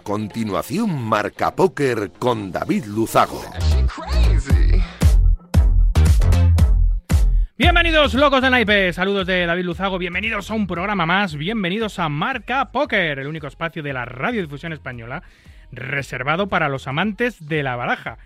A continuación, Marca Póker con David Luzago. Bienvenidos locos de naipe, saludos de David Luzago, bienvenidos a un programa más, bienvenidos a Marca Póker, el único espacio de la radiodifusión española reservado para los amantes de la baraja.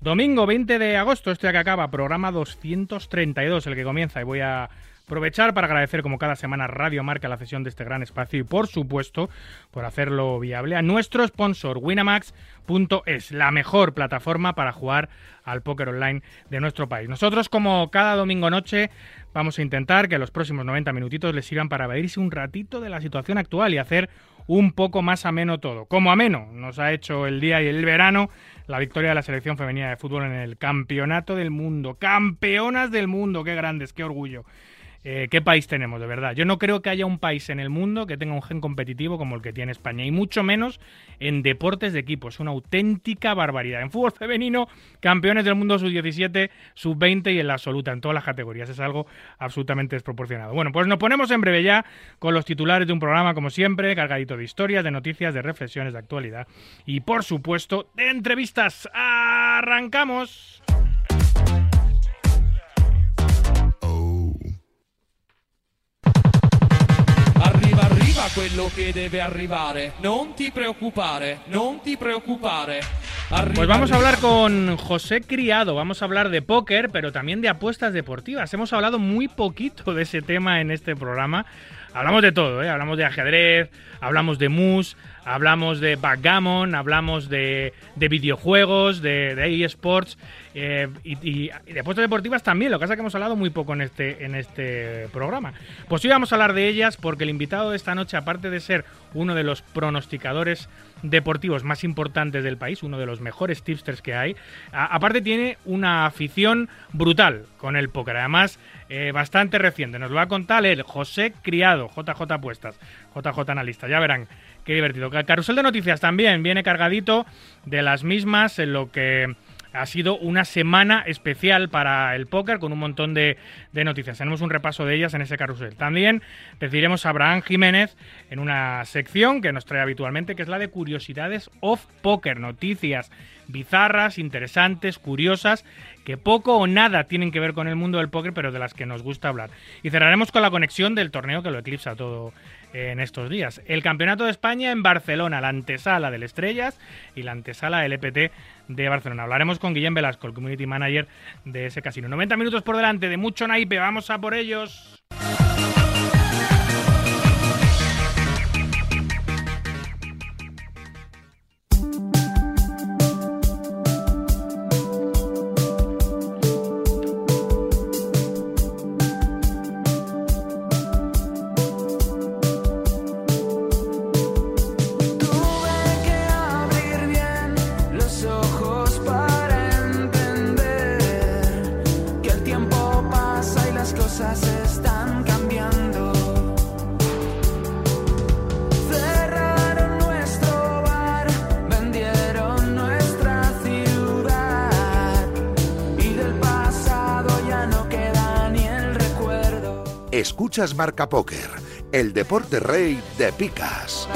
Domingo 20 de agosto, este que acaba, programa 232, el que comienza, y voy a aprovechar para agradecer como cada semana Radio Marca la cesión de este gran espacio y por supuesto por hacerlo viable a nuestro sponsor winamax.es, la mejor plataforma para jugar al póker online de nuestro país. Nosotros como cada domingo noche vamos a intentar que los próximos 90 minutitos les sirvan para evadirse un ratito de la situación actual y hacer un poco más ameno todo. Como ameno nos ha hecho el día y el verano la victoria de la selección femenina de fútbol en el Campeonato del Mundo. Campeonas del mundo, qué grandes, qué orgullo. Eh, ¿Qué país tenemos, de verdad? Yo no creo que haya un país en el mundo que tenga un gen competitivo como el que tiene España, y mucho menos en deportes de equipo. Es una auténtica barbaridad. En fútbol femenino, campeones del mundo sub-17, sub-20 y en la absoluta, en todas las categorías. Es algo absolutamente desproporcionado. Bueno, pues nos ponemos en breve ya con los titulares de un programa, como siempre, cargadito de historias, de noticias, de reflexiones de actualidad y, por supuesto, de entrevistas. ¡Arrancamos! Quello che arrivare. Non ti preoccupare, non ti preoccupare. Pues vamos a hablar con José Criado, vamos a hablar de póker, pero también de apuestas deportivas. Hemos hablado muy poquito de ese tema en este programa. Hablamos de todo, ¿eh? hablamos de ajedrez, hablamos de mus, hablamos de backgammon, hablamos de, videojuegos, de, de eSports eh, y, de apuestas deportivas también. Lo que pasa es que hemos hablado muy poco en este, en este programa. Pues hoy vamos a hablar de ellas porque el invitado de esta noche, aparte de ser uno de los pronosticadores deportivos más importantes del país, uno de los mejores tipsters que hay, aparte tiene una afición brutal con el póker. Además, eh, bastante reciente. Nos lo va a contar el José Criado, JJ Apuestas, JJ Analista. Ya verán Qué divertido. El carrusel de noticias también viene cargadito de las mismas en lo que ha sido una semana especial para el póker con un montón de, noticias. Tenemos un repaso de ellas en ese carrusel. También recibiremos a Abraham Jiménez en una sección que nos trae habitualmente, que es la de curiosidades off póker, noticias bizarras, interesantes, curiosas, que poco o nada tienen que ver con el mundo del póker, pero de las que nos gusta hablar. Y cerraremos con la conexión del torneo que lo eclipsa todo en estos días. El Campeonato de España en Barcelona, la antesala del Estrellas y la antesala del EPT de Barcelona. Hablaremos con Guillem Velasco, el Community Manager de ese casino. 90 minutos por delante de mucho naipe, vamos a por ellos. Escuchas Marca Póker, el deporte rey de picas.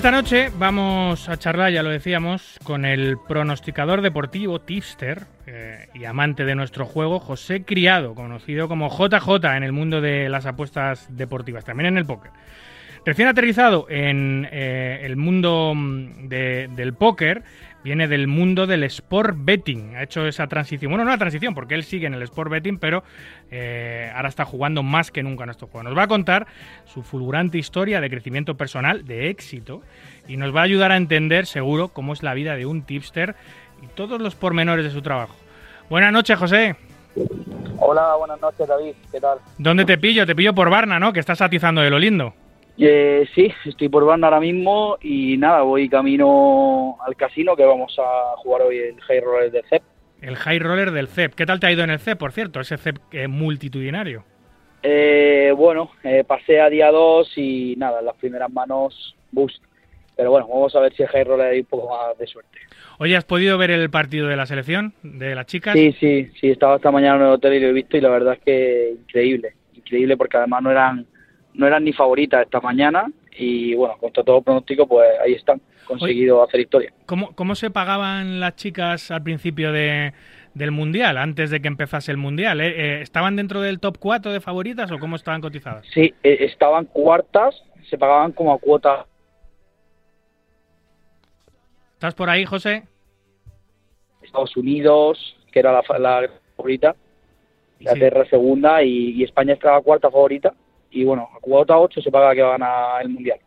Esta noche vamos a charlar, ya lo decíamos, con el pronosticador deportivo tipster eh, y amante de nuestro juego, José Criado, conocido como JJ en el mundo de las apuestas deportivas, también en el póker. Recién aterrizado en eh, el mundo mm, del póker, viene del mundo del sport betting. Ha hecho esa transición. Bueno, no la transición, porque él sigue en el sport betting, pero eh, ahora está jugando más que nunca en estos juegos. Nos va a contar su fulgurante historia de crecimiento personal, de éxito, y nos va a ayudar a entender, seguro, cómo es la vida de un tipster y todos los pormenores de su trabajo. Buenas noches, José. Hola, buenas noches, David. ¿Qué tal? ¿Dónde te pillo? Te pillo por Barna, ¿no? Que estás atizando de lo lindo. Eh, sí, estoy por Barna ahora mismo y nada, voy camino al casino que vamos a jugar hoy el High Roller de CEP El high roller del CEP. ¿Qué tal te ha ido en el CEP, por cierto? Ese CEP eh, multitudinario. Eh, bueno, eh, pasé a día 2 y nada, en las primeras manos boost. Pero bueno, vamos a ver si el high roller hay un poco más de suerte. Oye, ¿has podido ver el partido de la selección, de las chicas? Sí, sí, sí, estaba esta mañana en el hotel y lo he visto y la verdad es que increíble, increíble porque además no eran, no eran ni favoritas esta mañana y bueno, contra todo pronóstico, pues ahí están, conseguido hacer historia. ¿Cómo, ¿Cómo se pagaban las chicas al principio de, del Mundial, antes de que empezase el Mundial? ¿Eh? Eh, ¿Estaban dentro del top 4 de favoritas o cómo estaban cotizadas? Sí, eh, estaban cuartas, se pagaban como a cuota. ¿Estás por ahí, José? Estados Unidos, que era la, la favorita, Inglaterra segunda y, y España estaba cuarta favorita. Y bueno, a cuota 8 se paga que va a el Mundial.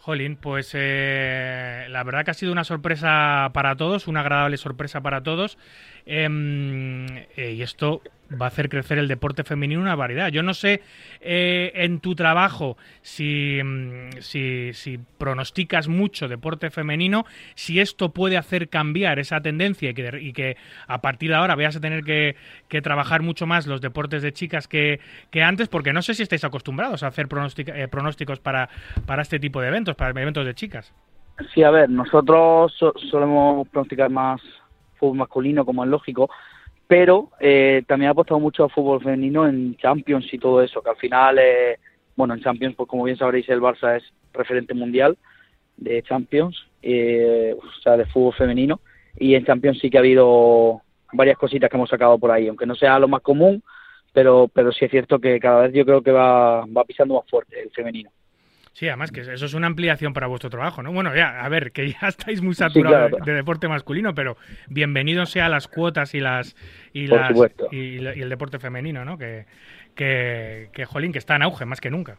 Jolín, pues eh, la verdad que ha sido una sorpresa para todos, una agradable sorpresa para todos. Em, eh, y esto va a hacer crecer el deporte femenino una variedad. Yo no sé eh, en tu trabajo si, mm, si, si pronosticas mucho deporte femenino, si esto puede hacer cambiar esa tendencia y que, y que a partir de ahora veas a tener que, que trabajar mucho más los deportes de chicas que, que antes, porque no sé si estáis acostumbrados a hacer pronóstica- eh, pronósticos para, para este tipo de eventos, para eventos de chicas. Sí, a ver, nosotros so- solemos pronosticar más fútbol masculino, como es lógico, pero eh, también ha apostado mucho al fútbol femenino en Champions y todo eso, que al final, eh, bueno, en Champions, pues como bien sabréis, el Barça es referente mundial de Champions, eh, o sea, de fútbol femenino, y en Champions sí que ha habido varias cositas que hemos sacado por ahí, aunque no sea lo más común, pero, pero sí es cierto que cada vez yo creo que va, va pisando más fuerte el femenino. Sí, además que eso es una ampliación para vuestro trabajo, ¿no? Bueno, ya, a ver, que ya estáis muy saturados claro. de, de deporte masculino, pero bienvenidos sea las cuotas y las y las y, y el deporte femenino, ¿no? Que, que, que jolín, que está en auge más que nunca.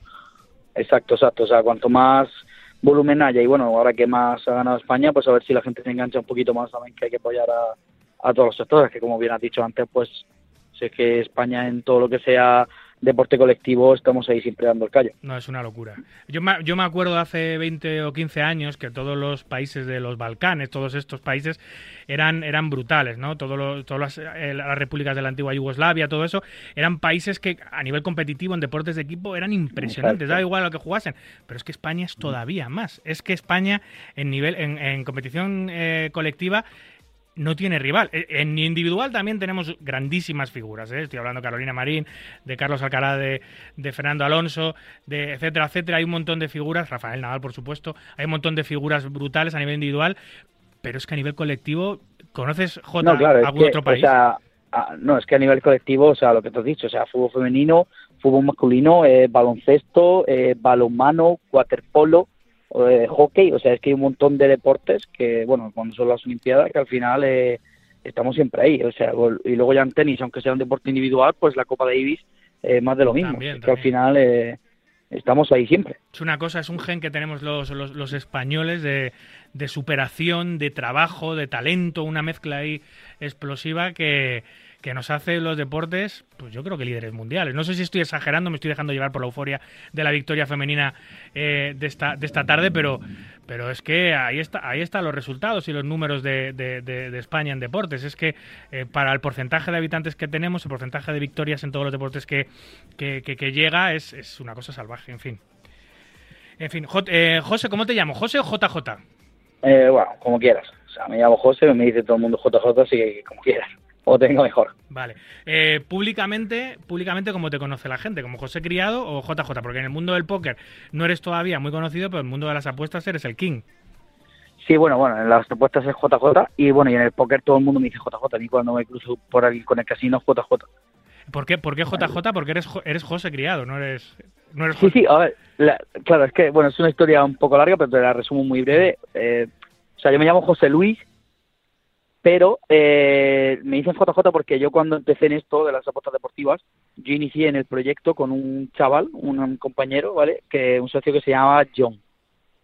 Exacto, exacto. O sea, cuanto más volumen haya y bueno, ahora que más ha ganado España, pues a ver si la gente se engancha un poquito más también que hay que apoyar a, a todos los sectores, que como bien has dicho antes, pues sé que España en todo lo que sea deporte colectivo estamos ahí siempre dando el callo. No, es una locura. Yo me, yo me acuerdo hace 20 o 15 años que todos los países de los Balcanes, todos estos países, eran, eran brutales, ¿no? Todos los- todas las, eh, las repúblicas de la antigua Yugoslavia, todo eso, eran países que a nivel competitivo en deportes de equipo eran impresionantes, Exacto. da igual lo que jugasen. Pero es que España es todavía más. Es que España en nivel, en, en competición eh, colectiva no tiene rival. Eh, En individual también tenemos grandísimas figuras. ¿eh? Estoy hablando de Carolina Marín, de Carlos Alcaraz, de, de Fernando Alonso, de etcétera, etcétera. Hay un montón de figuras, Rafael Nadal, por supuesto. Hay un montón de figuras brutales a nivel individual, pero es que a nivel colectivo, ¿conoces J No, claro, es algún que, otro país? o sea, a- no, es que a nivel colectivo, o sea, lo que te has dicho, o sea, fútbol femenino, fútbol masculino, eh, baloncesto, eh, balonmano, waterpolo, eh, hockey, o sea, es que hay un montón de deportes que, bueno, cuando son las Olimpiadas, que al final eh, estamos siempre ahí, o sea, y luego ya en tenis, aunque sea un deporte individual, pues la Copa Davis, eh, más de lo mismo, También, es que al también. final eh, estamos ahí siempre. Es una cosa, es un gen que tenemos los, los, los españoles de, de superación, de trabajo, de talento, una mezcla ahí explosiva que, que nos hace los deportes, pues yo creo que líderes mundiales. No sé si estoy exagerando, me estoy dejando llevar por la euforia de la victoria femenina eh, de, esta, de esta tarde, pero, pero es que ahí está, ahí están los resultados y los números de, de- España en deportes. Es que eh, para el porcentaje de habitantes que tenemos, el porcentaje de victorias en todos los deportes que, que, llega, es, es una cosa salvaje, en fin. En fin, eh, José, ¿cómo te llamo? ¿José o JJ? Eh, bueno, como quieras, o sea, me llamo José, me dice todo el mundo JJ, así que como quieras, o tenga mejor. Vale. Eh, públicamente, públicamente, ¿cómo te conoce la gente? ¿Como José Criado o JJ? Porque en el mundo del póker no eres todavía muy conocido, pero en el mundo de las apuestas eres el king. Sí, bueno, bueno, en las propuestas es JJ y bueno, y en el póker todo el mundo me dice JJ, a mí cuando me cruzo por aquí con el casino JJ. ¿Por qué, ¿Por qué JJ? Porque eres, eres José Criado, no eres, no eres Sí, sí, a ver, la- claro, es que, bueno, es una historia un poco larga, pero te la resumo muy breve. Eh, o sea, yo me llamo José Luis, pero eh, me dicen JJ porque yo cuando empecé en esto de las apuestas deportivas, yo inicié en el proyecto con un chaval, un, compañero, ¿vale? Que un socio que se llamaba John.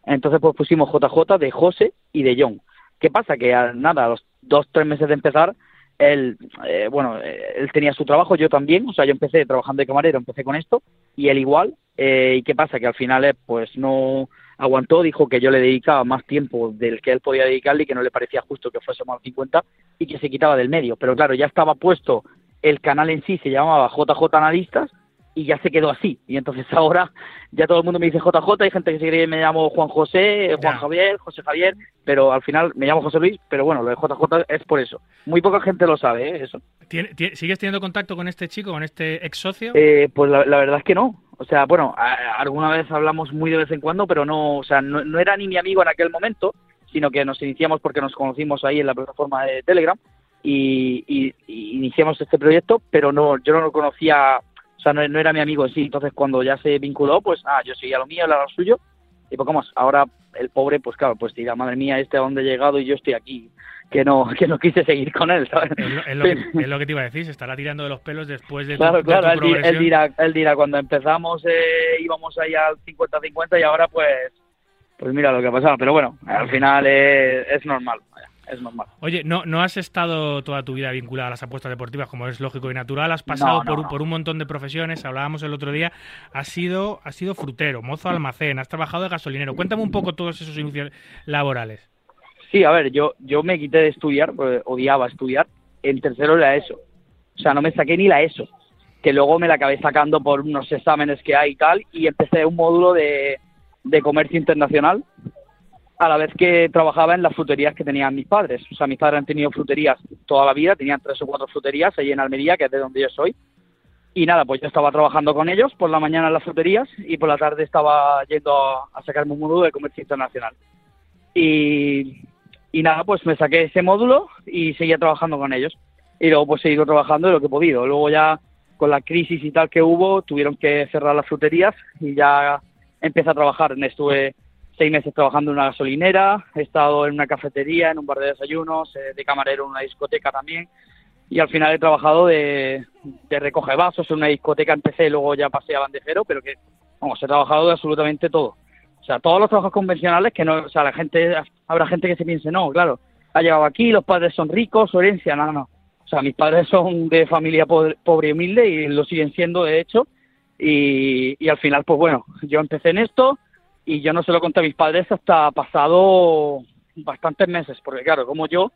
Entonces, pues pusimos JJ de José y de John. ¿Qué pasa? Que a, nada, a los dos, tres meses de empezar, él, eh, bueno, eh, él tenía su trabajo, yo también, o sea, yo empecé trabajando de camarero, empecé con esto, y él igual, eh, ¿y qué pasa? Que al final, eh, pues no, aguantó, dijo que yo le dedicaba más tiempo del que él podía dedicarle y que no le parecía justo que fuésemos al 50 y que se quitaba del medio. Pero claro, ya estaba puesto, el canal en sí se llamaba JJ Analistas y ya se quedó así. Y entonces ahora ya todo el mundo me dice JJ, hay gente que se cree que me llamo Juan José, Juan Javier, José Javier, pero al final me llamo José Luis, pero bueno, lo de JJ es por eso. Muy poca gente lo sabe, ¿eh? eso. ¿Sigues teniendo contacto con este chico, con este ex socio? Eh, pues la, verdad es que no. O sea, bueno, alguna vez hablamos muy de vez en cuando, pero no, o sea, no, era ni mi amigo en aquel momento, sino que nos iniciamos porque nos conocimos ahí en la plataforma de Telegram y, y iniciamos este proyecto, pero no, yo no lo conocía o sea, no, era mi amigo en sí. Entonces, cuando ya se vinculó, pues, ah, yo seguía lo mío, él era lo suyo. Y poco más. Ahora, el pobre, pues claro, pues dirá, madre mía, este a dónde he llegado y yo estoy aquí. Que no, que no quise seguir con él, ¿sabes? Es lo, que, te iba a decir, se estará tirando de los pelos después de Claro, claro, él, dirá, él dirá, cuando empezamos eh, íbamos ahí al 50-50 y ahora pues, pues mira lo que ha pasado. Pero bueno, al final es, es normal es normal. Oye, no, no has estado toda tu vida vinculada a las apuestas deportivas, como es lógico y natural. Has pasado por, por, un montón de profesiones. Hablábamos el otro día. Has sido, has sido frutero, mozo almacén, has trabajado de gasolinero. Cuéntame un poco todos esos inicios laborales. Sí, a ver, yo, yo me quité de estudiar, porque odiaba estudiar. En tercero la ESO. O sea, no me saqué ni la ESO. Que luego me la acabé sacando por unos exámenes que hay y tal. Y empecé un módulo de, de comercio internacional a la vez que trabajaba en las fruterías que tenían mis padres. O sea, mis padres han tenido fruterías toda la vida, tenían tres o cuatro fruterías ahí en Almería, que es de donde yo soy. Y nada, pues yo estaba trabajando con ellos por la mañana en las fruterías y por la tarde estaba yendo a, sacarme un módulo de comercio internacional. Y, y nada, pues me saqué ese módulo y seguía trabajando con ellos. Y luego pues he ido trabajando de lo que he podido. Luego ya con la crisis y tal que hubo, tuvieron que cerrar las fruterías y ya empecé a trabajar. Estuve seis meses trabajando en una gasolinera, he estado en una cafetería, en un bar de desayunos, eh, de camarero en una discoteca también, y al final he trabajado de, de recoge vasos en una discoteca, empecé, luego ya pasé a bandejero, pero que, vamos, he trabajado de absolutamente todo. O sea, todos los trabajos convencionales que no, o sea, la gente, habrá gente que se piense, no, claro, ha llegado aquí, los padres son ricos, su herencia, no, no. O sea, mis padres son de familia pobre, pobre y humilde y lo siguen siendo, de hecho, y, y al final, pues bueno, yo empecé en esto, y yo no se lo conté a mis padres hasta pasado bastantes meses, porque claro, como yo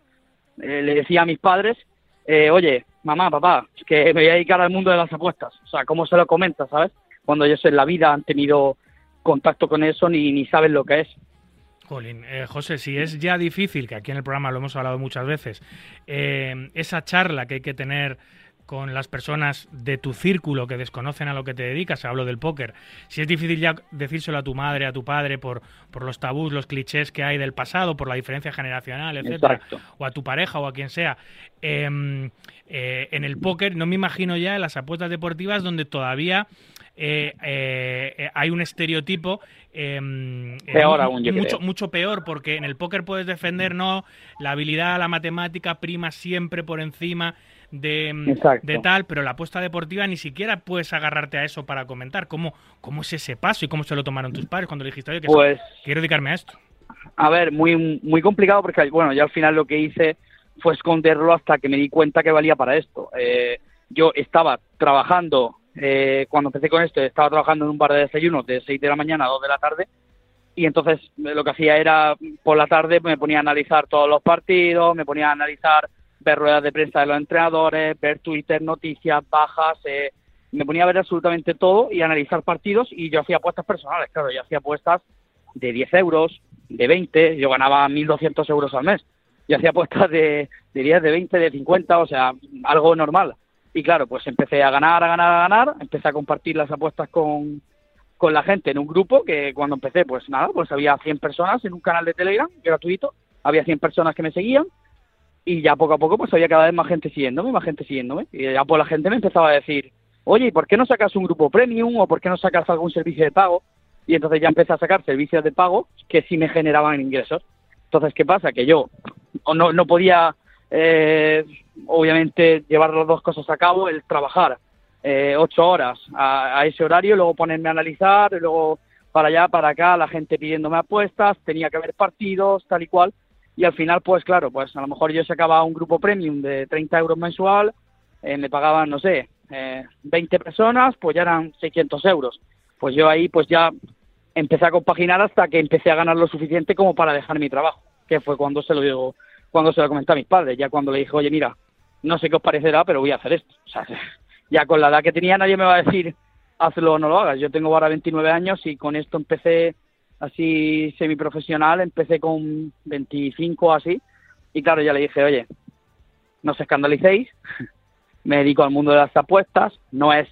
eh, le decía a mis padres, eh, oye, mamá, papá, que me voy a dedicar al mundo de las apuestas, o sea, ¿cómo se lo comenta, sabes? Cuando ellos en la vida han tenido contacto con eso ni, ni saben lo que es. Jolín, eh, José, si es ya difícil, que aquí en el programa lo hemos hablado muchas veces, esa charla que hay que tener con las personas de tu círculo que desconocen a lo que te dedicas, hablo del póker, si es difícil ya decírselo a tu madre, a tu padre, por, por los tabús, los clichés que hay del pasado, por la diferencia generacional, etcétera, o a tu pareja o a quien sea, em, eh, en el póker no me imagino ya en las apuestas deportivas donde todavía eh, eh, hay un estereotipo em, peor aún, mucho, mucho peor porque en el póker puedes defender no la habilidad la matemática prima siempre por encima de, de, tal, pero la apuesta deportiva ni siquiera puedes agarrarte a eso para comentar. ¿Cómo, cómo es ese paso y cómo se lo tomaron tus padres cuando dijiste, oye, que pues, quiero dedicarme a esto? A ver, muy, muy complicado porque, bueno, yo al final lo que hice fue esconderlo hasta que me di cuenta que valía para esto. Eh, yo estaba trabajando, eh, cuando empecé con esto, estaba trabajando en un bar de desayuno de 6 de la mañana a 2 de la tarde y entonces lo que hacía era por la tarde me ponía a analizar todos los partidos, me ponía a analizar ver ruedas de prensa de los entrenadores, ver Twitter, noticias, bajas, eh, me ponía a ver absolutamente todo y analizar partidos y yo hacía apuestas personales, claro, yo hacía apuestas de 10 euros, de 20, yo ganaba 1.200 euros al mes, yo hacía apuestas de, de 10, de 20, de 50, o sea, algo normal. Y claro, pues empecé a ganar, a ganar, a ganar, empecé a compartir las apuestas con, con la gente en un grupo que cuando empecé, pues nada, pues había 100 personas en un canal de Telegram gratuito, había 100 personas que me seguían y ya poco a poco pues había cada vez más gente siguiéndome, más gente siguiéndome. Y ya pues la gente me empezaba a decir, oye, ¿y por qué no sacas un grupo premium o por qué no sacas algún servicio de pago? Y entonces ya empecé a sacar servicios de pago que sí me generaban ingresos. Entonces, ¿qué pasa? Que yo no, no podía, eh, obviamente, llevar las dos cosas a cabo, el trabajar eh, ocho horas a, a, ese horario, luego ponerme a analizar, luego para allá, para acá, la gente pidiéndome apuestas, tenía que haber partidos, tal y cual y al final, pues claro, pues a lo mejor yo sacaba un grupo premium de 30 euros mensual, eh, me pagaban, no sé, eh, 20 personas, pues ya eran 600 euros. Pues yo ahí, pues ya empecé a compaginar hasta que empecé a ganar lo suficiente como para dejar mi trabajo, que fue cuando se lo digo, cuando se lo comenté a mis padres, ya cuando le dije, oye, mira, no sé qué os parecerá, pero voy a hacer esto. O sea, ya con la edad que tenía nadie me va a decir, hazlo o no lo hagas. Yo tengo ahora 29 años y con esto empecé así semiprofesional, empecé con 25 así, y claro, ya le dije, oye, no os escandalicéis, me dedico al mundo de las apuestas, no es,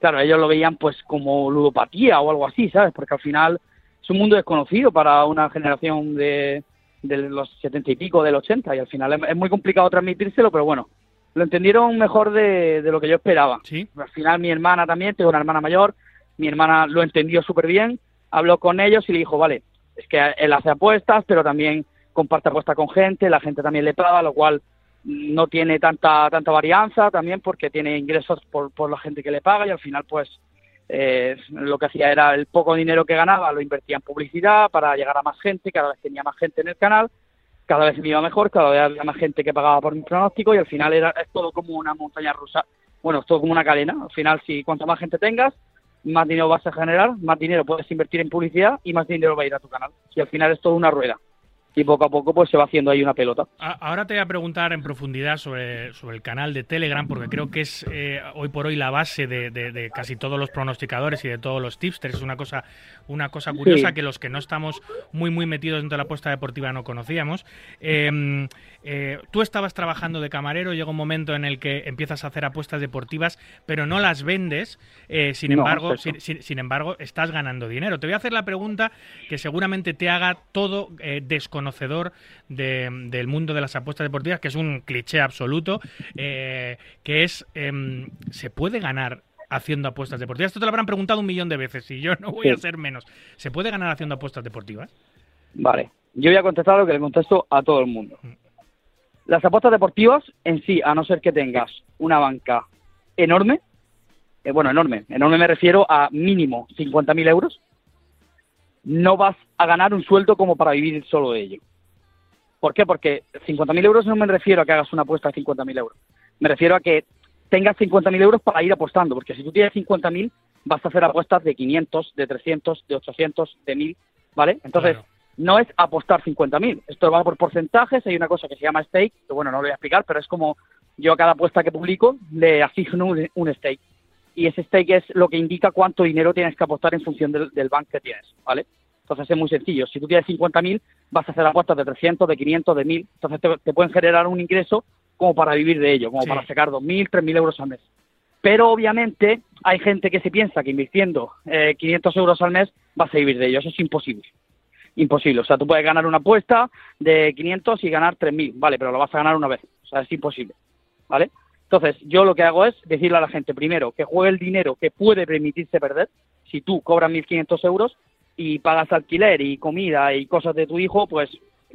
claro, ellos lo veían pues como ludopatía o algo así, ¿sabes? Porque al final es un mundo desconocido para una generación de, de los 70 y pico, del 80, y al final es, muy complicado transmitírselo, pero bueno, lo entendieron mejor de, de lo que yo esperaba. ¿Sí? Al final mi hermana también, tengo una hermana mayor, mi hermana lo entendió súper bien, habló con ellos y le dijo, vale, es que él hace apuestas, pero también comparte apuestas con gente, la gente también le paga, lo cual no tiene tanta tanta varianza también porque tiene ingresos por, por la gente que le paga y al final pues eh, lo que hacía era el poco dinero que ganaba lo invertía en publicidad para llegar a más gente, cada vez tenía más gente en el canal, cada vez me iba mejor, cada vez había más gente que pagaba por mi pronóstico y al final era es todo como una montaña rusa, bueno, es todo como una cadena, al final si cuanto más gente tengas, más dinero vas a generar, más dinero puedes invertir en publicidad y más dinero va a ir a tu canal. Y al final es todo una rueda y poco a poco pues se va haciendo ahí una pelota. Ahora te voy a preguntar en profundidad sobre, sobre el canal de Telegram, porque creo que es eh, hoy por hoy la base de, casi todos los pronosticadores y de todos los tipsters. Es una cosa, una cosa curiosa que los que no estamos muy muy metidos dentro de la apuesta deportiva no conocíamos. Em, eh, tú estabas trabajando de camarero, llega un momento en el que empiezas a hacer apuestas deportivas, pero no las vendes. Eh, sin embargo, sin, embargo, estás ganando dinero. Te voy a hacer la pregunta que seguramente te haga todo desconocido conocedor del mundo de las apuestas deportivas, que es un cliché absoluto, eh, que es, em, ¿se puede ganar haciendo apuestas deportivas? Esto te lo habrán preguntado un millón de veces y yo no voy a ser menos. ¿Se puede ganar haciendo apuestas deportivas? Vale, yo voy a contestar lo que le contesto a todo el mundo. Mm. Las apuestas deportivas en sí, a no ser que tengas una banca enorme, eh, bueno, enorme, enorme me refiero a mínimo 50.000 euros, no vas a ganar un sueldo como para vivir solo de ello. ¿Por qué? Porque 50.000 euros no me refiero a que hagas una apuesta de 50.000 euros. Me refiero a que tengas 50.000 euros para ir apostando, porque si tú tienes 50.000 vas a hacer apuestas de 500, de 300, de 800, de 1.000, ¿vale? Entonces, no es apostar 50.000. Esto va por porcentajes, hay una cosa que se llama stake, que bueno, no lo voy a explicar, pero es como yo a cada apuesta que publico le asigno un, un stake y ese stake es lo que indica cuánto dinero tienes que apostar en función del, del bank que tienes, ¿vale? Entonces es muy sencillo. Si tú tienes 50.000, vas a hacer apuestas de 300, de 500, de 1.000. Entonces te, pueden generar un ingreso como para vivir de ello, como para sacar 2.000, 3.000 euros al mes. Pero obviamente hay gente que se piensa que invirtiendo eh, 500 euros al mes vas a vivir de ello. Eso es imposible. Imposible. O sea, tú puedes ganar una apuesta de 500 y ganar 3.000, ¿vale? Pero lo vas a ganar una vez. O sea, es imposible. ¿Vale? Entonces, yo lo que hago es decirle a la gente, primero, que juegue el dinero que puede permitirse perder. Si tú cobras 1.500 euros y pagas alquiler y comida y cosas de tu hijo, pues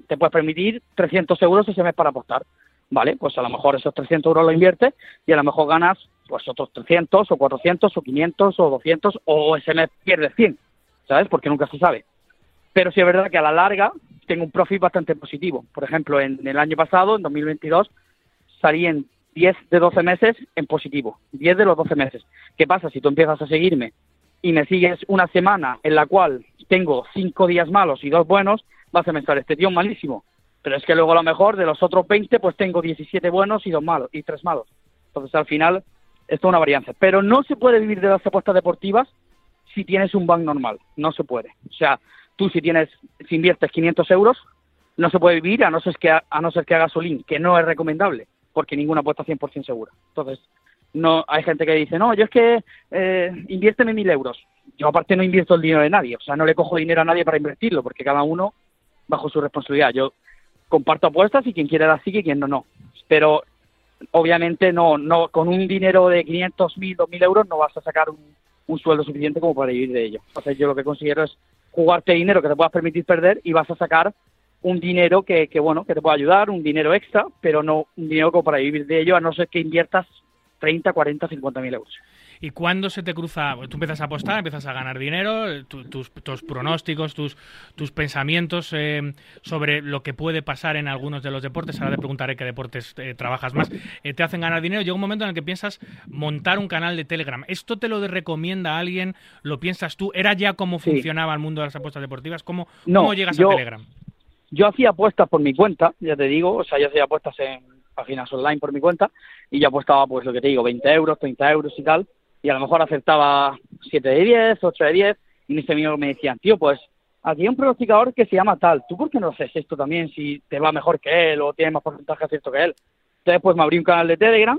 te puedes permitir 300 euros ese mes para apostar. ¿Vale? Pues a lo mejor esos 300 euros lo inviertes y a lo mejor ganas pues otros 300 o 400 o 500 o 200 o ese mes pierdes 100, ¿sabes? Porque nunca se sabe. Pero sí es verdad que a la larga tengo un profit bastante positivo. Por ejemplo, en, el año pasado, en 2022, salí en 10 de 12 meses en positivo, 10 de los 12 meses. ¿Qué pasa si tú empiezas a seguirme y me sigues una semana en la cual tengo 5 días malos y 2 buenos, vas a pensar, este tío es malísimo. Pero es que luego a lo mejor de los otros 20 pues tengo 17 buenos y 2 malos y 3 malos. Entonces al final esto es una varianza. Pero no se puede vivir de las apuestas deportivas si tienes un bank normal, no se puede. O sea, tú si tienes, si inviertes 500 euros, no se puede vivir a no ser que, a no ser que hagas solín, que no es recomendable porque ninguna apuesta 100% segura. Entonces, no hay gente que dice, no, yo es que eh, inviérteme mil euros. Yo aparte no invierto el dinero de nadie, o sea, no le cojo dinero a nadie para invertirlo, porque cada uno bajo su responsabilidad. Yo comparto apuestas y quien quiere las sigue y quien no, no. Pero obviamente no, no, con un dinero de 500, 1000, 2000 euros no vas a sacar un, un sueldo suficiente como para vivir de ello. Entonces yo lo que considero es jugarte dinero que te puedas permitir perder y vas a sacar un dinero que, que, bueno, que te pueda ayudar, un dinero extra, pero no un dinero como para vivir de ello, a no ser que inviertas 30, 40, 50 mil euros. ¿Y cuándo se te cruza? Tú empiezas a apostar, empiezas a ganar dinero, tus, tus, pronósticos, tus, tus pensamientos eh, sobre lo que puede pasar en algunos de los deportes, ahora te preguntaré qué deportes eh, trabajas más, eh, te hacen ganar dinero. Llega un momento en el que piensas montar un canal de Telegram. ¿Esto te lo recomienda alguien? ¿Lo piensas tú? ¿Era ya cómo funcionaba el mundo de las apuestas deportivas? ¿Cómo, cómo llegas a Telegram? Yo hacía apuestas por mi cuenta, ya te digo, o sea, yo hacía apuestas en páginas online por mi cuenta y yo apostaba, pues lo que te digo, 20 euros, 30 euros y tal, y a lo mejor acertaba 7 de 10, 8 de 10, y mis amigos me decían, tío, pues aquí hay un pronosticador que se llama tal, ¿tú por qué no haces esto también si te va mejor que él o tienes más porcentaje acierto que él? Entonces, pues me abrí un canal de Telegram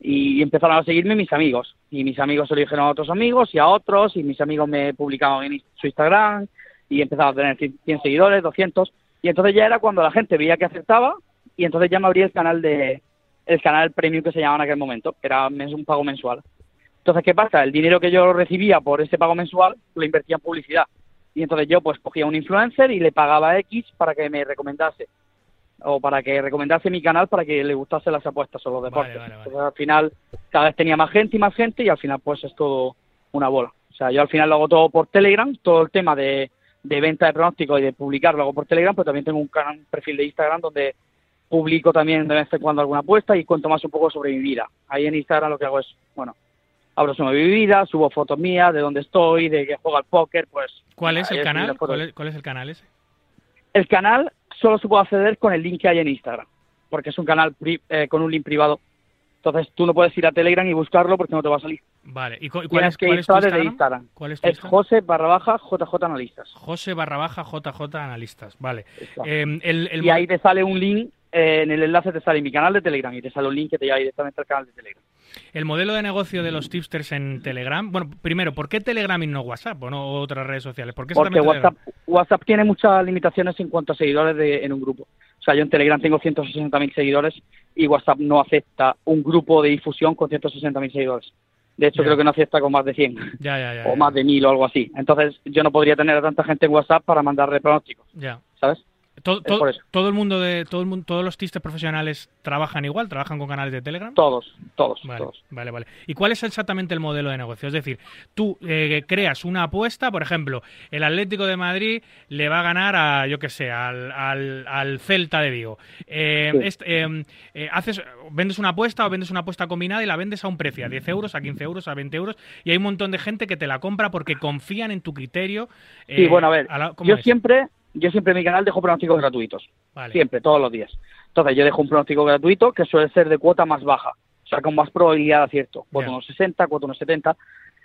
y empezaron a seguirme mis amigos. Y mis amigos se lo dijeron a otros amigos y a otros, y mis amigos me publicaban en su Instagram y empezaba a tener 100 seguidores, 200. Y entonces ya era cuando la gente veía que acertaba y entonces ya me abrí el canal de el canal premium que se llamaba en aquel momento, que era un pago mensual. Entonces, ¿qué pasa? El dinero que yo recibía por ese pago mensual lo invertía en publicidad. Y entonces yo pues cogía un influencer y le pagaba X para que me recomendase. O para que recomendase mi canal para que le gustase las apuestas o los deportes. Entonces, al final cada vez tenía más gente y más gente y al final pues es todo una bola. O sea, yo al final lo hago todo por Telegram, todo el tema de, de venta de pronósticos y de publicarlo hago por Telegram, pero también tengo un canal, un perfil de Instagram donde publico también de vez en cuando alguna apuesta y cuento más un poco sobre mi vida. Ahí en Instagram lo que hago es, bueno, hablo sobre mi vida, subo fotos mías, de dónde estoy, de que juego al póker, pues... ¿Cuál es el canal? ¿Cuál es, el canal ese? El canal solo se puede acceder con el link que hay en Instagram, porque es un canal eh, con un link privado. Entonces tú no puedes ir a Telegram y buscarlo porque no te va a salir. Vale, ¿y cuál, es, que cuál es tu Instagram? Instagram? ¿Cuál es, tu es José barra baja JJ Analistas. José barra baja JJ Analistas, vale. Eh, el, y ahí te sale un link, eh, en el enlace te sale mi canal de Telegram y te sale un link que te lleva directamente al canal de Telegram. El modelo de negocio de los tipsters en Telegram. Bueno, primero, ¿por qué Telegram y no WhatsApp o no otras redes sociales? Porque WhatsApp, WhatsApp tiene muchas limitaciones en cuanto a seguidores de, en un grupo. O sea, yo en Telegram tengo 160.000 seguidores y WhatsApp no acepta un grupo de difusión con 160.000 seguidores. De hecho, creo que no acepta con más de 100. o más de 1000 o algo así. Entonces, yo no podría tener a tanta gente en WhatsApp para mandarle pronósticos. Ya. ¿Sabes? Todo, todo, el mundo de todo el mundo, todos los tistes profesionales trabajan igual, trabajan con canales de Telegram. Todos, todos, vale, todos. Vale, vale. ¿Y cuál es exactamente el modelo de negocio? Es decir, tú eh, creas una apuesta, por ejemplo, el Atlético de Madrid le va a ganar a, yo qué sé, al, al, Celta de Vigo. Eh, em, eh, haces, vendes una apuesta o vendes una apuesta combinada y la vendes a un precio, a 10 euros, a 15 euros, a 20 euros, y hay un montón de gente que te la compra porque confían en tu criterio. sí, bueno, a ver, yo siempre yo siempre en mi canal dejo pronósticos gratuitos. Siempre, todos los días. Entonces yo dejo un pronóstico gratuito que suele ser de cuota más baja, o sea, con más probabilidad de acierto, cuota unos 60, cuota unos 70.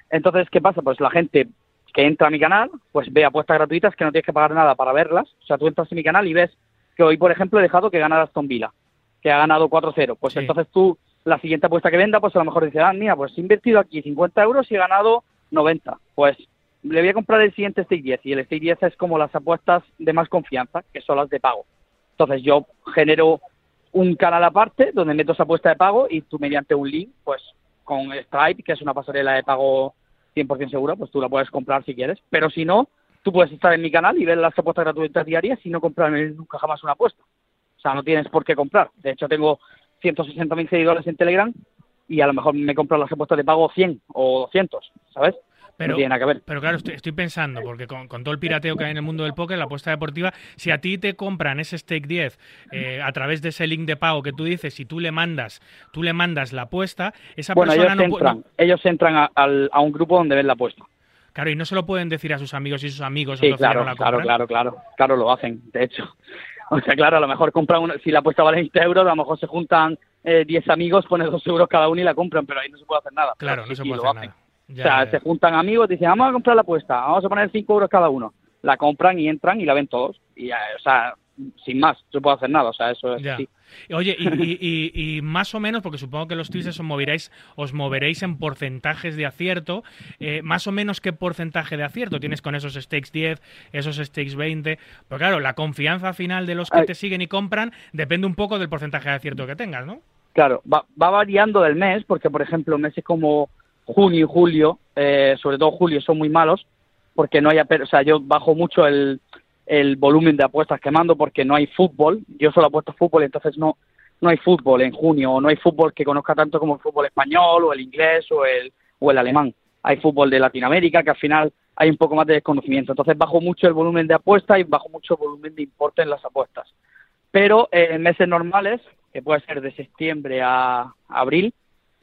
Entonces, ¿qué pasa? Pues la gente que entra a mi canal, pues ve apuestas gratuitas que no tienes que pagar nada para verlas. O sea, tú entras en mi canal y ves que hoy, por ejemplo, he dejado que gana Aston Villa, que ha ganado 4-0. Pues entonces tú, la siguiente apuesta que venda, pues a lo mejor dices, ah, mira, pues he invertido aquí 50 euros y he ganado 90. Pues le voy a comprar el siguiente Stake 10 y el Stake 10 es como las apuestas de más confianza, que son las de pago. Entonces yo genero un canal aparte donde meto esa apuesta de pago y tú mediante un link, pues con Stripe, que es una pasarela de pago 100% segura, pues tú la puedes comprar si quieres. Pero si no, tú puedes estar en mi canal y ver las apuestas gratuitas diarias y no comprarme nunca jamás una apuesta. O sea, no tienes por qué comprar. De hecho, tengo 160.000 seguidores en Telegram y a lo mejor me compro las apuestas de pago 100 o 200, ¿sabes? Pero, Pero claro, estoy, pensando, porque con, todo el pirateo que hay en el mundo del póker, la apuesta deportiva, si a ti te compran ese stake 10 eh, a través de ese link de pago que tú dices, si tú le mandas, tú le mandas la apuesta, esa persona ellos no entran, ellos entran a, un grupo donde ven la apuesta. Claro, y no se lo pueden decir a sus amigos y sus amigos. Sí, claro, claro, claro, claro, claro, lo hacen, de hecho. O sea, claro, a lo mejor compran, una, si la apuesta vale 20 euros, a lo mejor se juntan eh, 10 amigos, ponen 2 euros cada uno y la compran, pero ahí no se puede hacer nada. Claro, no se puede hacer nada o sea, se juntan amigos, dicen, vamos a comprar la apuesta, vamos a poner 5 euros cada uno. La compran y entran y la ven todos. Y, o sea, sin más, no puedo hacer nada, o sea, eso es así. Oye, y, y, más o menos, porque supongo que los twists os moveréis, os moveréis en porcentajes de acierto, eh, más o menos qué porcentaje de acierto tienes con esos stakes 10, esos stakes 20, pero claro, la confianza final de los que te siguen y compran depende un poco del porcentaje de acierto que tengas, ¿no? Claro, va, va variando del mes, porque por ejemplo, meses como junio y julio, eh, sobre todo julio, son muy malos porque no hay, o sea, yo bajo mucho el, el volumen de apuestas que mando porque no hay fútbol. Yo solo apuesto fútbol, entonces no no hay fútbol en junio, o no hay fútbol que conozca tanto como el fútbol español o el inglés o el o el alemán. Hay fútbol de Latinoamérica que al final hay un poco más de desconocimiento. Entonces bajo mucho el volumen de apuestas y bajo mucho el volumen de importe en las apuestas. Pero eh, en meses normales, que puede ser de septiembre a abril,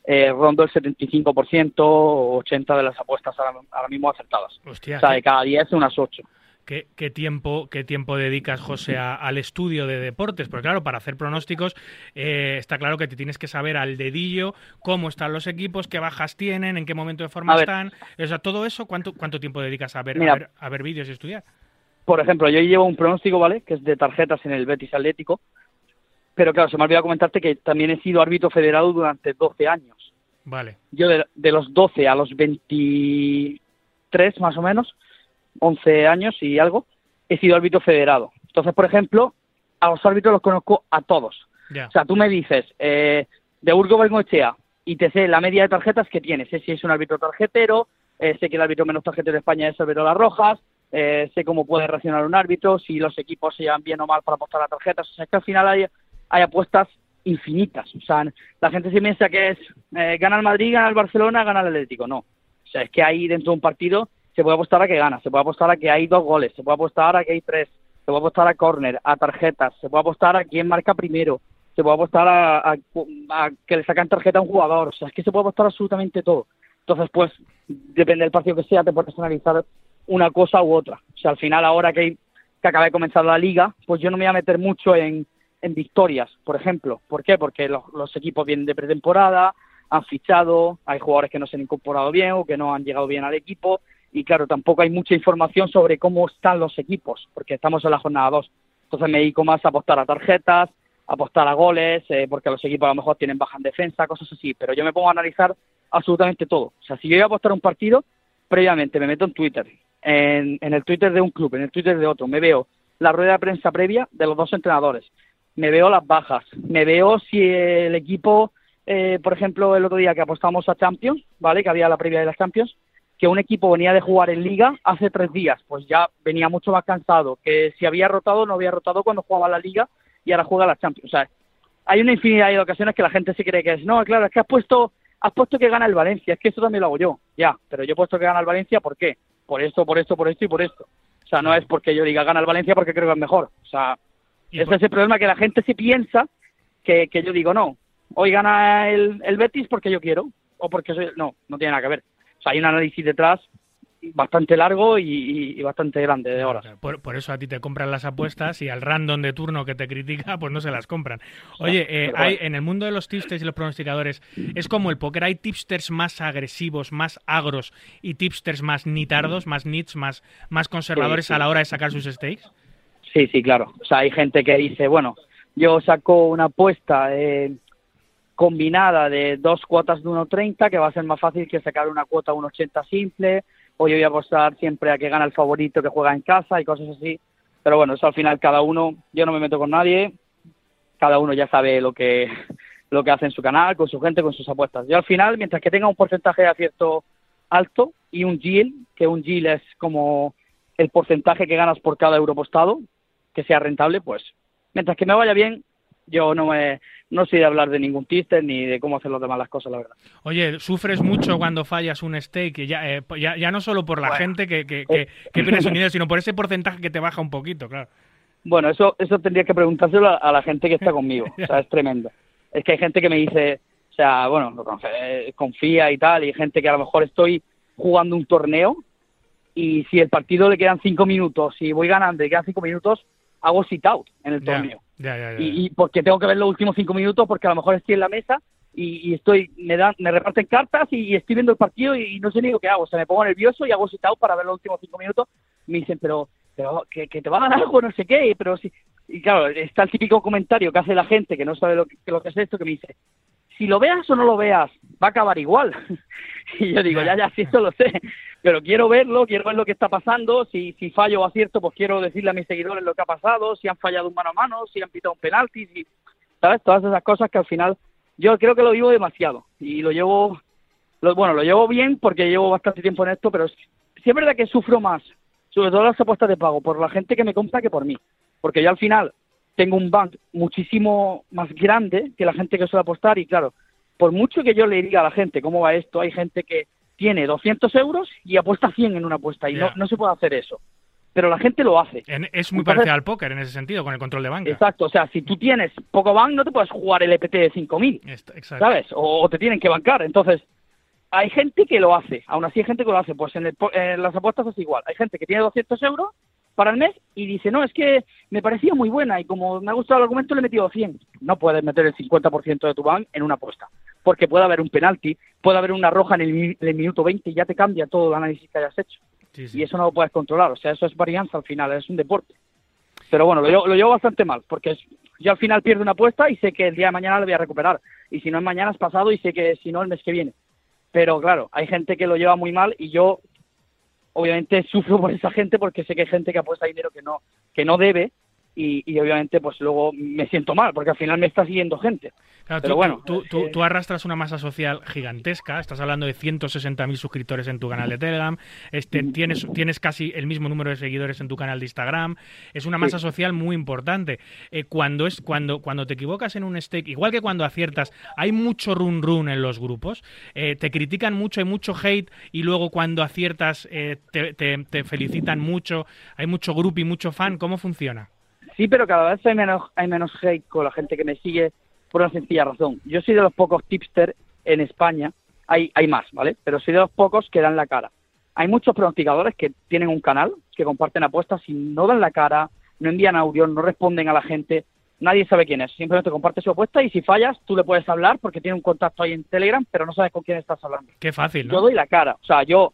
eh, rondo el 75% o 80% de las apuestas ahora, mismo acertadas. Hostia, o sea, de cada 10 unas 8. ¿Qué, qué, tiempo, ¿Qué tiempo dedicas, José, al estudio de deportes? Porque claro, para hacer pronósticos eh, está claro que te tienes que saber al dedillo cómo están los equipos, qué bajas tienen, en qué momento de forma están. O sea, todo eso, ¿cuánto, cuánto tiempo dedicas a ver, a ver, a ver vídeos y estudiar? Por ejemplo, yo llevo un pronóstico, ¿vale? Que es de tarjetas en el Betis Atlético. Pero claro, se me ha olvidado comentarte que también he sido árbitro federado durante 12 años. Vale. Yo de, de los 12 a los 23 más o menos 11 años y algo, he sido árbitro federado. Entonces, por ejemplo, a los árbitros los conozco a todos. O sea, tú me dices, eh, de Urgo Bengochea, y te sé la media de tarjetas que tienes. Sé si es un árbitro tarjetero, eh, sé que el árbitro menos tarjetero de España es Las Rojas, eh, sé cómo puede reaccionar un árbitro, si los equipos se llevan bien o mal para apostar a tarjetas. O sea, es que al final hay, hay apuestas infinitas. O sea, la gente se piensa que es eh, gana el Madrid, gana el Barcelona, gana el Atlético. No. O sea, es que ahí dentro de un partido se puede apostar a que gana, se puede apostar a que hay dos goles, se puede apostar a que hay tres, se puede apostar a córner, a tarjetas, se puede apostar a quién marca primero, se puede apostar a, que le sacan tarjeta a un jugador, o sea, es que se puede apostar absolutamente todo. Entonces, pues, depende del partido que sea, te puedes analizar una cosa u otra. O sea, al final, ahora que, que acaba de comenzar la liga, pues yo no me voy a meter mucho en, en victorias, por ejemplo. ¿Por qué? Porque los, equipos vienen de pretemporada, han fichado, hay jugadores que no se han incorporado bien o que no han llegado bien al equipo, y claro, tampoco hay mucha información sobre cómo están los equipos, porque estamos en la jornada 2. Entonces me dedico más a apostar a tarjetas, a apostar a goles, eh, porque los equipos a lo mejor tienen baja en defensa, cosas así, pero yo me pongo a analizar absolutamente todo. O sea, si yo voy a apostar un partido, previamente me meto en Twitter, en, el Twitter de un club, en el Twitter de otro, me veo la rueda de prensa previa de los dos entrenadores, me veo las bajas, me veo si el equipo, eh, por ejemplo, el otro día que apostamos a Champions, ¿vale? Que había la previa de las Champions, que un equipo venía de jugar en liga hace tres días, pues ya venía mucho más cansado, que si había rotado no había rotado cuando jugaba la liga y ahora juega la Champions. O sea, hay una infinidad de ocasiones que la gente se cree que es, no, claro, es que has puesto, has puesto que gana el Valencia, es que eso también lo hago yo, ya, pero yo he puesto que gana el Valencia, ¿por qué? Por esto, por esto, por esto y por esto. O sea, no es porque yo diga gana el Valencia porque creo que es mejor. O sea, ese es el problema que la gente se piensa que, que yo digo, no, hoy gana el, el Betis porque yo quiero, o porque soy, no, no tiene nada que ver hay un análisis detrás bastante largo y, bastante grande de horas. Por, eso a ti te compran las apuestas y al random de turno que te critica, pues no se las compran. Oye, eh, hay, en el mundo de los tipsters y los pronosticadores, ¿es como el póker? ¿Hay tipsters más agresivos, más agros y tipsters más nitardos, más nits, más, más conservadores a la hora de sacar sus stakes? Sí, sí, claro. O sea, hay gente que dice, bueno, yo saco una apuesta... Eh, combinada de dos cuotas de 1.30, que va a ser más fácil que sacar una cuota 1.80 simple, o yo voy a apostar siempre a que gana el favorito que juega en casa y cosas así. Pero bueno, eso al final cada uno, yo no me meto con nadie, cada uno ya sabe lo que, lo que hace en su canal, con su gente, con sus apuestas. Yo al final, mientras que tenga un porcentaje de acierto alto y un yield, que un yield es como el porcentaje que ganas por cada euro apostado, que sea rentable, pues mientras que me vaya bien, yo no me no soy de hablar de ningún tister ni de cómo hacer los demás las cosas, la verdad. Oye, ¿sufres mucho cuando fallas un stake? Ya, eh, ya, ya no solo por la gente que, que, que, que su dinero, sino por ese porcentaje que te baja un poquito, claro. Bueno, eso, eso tendría que preguntárselo a, la gente que está conmigo. o sea, es tremendo. Es que hay gente que me dice, o sea, bueno, eh, confía y tal, y hay gente que a lo mejor estoy jugando un torneo y si el partido le quedan cinco minutos, si voy ganando y quedan cinco minutos, hago sit out en el torneo. y, porque tengo que ver los últimos cinco minutos porque a lo mejor estoy en la mesa y, estoy me dan me reparten cartas y, estoy viendo el partido y, no sé ni lo que hago. O sea, me pongo nervioso y hago sit out para ver los últimos cinco minutos. Me dicen, pero pero que, te va a dar algo, no sé qué, pero sí. Y claro, está el típico comentario que hace la gente que no sabe lo que, lo que es esto, que me dice, si lo veas o no lo veas, va a acabar igual. y yo digo, ya, ya, sí, eso lo sé, pero quiero verlo, quiero ver lo que está pasando, si, si fallo o acierto, pues quiero decirle a mis seguidores lo que ha pasado, si han fallado un mano a mano, si han pitado un penalti, si, ¿sabes? Todas esas cosas que al final yo creo que lo vivo demasiado y lo llevo, lo, bueno, lo llevo bien porque llevo bastante tiempo en esto, pero sí es verdad que sufro más, sobre todo las apuestas de pago, por la gente que me compra que por mí, porque yo al final tengo un bank muchísimo más grande que la gente que suele apostar y claro, por mucho que yo le diga a la gente cómo va esto, hay gente que, tiene 200 euros y apuesta 100 en una apuesta y no, no se puede hacer eso. Pero la gente lo hace. En- es muy Entonces- parecido al póker en ese sentido, con el control de banca. Exacto, o sea, si tú tienes poco bank no te puedes jugar el EPT de 5.000, Est- Exacto. ¿sabes? O, o te tienen que bancar. Entonces, hay gente que lo hace, aún así hay gente que lo hace. Pues en, el en las apuestas es igual. Hay gente que tiene 200 euros para el mes y dice, no, es que me parecía muy buena y como me ha gustado el argumento le he metido 100. No puedes meter el 50% de tu bank en una apuesta, porque puede haber un penalti, puede haber una roja en el, en el minuto 20 y ya te cambia todo el análisis que hayas hecho. Sí, sí. Y eso no lo puedes controlar, o sea, eso es varianza al final, es un deporte. Pero bueno, lo llevo, lo llevo bastante mal, porque es- yo al final pierdo una apuesta y sé que el día de mañana lo voy a recuperar. Y si no es mañana es pasado y sé que si no el mes que viene. Pero claro, hay gente que lo lleva muy mal y yo obviamente sufro por esa gente porque sé que hay gente que apuesta dinero que no, que no debe y, y obviamente pues luego me siento mal porque al final me está siguiendo gente. Claro, Pero tú, bueno, tú, arrastras una masa social gigantesca, estás hablando de 160.000 suscriptores en tu canal de Telegram, este, tienes, tienes casi el mismo número de seguidores en tu canal de Instagram, es una masa social muy importante. Eh, cuando, es, cuando, cuando te equivocas en un stake, igual que cuando aciertas, hay mucho run run en los grupos, eh, te critican mucho, hay mucho hate y luego cuando aciertas eh, te, te- te felicitan mucho, hay mucho grupo y mucho fan, ¿cómo funciona? Sí, pero cada vez hay menos, hay menos hate con la gente que me sigue por una sencilla razón. Yo soy de los pocos tipster en España, hay, hay más, ¿vale? Pero soy de los pocos que dan la cara. Hay muchos pronosticadores que tienen un canal, que comparten apuestas y no dan la cara, no envían audio, no responden a la gente, nadie sabe quién es, simplemente comparte su apuesta y si fallas tú le puedes hablar porque tiene un contacto ahí en Telegram, pero no sabes con quién estás hablando. Qué fácil, Yo doy la cara, o sea, yo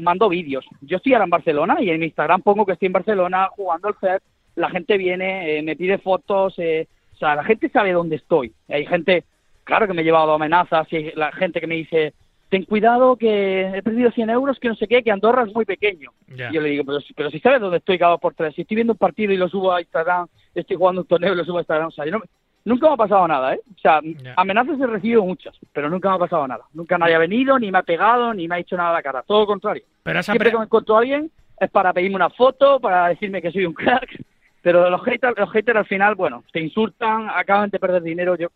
mando vídeos. Yo estoy ahora en Barcelona y en mi Instagram pongo que estoy en Barcelona jugando al FED. La gente viene, eh, me pide fotos, eh, o sea, la gente sabe dónde estoy. Hay gente, claro que me he llevado amenazas y hay la gente que me dice, ten cuidado que he perdido 100 euros, que no sé qué, que Andorra es muy pequeño. Y yo le digo, pero, si- pero si sabes dónde estoy cada por tres, si estoy viendo un partido y lo subo a Instagram, estoy jugando un torneo y lo subo a Instagram, o sea, yo no, nunca me ha pasado nada, ¿eh? O sea, amenazas he recibido muchas, pero nunca me ha pasado nada. Nunca nadie ha venido, ni me ha pegado, ni me ha hecho nada a la cara, todo lo contrario. Pero Siempre que me encuentro a alguien es para pedirme una foto, para decirme que soy un crack, pero los haters, los haters al final, bueno, te insultan, acaban de perder dinero, yo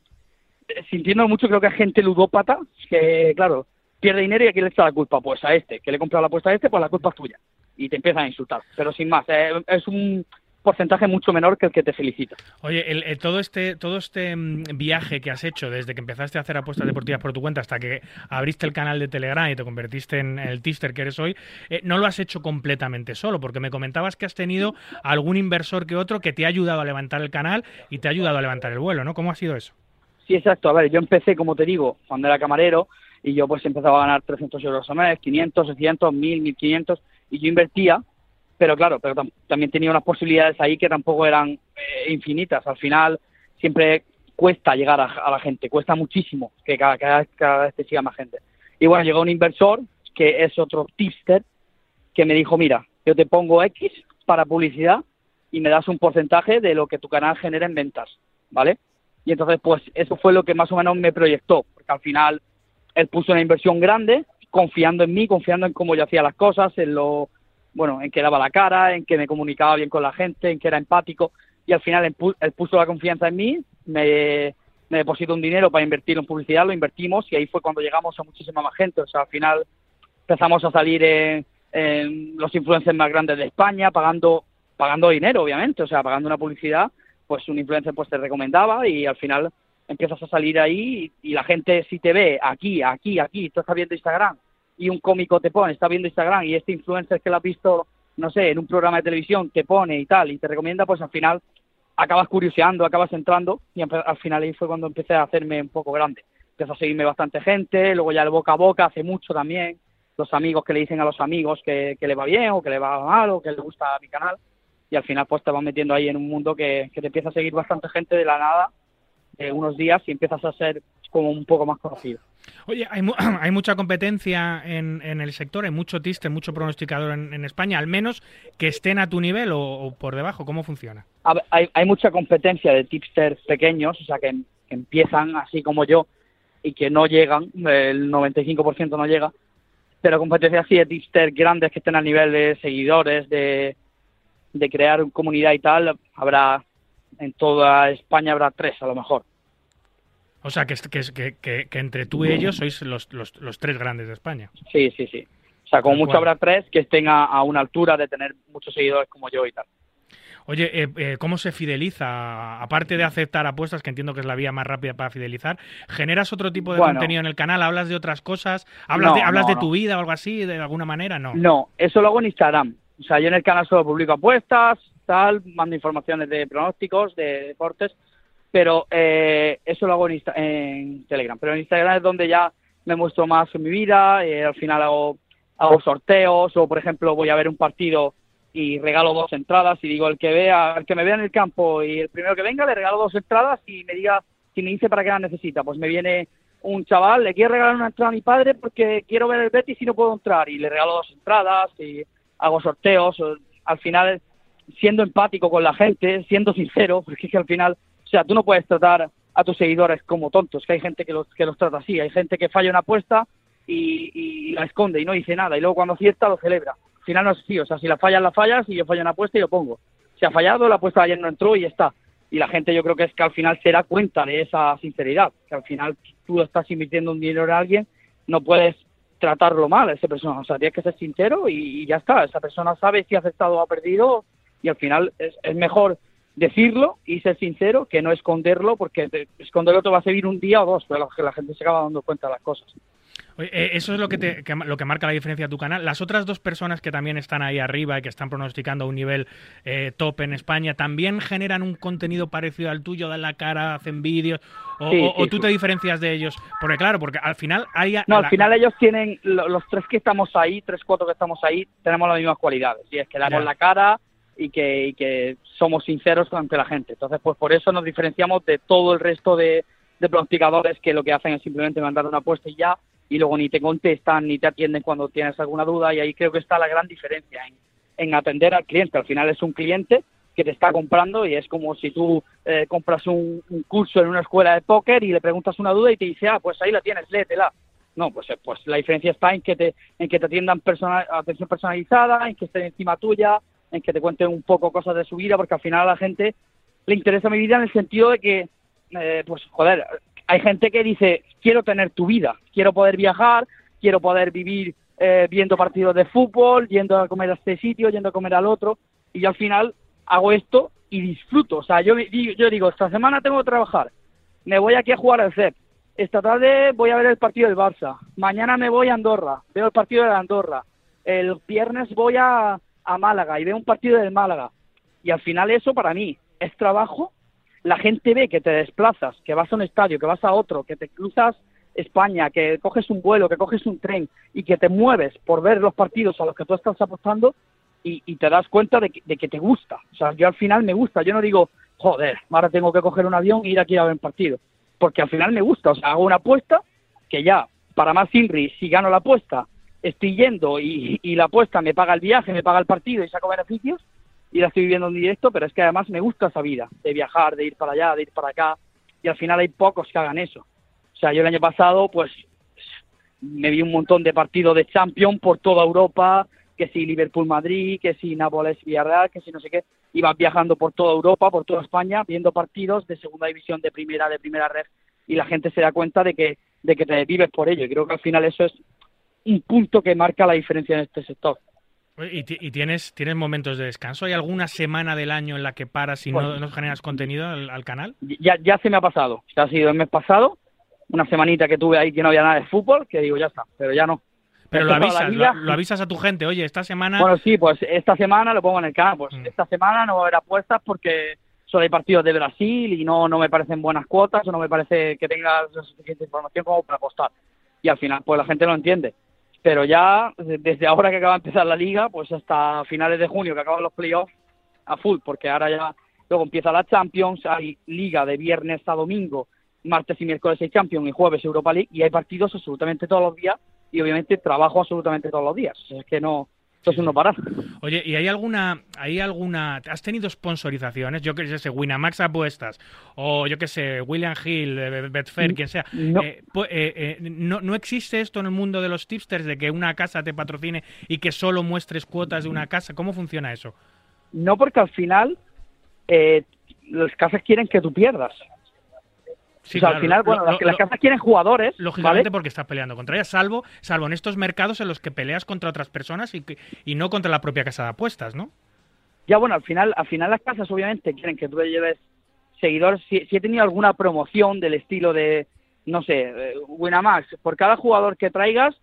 eh, sintiendo mucho creo que hay gente ludópata que, claro, pierde dinero y a quién le echa la culpa, pues a este, que le he comprado la apuesta a este, pues la culpa es tuya. Y te empiezan a insultar, pero sin más, eh, es un porcentaje mucho menor que el que te felicita. Oye, el- el- todo este, todo este mm, viaje que has hecho desde que empezaste a hacer apuestas deportivas por tu cuenta hasta que abriste el canal de Telegram y te convertiste en el tipster que eres hoy, eh, no lo has hecho completamente solo, porque me comentabas que has tenido algún inversor que otro que te ha ayudado a levantar el canal y te ha ayudado a levantar el vuelo, ¿no? ¿Cómo ha sido eso? Sí, exacto. A ver, yo empecé, como te digo, cuando era camarero y yo pues empezaba a ganar 300 euros al mes, 500, 600, 1000, 1500 y yo invertía, pero claro, pero tam- también tenía unas posibilidades ahí que tampoco eran eh, infinitas. Al final siempre cuesta llegar a, a la gente, cuesta muchísimo que cada, cada, cada vez te siga más gente. Y bueno, llegó un inversor que es otro tipster que me dijo, mira, yo te pongo X para publicidad y me das un porcentaje de lo que tu canal genera en ventas, ¿vale? Y entonces, pues eso fue lo que más o menos me proyectó, porque al final él puso una inversión grande, confiando en mí, confiando en cómo yo hacía las cosas, en lo, bueno, en que daba la cara, en que me comunicaba bien con la gente, en que era empático, y al final él, pu- él puso la confianza en mí, me, me depositó un dinero para invertir en publicidad, lo invertimos y ahí fue cuando llegamos a muchísima más gente, o sea, al final empezamos a salir en, en los influencers más grandes de España, pagando pagando dinero, obviamente, o sea, pagando una publicidad, pues un influencer pues te recomendaba y al final empiezas a salir ahí y, y la gente si te ve aquí, aquí, aquí, tú estás viendo Instagram y un cómico te pone, está viendo Instagram y este influencer que lo has visto, no sé, en un programa de televisión te pone y tal y te recomienda, pues al final acabas curioseando, acabas entrando y al final ahí fue cuando empecé a hacerme un poco grande. Empezó a seguirme bastante gente, luego ya el boca a boca hace mucho también, los amigos que le dicen a los amigos que, que le va bien o que le va mal o que le gusta mi canal y al final pues te vas metiendo ahí en un mundo que, que te empieza a seguir bastante gente de la nada de unos días y empiezas a ser como un poco más conocido. Oye, hay, mu- hay mucha competencia en, en el sector, hay mucho tiste, mucho pronosticador en, en España, al menos que estén a tu nivel o, o por debajo. ¿Cómo funciona? A ver, Hay, hay mucha competencia de tipsters pequeños, o sea, que, que empiezan así como yo y que no llegan, el 95% no llega, pero competencia así de tipsters grandes que estén a nivel de seguidores, de, de crear comunidad y tal, habrá en toda España habrá tres a lo mejor. O sea, que, que, que, que entre tú y ellos sois los, los, los, tres grandes de España. Sí, sí, sí. O sea, como mucho habrá tres que estén a, a, una altura de tener muchos seguidores como yo y tal. Oye, eh, eh, ¿cómo se fideliza? Aparte de aceptar apuestas, que entiendo que es la vía más rápida para fidelizar, ¿generas otro tipo de contenido en el canal? ¿Hablas de otras cosas? ¿Hablas, de, ¿hablas de tu vida o algo así, de alguna manera? No. No, eso lo hago en Instagram. O sea, yo en el canal solo publico apuestas, tal, mando informaciones de pronósticos, de deportes, pero eh, eso lo hago en, en, Telegram. Pero en Instagram es donde ya me muestro más en mi vida, y al final hago, sorteos o, por ejemplo, voy a ver un partido y regalo dos entradas y digo el que vea el que me vea en el campo y el primero que venga le regalo dos entradas y me diga si me dice para qué las necesita pues me viene un chaval le quiere regalar una entrada a mi padre porque quiero ver el Betis y no puedo entrar y le regalo dos entradas y hago sorteos al final siendo empático con la gente siendo sincero porque es que al final o sea tú no puedes tratar a tus seguidores como tontos que hay gente que los que los trata así. Hay gente que falla una apuesta y, la esconde y no dice nada. Y luego cuando acierta lo celebra. Al final no es así, o sea, si la fallas, la fallas, y yo fallo una apuesta y lo pongo. Si ha fallado, la apuesta de ayer no entró y está. Y la gente yo creo que es que al final se da cuenta de esa sinceridad, que al final tú estás invirtiendo un dinero en alguien, no puedes tratarlo mal a esa persona, o sea, tienes que ser sincero y, ya está, esa persona sabe si ha aceptado o ha perdido y al final es mejor decirlo y ser sincero que no esconderlo, porque esconderlo te va a servir un día o dos, pero que la gente se acaba dando cuenta de las cosas. Eh, eso es lo que, te, lo que marca la diferencia de tu canal. Las otras dos personas que también están ahí arriba y que están pronosticando un nivel eh, top en España, ¿también generan un contenido parecido al tuyo? ¿Dan la cara, hacen vídeos? ¿O, tú te diferencias de ellos? Porque claro, porque al final hay... No, al final ellos tienen, los tres que estamos ahí, tres, cuatro que estamos ahí, tenemos las mismas cualidades. Y es que damos la cara y que, y que somos sinceros ante la gente. Entonces, pues por eso nos diferenciamos de todo el resto de, de pronosticadores que lo que hacen es simplemente mandar una apuesta y ya y luego ni te contestan ni te atienden cuando tienes alguna duda y ahí creo que está la gran diferencia en, atender al cliente. Al final es un cliente que te está comprando y es como si tú eh, compras un, curso en una escuela de póker y le preguntas una duda y te dice, ah, pues ahí la tienes, léetela. No, pues, eh, pues la diferencia está en que te, en que te atiendan personal, atención personalizada, en que estén encima tuya, en que te cuenten un poco cosas de su vida, porque al final a la gente le interesa mi vida en el sentido de que, eh, pues joder, hay gente que dice, quiero tener tu vida, quiero poder viajar, quiero poder vivir eh, viendo partidos de fútbol, yendo a comer a este sitio, yendo a comer al otro, y yo al final hago esto y disfruto. O sea, yo, yo digo, esta semana tengo que trabajar, me voy aquí a jugar al CEP, esta tarde voy a ver el partido del Barça, mañana me voy a Andorra, veo el partido de Andorra, el viernes voy a, a Málaga y veo un partido del Málaga. Y al final eso para mí es trabajo la gente ve que te desplazas, que vas a un estadio, que vas a otro, que te cruzas España, que coges un vuelo, que coges un tren y que te mueves por ver los partidos a los que tú estás apostando y, te das cuenta de que, te gusta. O sea, yo al final me gusta. Yo no digo, joder, ahora tengo que coger un avión e ir aquí a ver un partido. Porque al final me gusta. O sea, hago una apuesta que ya, para más Inri, si gano la apuesta, estoy yendo y, la apuesta me paga el viaje, me paga el partido y saco beneficios, y la estoy viviendo en directo, pero es que además me gusta esa vida, de viajar, de ir para allá, de ir para acá, y al final hay pocos que hagan eso. O sea, yo el año pasado, pues, me vi un montón de partidos de Champions por toda Europa, que si Liverpool-Madrid, que si Nápoles-Villarreal, que si no sé qué, ibas viajando por toda Europa, por toda España, viendo partidos de segunda división, de primera, de primera red, y la gente se da cuenta de que, de que te vives por ello, y creo que al final eso es un punto que marca la diferencia en este sector. ¿Y, tienes, tienes momentos de descanso? ¿Hay alguna semana del año en la que paras y no, no, generas contenido al, canal? Ya, ya se me ha pasado. Ya ha sido el mes pasado, una semanita que tuve ahí que no había nada de fútbol, que digo, ya está, pero ya no. Pero lo avisas, lo, avisas a tu gente, oye, esta semana... Bueno, sí, pues esta semana lo pongo en el canal, pues mm. esta semana no va a haber apuestas porque solo hay partidos de Brasil y no, no me parecen buenas cuotas o no me parece que tenga suficiente información como para apostar. Y al final, pues la gente lo entiende pero ya desde ahora que acaba de empezar la liga, pues hasta finales de junio que acaban los playoffs a full, porque ahora ya luego empieza la Champions, hay liga de viernes a domingo, martes y miércoles hay Champions y jueves Europa League y hay partidos absolutamente todos los días y obviamente trabajo absolutamente todos los días, es que no esto es parar. Oye, ¿y hay alguna, hay alguna, has tenido sponsorizaciones? Yo que sé, Winamax Apuestas, o yo que sé, William Hill, eh, Betfair, quien sea. No. Eh, eh, no, ¿No existe esto en el mundo de los tipsters, de que una casa te patrocine y que solo muestres cuotas de una casa? ¿Cómo funciona eso? No, porque al final las casas quieren que tú pierdas. Sí, o sea, claro, al final, bueno, lo- las, las lo- casas quieren jugadores, Lógicamente ¿vale? porque estás peleando contra ellas, salvo, salvo en estos mercados en los que peleas contra otras personas y, que- y no contra la propia casa de apuestas, ¿no? Ya bueno, al final, al final las casas obviamente quieren que tú le lleves seguidores. Si, si he tenido alguna promoción del estilo de, no sé, eh, Winamax, por cada jugador que traigas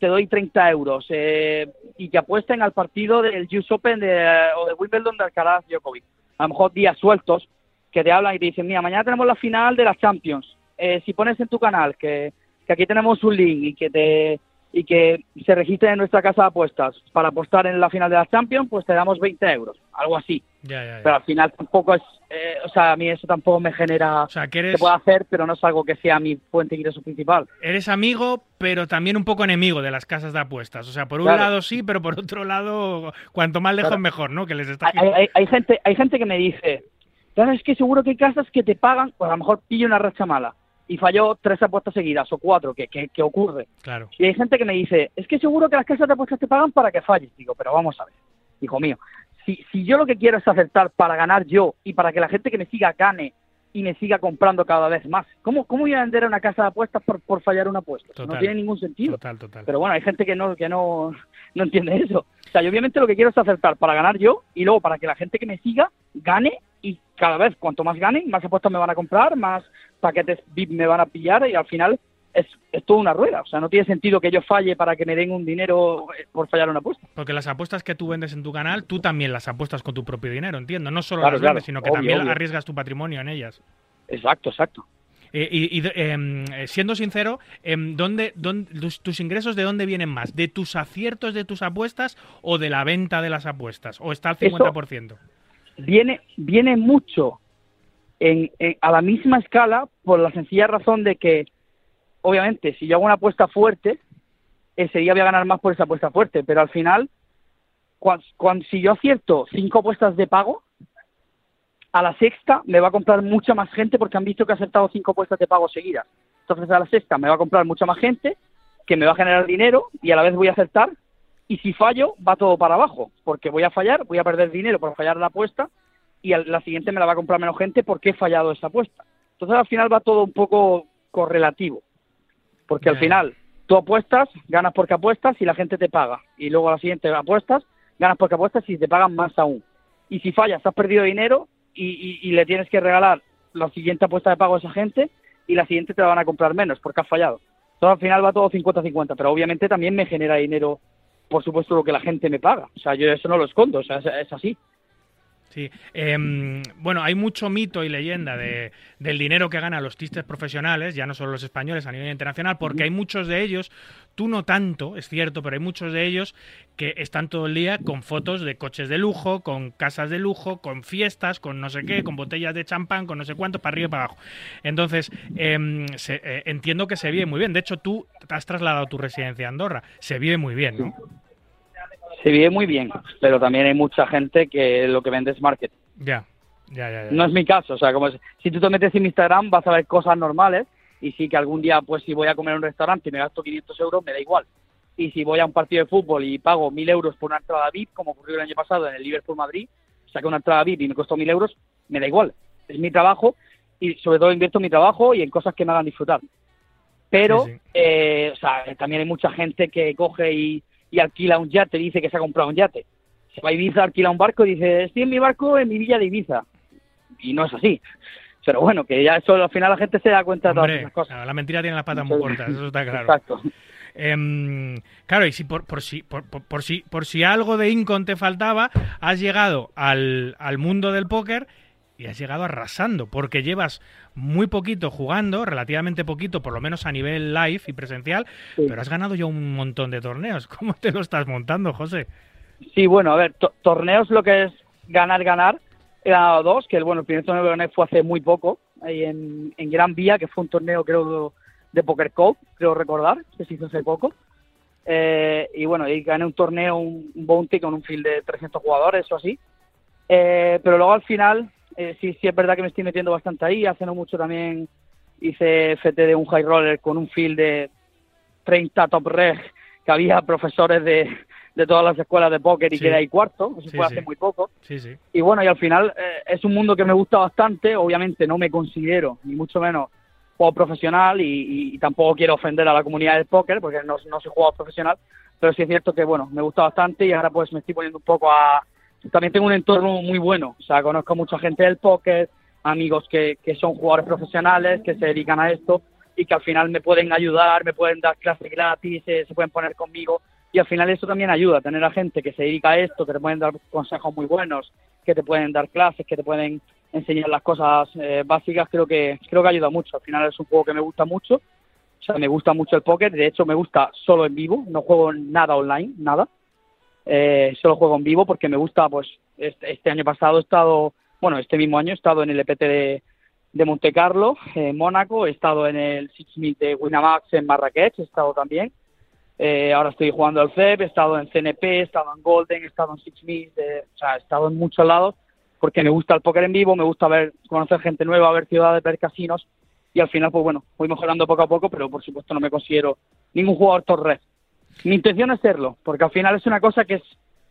te doy 30 euros eh, y que apuesten al partido del US Open de, o de Wimbledon de Alcaraz Djokovic. A lo mejor días sueltos que te hablan y te dicen, mira, mañana tenemos la final de las Champions. Eh, si pones en tu canal que, que aquí tenemos un link y que te y que se registre en nuestra casa de apuestas para apostar en la final de las Champions, pues te damos 20 euros, algo así. Ya, ya, ya. Pero al final tampoco es, eh, o sea, a mí eso tampoco me genera, o sea, que se eres, puede hacer, pero no es algo que sea mi fuente de ingreso principal. eres amigo, pero también un poco enemigo de las casas de apuestas. O sea, por un Claro. lado sí, pero por otro lado, cuanto más lejos Claro. mejor, ¿no? Que les está Hay, hay- hay gente, hay gente que me dice, claro, es que seguro que hay casas que te pagan, pues a lo mejor pillo una racha mala y falló tres apuestas seguidas o cuatro, que, que, que ocurre. Claro. Y hay gente que me dice, es que seguro que las casas de apuestas te pagan para que falles. Digo, pero vamos a ver, hijo mío, si, si yo lo que quiero es acertar para ganar yo y para que la gente que me siga gane y me siga comprando cada vez más, ¿cómo, cómo voy a vender a una casa de apuestas por, por fallar una apuesta? No tiene ningún sentido. Total, total. Pero bueno, hay gente que no, que no, no entiende eso. O sea, yo obviamente lo que quiero es acertar para ganar yo y luego para que la gente que me siga gane y cada vez cuanto más ganen, más apuestas me van a comprar, más paquetes VIP me van a pillar y al final es, es toda una rueda. O sea, no tiene sentido que yo falle para que me den un dinero eh, por fallar una apuesta. Porque las apuestas que tú vendes en tu canal, tú también las apuestas con tu propio dinero, entiendo. No solo Claro, las claro, vendes, sino que obvio, también obvio. arriesgas tu patrimonio en ellas. Exacto, exacto. Eh, y y em, eh, siendo sincero, em, ¿dónde, dónde- tus, tus ingresos de dónde vienen más? ¿De tus aciertos de tus apuestas o de la venta de las apuestas? ¿O está al Eso- 50%? Viene, viene mucho en, en- a la misma escala por la sencilla razón de que, obviamente, si yo hago una apuesta fuerte, ese voy a ganar más por esa apuesta fuerte, pero al final, cuan- cuan- si yo acierto cinco apuestas de pago, a la sexta me va a comprar mucha más gente porque han visto que he acertado cinco apuestas de pago seguidas. Entonces a la sexta me va a comprar mucha más gente que me va a generar dinero y a la vez voy a acertar y si fallo va todo para abajo porque voy a fallar, voy a perder dinero por fallar la apuesta y la siguiente me la va a comprar menos gente porque he fallado esa apuesta. Entonces al final va todo un poco correlativo porque al final tú apuestas, ganas porque apuestas y la gente te paga y luego a la siguiente apuestas, ganas porque apuestas y te pagan más aún. Y si fallas, has perdido dinero y, y- y le tienes que regalar la siguiente apuesta de pago a esa gente y la siguiente te la van a comprar menos porque has fallado. Entonces al final va todo 50-50, pero obviamente también me genera dinero, por supuesto, lo que la gente me paga. O sea, yo eso no lo escondo, o sea, es, es así. Sí. Em, bueno, hay mucho mito y leyenda de, del dinero que ganan los tistes profesionales, ya no solo los españoles a nivel internacional, porque hay muchos de ellos, tú no tanto, es cierto, pero hay muchos de ellos que están todo el día con fotos de coches de lujo, con casas de lujo, con fiestas, con no sé qué, con botellas de champán, con no sé cuánto, para arriba y para abajo. Entonces, em, se- eh, entiendo que se vive muy bien. De hecho, tú te has trasladado tu residencia a Andorra. Se vive muy bien, ¿no? Se vive muy bien, pero también hay mucha gente que lo que vende es marketing. Ya, ya, ya. ya. No es mi caso, o sea, como es- si tú te metes en Instagram vas a ver cosas normales y sí que algún día, pues si voy a comer a un restaurante y me gasto 500 euros, me da igual. Y si voy a un partido de fútbol y pago 1.000 euros por una entrada VIP, como ocurrió el año pasado en el Liverpool-Madrid, saqué una entrada VIP y me costó 1.000 euros, me da igual. Es mi trabajo y sobre todo invierto en mi trabajo y en cosas que me hagan disfrutar. Pero, Sí, sí. eh, o sea, también hay mucha gente que coge y, y alquila un yate, dice que se ha comprado un yate. Se va a Ibiza, alquila un barco y dice, estoy en mi barco en mi villa de Ibiza. Y no es así. Pero bueno, que ya eso al final la gente se da cuenta de todas Hombre, esas cosas. la mentira tiene las patas muy cortas, eso está claro. Exacto. Em, claro, y si por, por si por, por- por si por si algo de Incon te faltaba, has llegado al, al mundo del póker y has llegado arrasando, porque llevas muy poquito jugando, relativamente poquito, por lo menos a nivel live y presencial, Sí. pero has ganado ya un montón de torneos. ¿Cómo te lo estás montando, José? Sí, bueno, a ver, to- torneos lo que es ganar, ganar. He ganado dos, que el bueno, el primer torneo que gané fue hace muy poco, ahí en, en Gran Vía, que fue un torneo creo de Poker Code, creo recordar, que se hizo hace poco. Eh, y bueno, y gané un torneo, un, un bounty con un field de 300 jugadores o así. Eh, pero luego al final, eh, sí, sí es verdad que me estoy metiendo bastante ahí. Hace no mucho también hice FT de un high roller con un field de 30 top reg, que había profesores de, de todas las escuelas de póker y Sí. quedé ahí cuarto. Eso Sí, fue sí. hace muy poco. Y bueno, y al final eh, es un mundo que me gusta bastante. Obviamente no me considero, ni mucho menos, jugador profesional y, tampoco quiero ofender a la comunidad del póker porque no, no soy jugador profesional, pero sí es cierto que, bueno, me gusta bastante y ahora pues me estoy poniendo un poco a... También tengo un entorno muy bueno, o sea, conozco mucha gente del póker, amigos que, que son jugadores profesionales, que se dedican a esto y que al final me pueden ayudar, me pueden dar clases gratis, eh, se pueden poner conmigo. Y al final eso también ayuda, tener a gente que se dedica a esto, que te pueden dar consejos muy buenos, que te pueden dar clases, que te pueden enseñar las cosas eh, básicas, creo que creo que ayuda mucho. Al final es un juego que me gusta mucho, o sea, me gusta mucho el póker, de hecho me gusta solo en vivo, no juego nada online, nada. Eh, solo juego en vivo porque me gusta, pues este, este, año pasado he estado, bueno, este mismo año he estado en el EPT de, de Monte Carlo, en Mónaco, he estado en el Six de Winamax en Marrakech, he estado también eh, ahora estoy jugando al CEP, he estado en CNP, he estado en Golden, he estado en Six eh, o sea, he estado en muchos lados porque me gusta el póker en vivo, me gusta ver, conocer gente nueva, ver ciudades, ver casinos y al final, pues bueno, voy mejorando poco a poco, pero por supuesto no me considero ningún jugador torre. Mi intención es serlo, porque al final es una cosa que es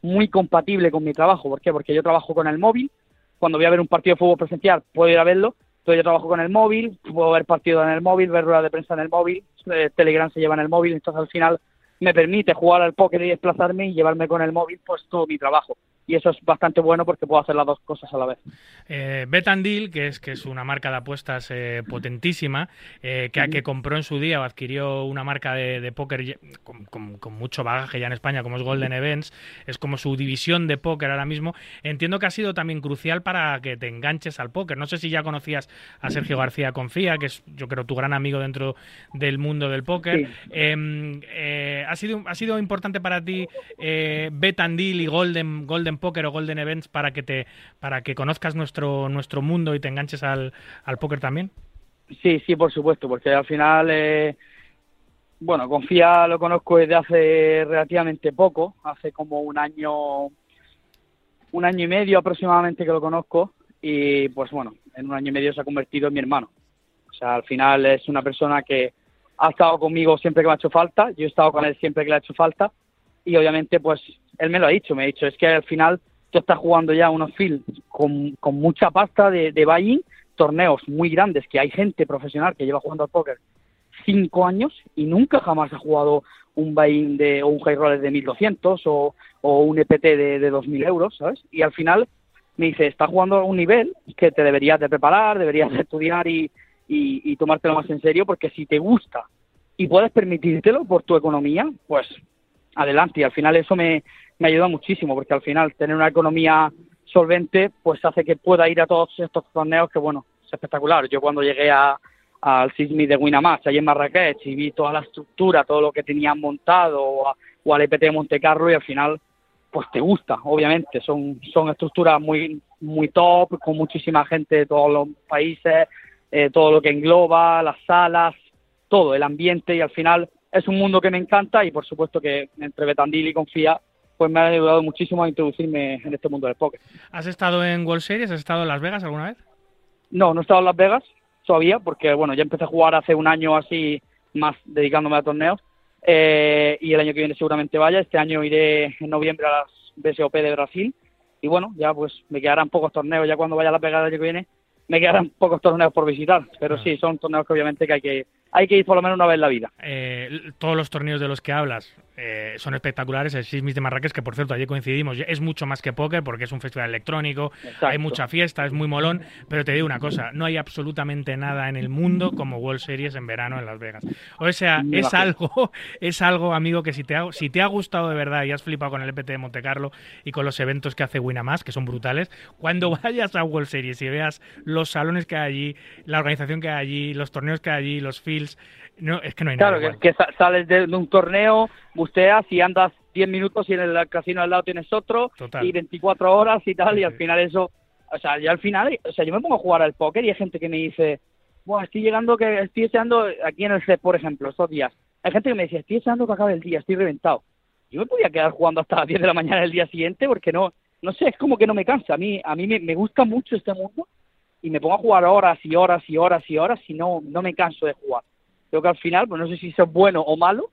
muy compatible con mi trabajo. ¿Por qué? Porque yo trabajo con el móvil, cuando voy a ver un partido de fútbol presencial puedo ir a verlo, entonces yo trabajo con el móvil, puedo ver partidos en el móvil, ver ruedas de prensa en el móvil, eh, Telegram se lleva en el móvil, entonces al final me permite jugar al póker y desplazarme y llevarme con el móvil pues todo mi trabajo y eso es bastante bueno porque puedo hacer las dos cosas a la vez. Eh, Betandil, que es que es una marca de apuestas eh, potentísima, eh, que, que, compró en su día o adquirió una marca de, póker con, mucho bagaje ya en España, como es Golden Events, es como su división de póker ahora mismo. Entiendo que ha sido también crucial para que te enganches al póker. No sé si ya conocías a Sergio García Confía, que es yo creo tu gran amigo dentro del mundo del póker. Em, eh, ¿ha, sido, ¿Ha sido importante para ti Betandil y Golden, Golden Poker o Golden Events para que te para que conozcas nuestro nuestro mundo y te enganches al, al póker también? Sí, sí, por supuesto, porque al final, eh, bueno, Confía lo conozco desde hace relativamente poco, hace como un año, un año y medio aproximadamente que lo conozco y pues bueno, en un año y medio se ha convertido en mi hermano. O sea, al final es una persona que ha estado conmigo siempre que me ha hecho falta, yo he estado con él siempre que le ha hecho falta y obviamente pues él me lo ha dicho, me ha dicho, es que al final tú estás jugando ya unos fields con, mucha pasta de, de buy torneos muy grandes, que hay gente profesional que lleva jugando al póker cinco años y nunca jamás ha jugado un buy de, o un high roller de 1200 o, o un EPT de, de 2000 euros, ¿sabes? Y al final me dice, estás jugando a un nivel que te deberías de preparar, deberías de estudiar y, y, y tomártelo más en serio, porque si te gusta y puedes permitírtelo por tu economía, pues adelante. Y al final eso me, me ayuda muchísimo, porque al final tener una economía solvente, pues hace que pueda ir a todos estos torneos que, bueno, es espectacular. Yo cuando llegué a, al Sismi de Winamax, allí en Marrakech, y vi toda la estructura, todo lo que tenían montado, o, al EPT de Monte Carlo, y al final, pues te gusta, obviamente. Son, son estructuras muy, muy top, con muchísima gente de todos los países, eh, todo lo que engloba, las salas, todo, el ambiente, y al final es un mundo que me encanta y por supuesto que entre Betandil y Confía pues me ha ayudado muchísimo a introducirme en este mundo del póker. ¿Has estado en World Series? ¿Has estado en Las Vegas alguna vez? No, no he estado en Las Vegas todavía porque bueno, ya empecé a jugar hace un año así más dedicándome a torneos eh, y el año que viene seguramente vaya. Este año iré en noviembre a las BSOP de Brasil y bueno, ya pues me quedarán pocos torneos ya cuando vaya a Las Vegas el año que viene me quedan pocos torneos por visitar, pero ah. sí, son torneos que obviamente que hay que hay que ir por lo menos una vez en la vida. Eh, todos los torneos de los que hablas eh, son espectaculares. El Sismis de Marrakech, que por cierto allí coincidimos, es mucho más que póker porque es un festival electrónico, hay mucha fiesta, es muy molón. Pero te digo una cosa, no hay absolutamente nada en el mundo como World Series en verano en Las Vegas. O sea, es algo, es algo, amigo, que si te, ha, si te ha gustado de verdad y has flipado con el EPT de Monte Carlo y con los eventos que hace Winamax, que son brutales, cuando vayas a World Series y veas los salones que hay allí, la organización que hay allí, los torneos que hay allí, los no, es que no hay nada. Claro, que, sales de, un torneo, busteas y andas 10 minutos y en el casino al lado tienes otro y 24 horas y tal, y al final eso, o sea, ya al final, o sea, yo me pongo a jugar al póker y hay gente que me dice, bueno, estoy llegando, que estoy deseando, aquí en el set, por ejemplo, estos días, hay gente que me dice, estoy deseando que acabe el día, estoy reventado. Yo me podía quedar jugando hasta las 10 de la mañana el día siguiente porque no, no sé, es como que no me cansa. A mí, a mí me, me gusta mucho este mundo y me pongo a jugar horas y horas y horas y horas y no, no me canso de jugar. Creo que al final, pues no sé si es bueno o malo,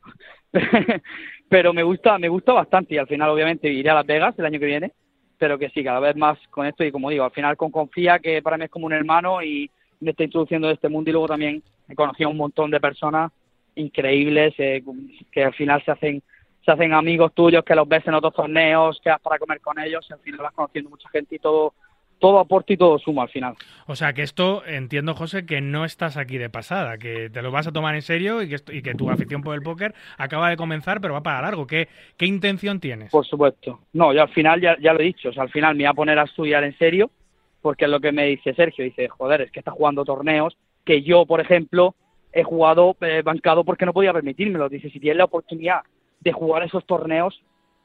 pero me gusta, me gusta bastante y al final obviamente iré a Las Vegas el año que viene, pero que sí, cada vez más con esto y como digo, al final con Confía, que para mí es como un hermano y, me está introduciendo en este mundo y luego también he conocido a un montón de personas increíbles eh, que al final se hacen se hacen amigos tuyos que los ves en otros torneos, que vas para comer con ellos y al final vas conociendo mucha gente y todo todo aporta y todo suma al final. O sea que esto, entiendo José, que no estás aquí de pasada, que te lo vas a tomar en serio y que, y que tu afición por el póker acaba de comenzar, pero va para largo. ¿Qué, ¿Qué intención tienes? Por supuesto. No, yo al final ya, ya lo he dicho, o sea, al final me voy a poner a estudiar en serio, porque es lo que me dice Sergio, dice, joder, es que está jugando torneos que yo, por ejemplo, he jugado eh, bancado porque no podía permitírmelo. Dice, si tienes la oportunidad de jugar esos torneos,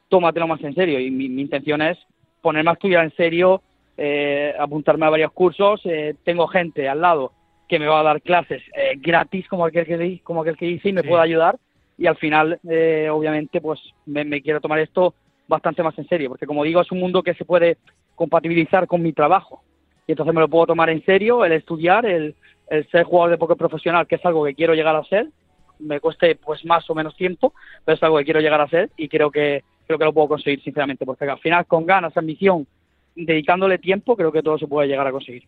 tómatelo más en serio. Y mi, intención es ponerme a estudiar en serio, eh, apuntarme a varios cursos. Eh, tengo gente al lado que me va a dar clases eh, gratis, como aquel que, como aquel que dice, y me puede ayudar. Y al final, obviamente, pues me, me quiero tomar esto bastante más en serio, porque como digo, es un mundo que se puede compatibilizar con mi trabajo. Y entonces me lo puedo tomar en serio, el estudiar, el, el ser jugador de póker profesional, que es algo que quiero llegar a ser, me cueste pues más o menos tiempo, pero es algo que quiero llegar a ser y creo que creo que lo puedo conseguir sinceramente, porque al final con ganas, ambición, dedicándole tiempo, creo que todo se puede llegar a conseguir.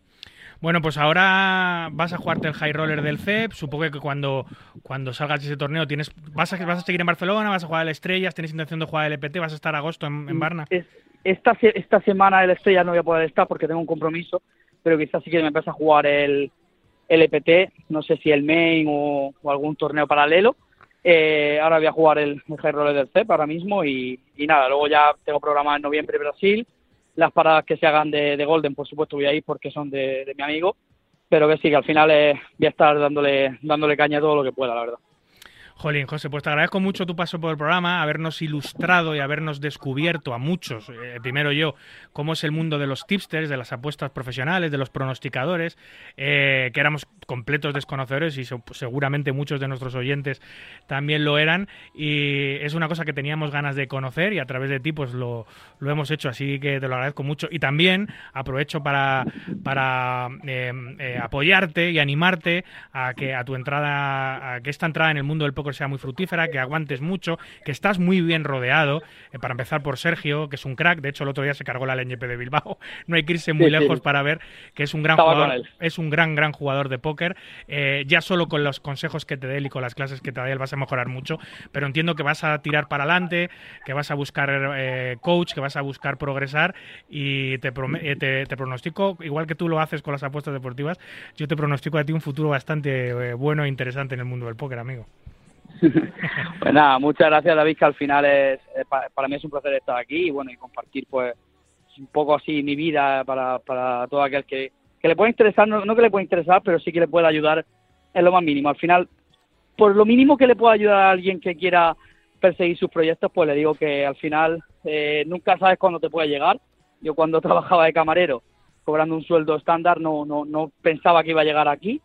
Bueno, pues ahora vas a jugarte el high roller del CEP. Supongo que cuando, cuando salgas de ese torneo tienes vas a, vas a seguir en Barcelona, vas a jugar el Estrellas, tienes intención de jugar el EPT, vas a estar agosto en, en Barna. esta, esta semana el Estrellas no voy a poder estar porque tengo un compromiso, pero quizás sí que me empiece a jugar el, LPT, no sé si el main o, algún torneo paralelo. Eh, ahora voy a jugar el, el Roller del CEP ahora mismo y, nada, luego ya tengo programado en noviembre Brasil. Las paradas que se hagan de, Golden, por supuesto, voy a ir porque son de, mi amigo, pero que sí, que al final eh, voy a estar dándole, dándole caña a todo lo que pueda, la verdad. Jolín, José, pues te agradezco mucho tu paso por el programa, habernos ilustrado y habernos descubierto a muchos, eh, primero yo, cómo es el mundo de los tipsters, de las apuestas profesionales, de los pronosticadores, eh, que éramos completos desconocedores y seguramente muchos de nuestros oyentes también lo eran. Y es una cosa que teníamos ganas de conocer y a través de ti pues lo, hemos hecho, así que te lo agradezco mucho. Y también aprovecho para, eh, apoyarte y animarte a que a tu entrada, a que esta entrada en el mundo del poker sea muy fructífera, que aguantes mucho, que estás muy bien rodeado. Eh, para empezar por Sergio, que es un crack. De hecho, el otro día se cargó la LNP de Bilbao. No hay que irse muy lejos para ver que es un gran jugador. Es un gran, gran jugador de póker. Eh, ya solo con los consejos que te dé él y con las clases que te da él vas a mejorar mucho. Pero entiendo que vas a tirar para adelante, que vas a buscar eh, coach, que vas a buscar progresar. Y te, te, te, pronostico, igual que tú lo haces con las apuestas deportivas, yo te pronostico a ti un futuro bastante bueno e interesante en el mundo del póker, amigo. Pues nada, muchas gracias David, que al final es, para, mí es un placer estar aquí y bueno, y compartir pues un poco así mi vida para, para todo aquel que, que le pueda interesar, no, que le pueda interesar, pero sí que le pueda ayudar en lo más mínimo. Al final, por lo mínimo que le pueda ayudar a alguien que quiera perseguir sus proyectos, pues le digo que al final eh, nunca sabes cuándo te puede llegar. Yo cuando trabajaba de camarero, cobrando un sueldo estándar, no, no, no pensaba que iba a llegar aquí.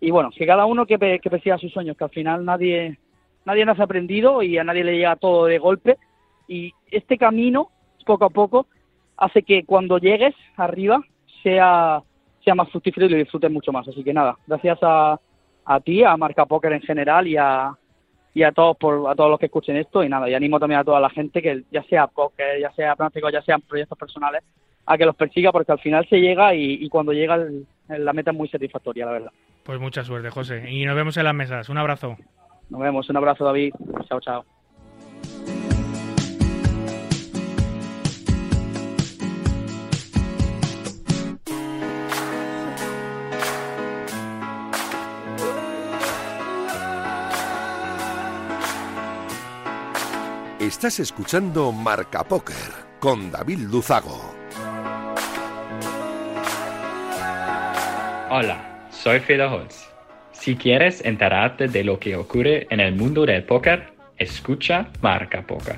Y bueno, que cada uno que, que persiga sus sueños, que al final nadie, nadie nos ha aprendido y a nadie le llega todo de golpe. Y este camino, poco a poco, hace que cuando llegues arriba sea, sea más fructífero y lo disfrutes mucho más. Así que nada, gracias a, a ti, a Marca Póker en general y a, y a todos por a todos los que escuchen esto y nada y animo también a toda la gente que ya sea póker ya sea pronóstico ya sean proyectos personales a que los persiga porque al final se llega y, cuando llega la meta es muy satisfactoria la verdad pues mucha suerte José y nos vemos en las mesas un abrazo nos vemos. Un abrazo, David. Chao, chao. Estás escuchando Marca Póker con David Luzago. Hola, soy Fida Holz si quieres enterarte de lo que ocurre en el mundo del póker, escucha Marca Póker.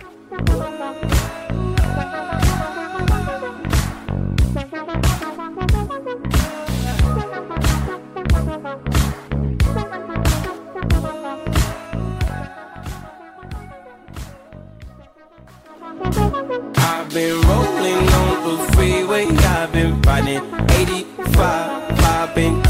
I've been rolling on the freeway, I've been riding 85, I've been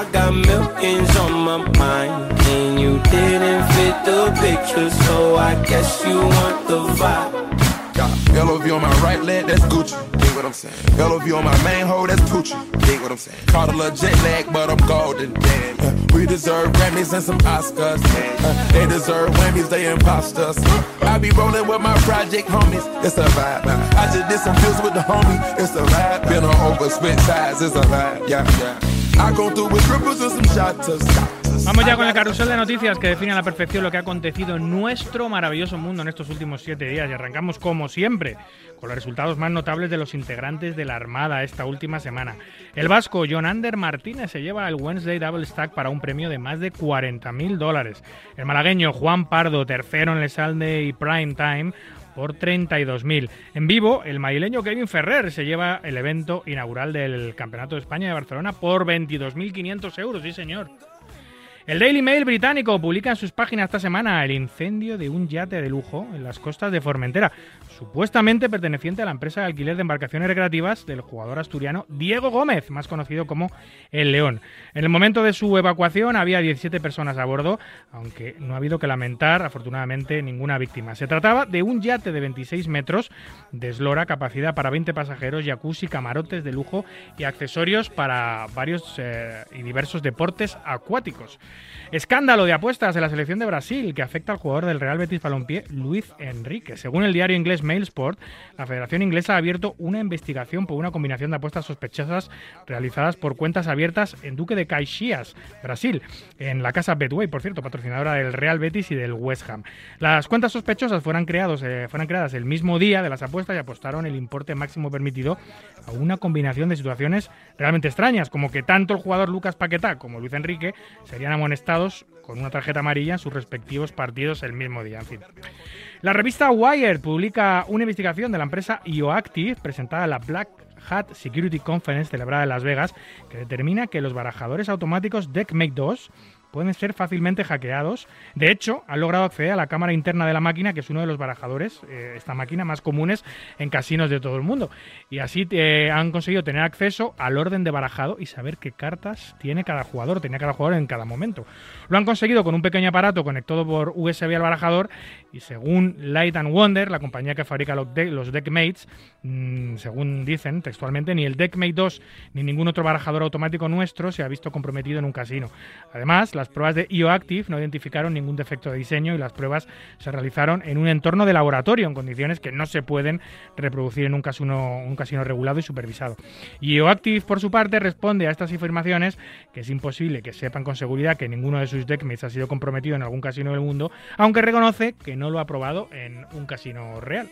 I got millions on my mind, and you didn't fit the picture, so I guess you want the vibe. LOV on my right leg, that's Gucci. Dig what I'm saying. LOV on my main hoe, that's Poochie. Dig what I'm saying. Caught a little jet lag, but I'm golden. Damn. Uh, we deserve Grammys and some Oscars. Uh, they deserve Whammies, they imposters. I be rolling with my project homies. It's a vibe. I just did some deals with the homie. It's a vibe. Been on over, split size. It's a vibe. Yeah, yeah. I go through with triples and some shotters. Vamos ya con el carrusel de noticias que define a la perfección lo que ha acontecido en nuestro maravilloso mundo en estos últimos siete días. Y arrancamos, como siempre, con los resultados más notables de los integrantes de la Armada esta última semana. El vasco John Ander Martínez se lleva el Wednesday Double Stack para un premio de más de 40.000 dólares. El malagueño Juan Pardo, tercero en el Sunday Prime Time, por 32.000. En vivo, el madrileño Kevin Ferrer se lleva el evento inaugural del Campeonato de España de Barcelona por 22.500 euros, sí señor. El Daily Mail británico publica en sus páginas esta semana el incendio de un yate de lujo en las costas de Formentera, supuestamente perteneciente a la empresa de alquiler de embarcaciones recreativas del jugador asturiano Diego Gómez, más conocido como El León. En el momento de su evacuación había 17 personas a bordo, aunque no ha habido que lamentar, afortunadamente, ninguna víctima. Se trataba de un yate de 26 metros de eslora, capacidad para 20 pasajeros, jacuzzi, camarotes de lujo y accesorios para varios eh, y diversos deportes acuáticos. Escándalo de apuestas en la selección de Brasil que afecta al jugador del Real Betis Balompié, Luis Enrique. Según el diario inglés Mailsport, la Federación Inglesa ha abierto una investigación por una combinación de apuestas sospechosas realizadas por cuentas abiertas en Duque de Caxias, Brasil, en la casa Betway, por cierto, patrocinadora del Real Betis y del West Ham. Las cuentas sospechosas fueron, creados, eh, fueron creadas el mismo día de las apuestas y apostaron el importe máximo permitido a una combinación de situaciones realmente extrañas, como que tanto el jugador Lucas Paquetá como Luis Enrique serían amonestados con una tarjeta amarilla en sus respectivos partidos el mismo día. En fin. La revista Wired publica una investigación de la empresa IOActive presentada en la Black Hat Security Conference celebrada en Las Vegas que determina que los barajadores automáticos DeckMate 2 pueden ser fácilmente hackeados. De hecho, han logrado acceder a la cámara interna de la máquina, que es uno de los barajadores, eh, esta máquina más comunes en casinos de todo el mundo. Y así eh, han conseguido tener acceso al orden de barajado y saber qué cartas tiene cada jugador, tenía cada jugador en cada momento. Lo han conseguido con un pequeño aparato conectado por USB al barajador y según Light and Wonder, la compañía que fabrica los, los Deckmates, mmm, según dicen textualmente, ni el Deckmate 2 ni ningún otro barajador automático nuestro se ha visto comprometido en un casino. Además, las pruebas de IOActive no identificaron ningún defecto de diseño y las pruebas se realizaron en un entorno de laboratorio en condiciones que no se pueden reproducir en un casino, un casino regulado y supervisado. IOActive, por su parte, responde a estas afirmaciones que es imposible que sepan con seguridad que ninguno de sus deckmates ha sido comprometido en algún casino del mundo, aunque reconoce que no lo ha probado en un casino real.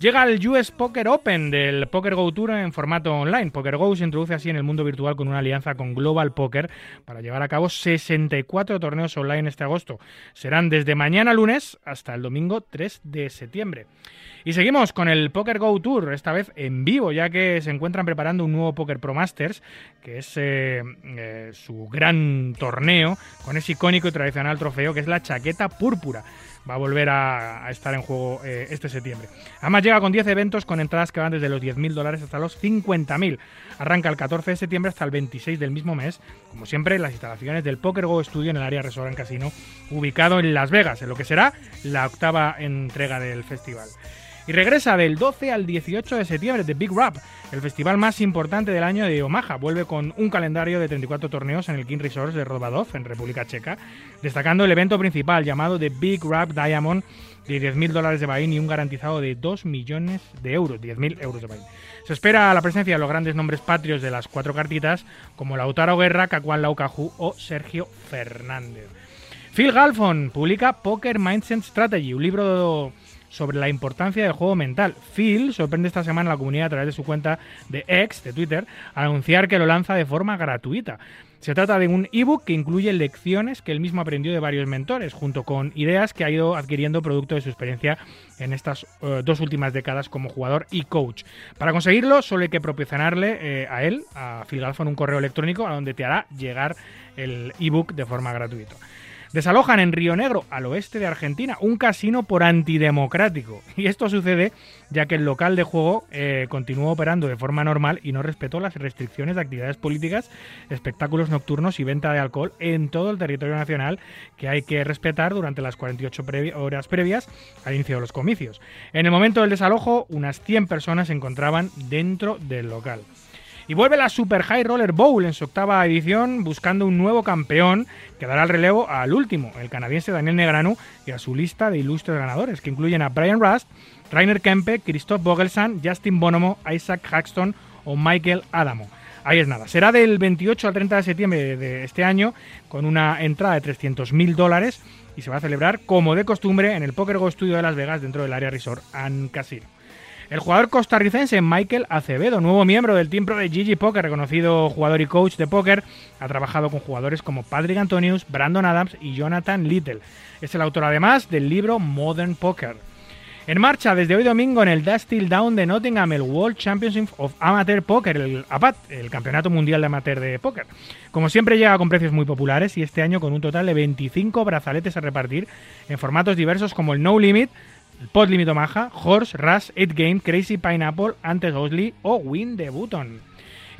Llega el US Poker Open del Poker Go Tour en formato online. Poker Go se introduce así en el mundo virtual con una alianza con Global Poker para llevar a cabo 64 torneos online este agosto. Serán desde mañana lunes hasta el domingo 3 de septiembre. Y seguimos con el Poker Go Tour, esta vez en vivo, ya que se encuentran preparando un nuevo Poker Pro Masters, que es eh, eh, su gran torneo con ese icónico y tradicional trofeo que es la chaqueta púrpura va a volver a, estar en juego eh, este septiembre. Además llega con 10 eventos con entradas que van desde los 10.000 dólares hasta los 50.000. Arranca el 14 de septiembre hasta el 26 del mismo mes, como siempre, las instalaciones del Poker Go Studio en el área Restaurant Casino, ubicado en Las Vegas, en lo que será la octava entrega del festival. Y regresa del 12 al 18 de septiembre de Big Rap, el festival más importante del año de Omaha. Vuelve con un calendario de 34 torneos en el King Resorts de Rodbadov, en República Checa, destacando el evento principal llamado The Big Rap Diamond de 10.000 dólares de Bahín y un garantizado de 2 millones de euros, 10.000 euros de Bahín. Se espera la presencia de los grandes nombres patrios de las cuatro cartitas, como Lautaro Guerra, Cacuán Laucaju o Sergio Fernández. Phil Galfon publica Poker Mindset Strategy, un libro sobre la importancia del juego mental. Phil sorprende esta semana a la comunidad a través de su cuenta de X, de Twitter, al anunciar que lo lanza de forma gratuita. Se trata de un ebook que incluye lecciones que él mismo aprendió de varios mentores, junto con ideas que ha ido adquiriendo producto de su experiencia en estas uh, dos últimas décadas como jugador y coach. Para conseguirlo, solo hay que proporcionarle eh, a él, a Phil Galfon, un correo electrónico a donde te hará llegar el ebook de forma gratuita. Desalojan en Río Negro, al oeste de Argentina, un casino por antidemocrático. Y esto sucede ya que el local de juego eh, continuó operando de forma normal y no respetó las restricciones de actividades políticas, espectáculos nocturnos y venta de alcohol en todo el territorio nacional que hay que respetar durante las 48 horas previas al inicio de los comicios. En el momento del desalojo, unas 100 personas se encontraban dentro del local. Y vuelve la Super High Roller Bowl en su octava edición buscando un nuevo campeón que dará el relevo al último, el canadiense Daniel Negranu, y a su lista de ilustres ganadores, que incluyen a Brian Rust, Rainer Kempe, Christoph Bogelsan, Justin Bonomo, Isaac Haxton o Michael Adamo. Ahí es nada. Será del 28 al 30 de septiembre de este año con una entrada de 300.000 dólares y se va a celebrar como de costumbre en el Poker Go Studio de Las Vegas dentro del área Resort and Casino. El jugador costarricense Michael Acevedo, nuevo miembro del Team Pro de GG Poker, reconocido jugador y coach de póker, ha trabajado con jugadores como Patrick Antonius, Brandon Adams y Jonathan Little. Es el autor además del libro Modern Poker. En marcha desde hoy domingo en el Dusty Down de Nottingham, el World Championship of Amateur Poker, el APAT, el Campeonato Mundial de Amateur de Póker. Como siempre llega con precios muy populares y este año con un total de 25 brazaletes a repartir en formatos diversos como el No Limit, el Pod Limit Omaha, Horse, Rush, 8 Game, Crazy Pineapple, Ante Gosley o Win the Button.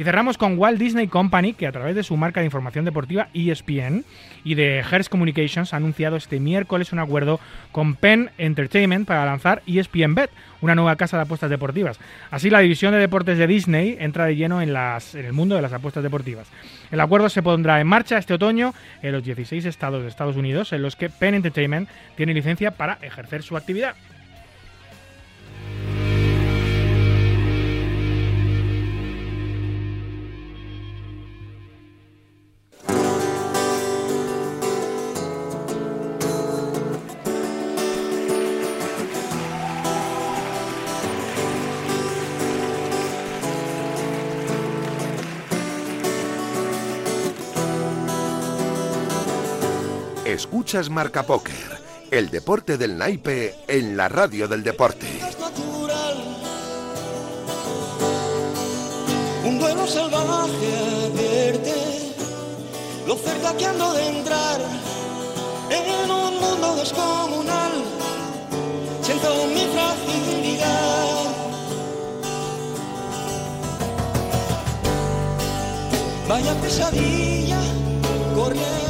Y cerramos con Walt Disney Company, que a través de su marca de información deportiva ESPN y de Hearst Communications ha anunciado este miércoles un acuerdo con Penn Entertainment para lanzar ESPN Bet, una nueva casa de apuestas deportivas. Así, la división de deportes de Disney entra de lleno en, en el mundo de las apuestas deportivas. El acuerdo se pondrá en marcha este otoño en los 16 estados de Estados Unidos en los que Penn Entertainment tiene licencia para ejercer su actividad. Escuchas Marca Póker, el deporte del naipe en la radio del deporte. Un duelo salvaje advierte lo cerca que ando de entrar en un mundo descomunal. Siento mi fragilidad. Vaya pesadilla corriendo